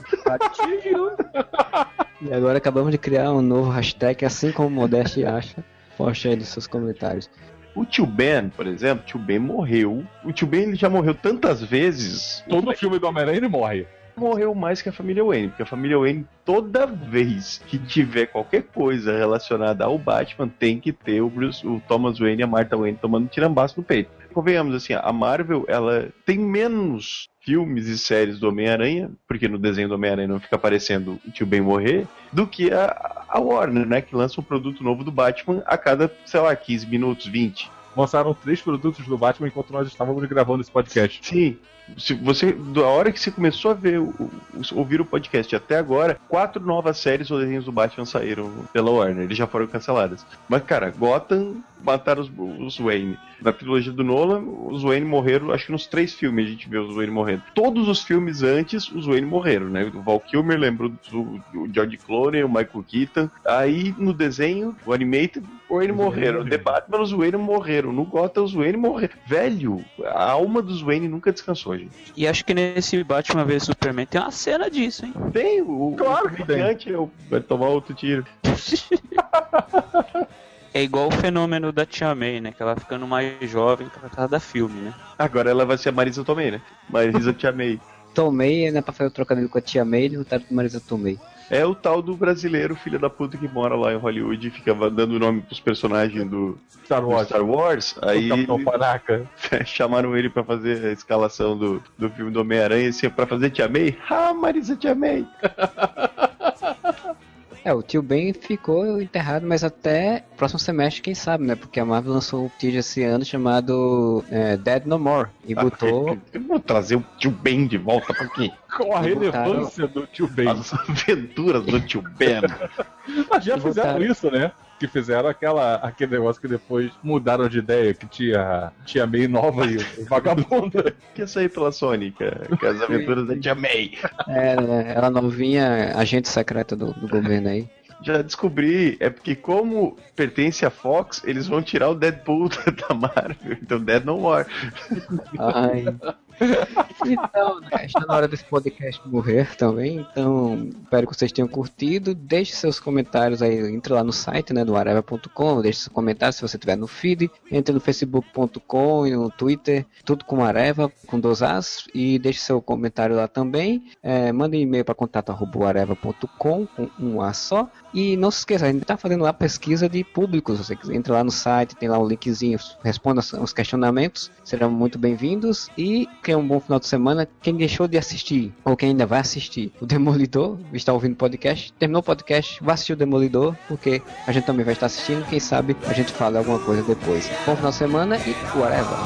E agora acabamos de criar um novo hashtag, assim como o Modeste acha. Poste aí nos seus comentários. O tio Ben, por exemplo, o tio Ben morreu. O tio Ben ele já morreu tantas vezes. Todo filme do Homem-Aranha ele morre. morreu mais que a família Wayne, porque a família Wayne, toda vez que tiver qualquer coisa relacionada ao Batman, tem que ter o, Bruce, o Thomas Wayne e a Martha Wayne tomando tirambaço no peito. Convenhamos, assim, a Marvel, ela tem menos filmes e séries do Homem-Aranha, porque no desenho do Homem-Aranha não fica aparecendo o tio Ben morrer, do que a, a Warner, né, que lança um produto novo do Batman a cada, sei lá, 15 minutos, 20. Lançaram três produtos do Batman enquanto nós estávamos gravando esse podcast. Sim. Se você, da hora que você começou a ver, ouvir o podcast até agora, quatro novas séries ou desenhos do Batman saíram pela Warner. Eles já foram canceladas. Mas, cara, Gotham mataram os, os Wayne. Na trilogia do Nolan, os Wayne morreram, acho que nos três filmes a gente vê os Wayne morrendo. Todos os filmes antes, os Wayne morreram, né? O Val Kilmer lembrou do, do George Clooney, o Michael Keaton. Aí, no desenho, o Animated, Os Wayne morreram. morreram. The Batman, os Wayne morreram. No Gotham, os Wayne morreram. Velho, a alma dos Wayne nunca descansou, gente. E acho que nesse Batman vs Superman tem uma cena disso, hein? Tem, o, Claro o que tem. vai tomar outro tiro. É igual o fenômeno da Tia May, né? Que ela ficando mais jovem por causa da filme, né? Agora ela vai ser a Marisa Tomei, né? Marisa Tia May. Tomei, né, pra fazer o trocadilho com a tia May, e botaram com Marisa Tomei. É o tal do brasileiro, filho da puta, que mora lá em Hollywood e fica dando nome pros personagens do, Star do Wars. Star Wars. Aí O Capitão Panaca. chamaram ele pra fazer a escalação do, do filme do Homem-Aranha, assim, pra fazer Tia May. Ah, Marisa Tia May. É, o tio Ben ficou enterrado, mas até próximo semestre, quem sabe, né? Porque a Marvel lançou um teaser esse ano chamado é, Dead No More. E botou. Eu vou trazer o tio Ben de volta pra quê? Com a relevância do tio Ben. As aventuras do tio Ben. Mas já E fizeram botaram- isso, né? Que fizeram aquela, aquele negócio que depois mudaram de ideia, que tinha, tinha meio nova e vagabunda. que ia sair pela Sony, cara, com as aventuras da Tia May. É, né, ela novinha, agente secreta do, do governo aí. Já descobri, é porque como pertence à Fox, eles vão tirar o Deadpool da Marvel, então Dead No More. Ai. Então, né, está na hora desse podcast morrer também. Então, espero que vocês tenham curtido. Deixe seus comentários aí. Entre lá no site, né, do areva.com. Deixe seu comentário se você tiver no feed. Entre no facebook.com e no Twitter. Tudo com Areva, com dois As. E deixe seu comentário lá também. É, mande um e-mail para contato.areva.com com um A só. E não se esqueça, a gente está fazendo lá pesquisa de públicos. Você entra lá no site, tem lá um linkzinho, responda os questionamentos. Serão muito bem-vindos. E tenha um bom final de semana. Quem deixou de assistir, ou quem ainda vai assistir, o Demolidor, está ouvindo o podcast, terminou o podcast, vai assistir o Demolidor, porque a gente também vai estar assistindo. Quem sabe a gente fala alguma coisa depois. Bom final de semana e whatever.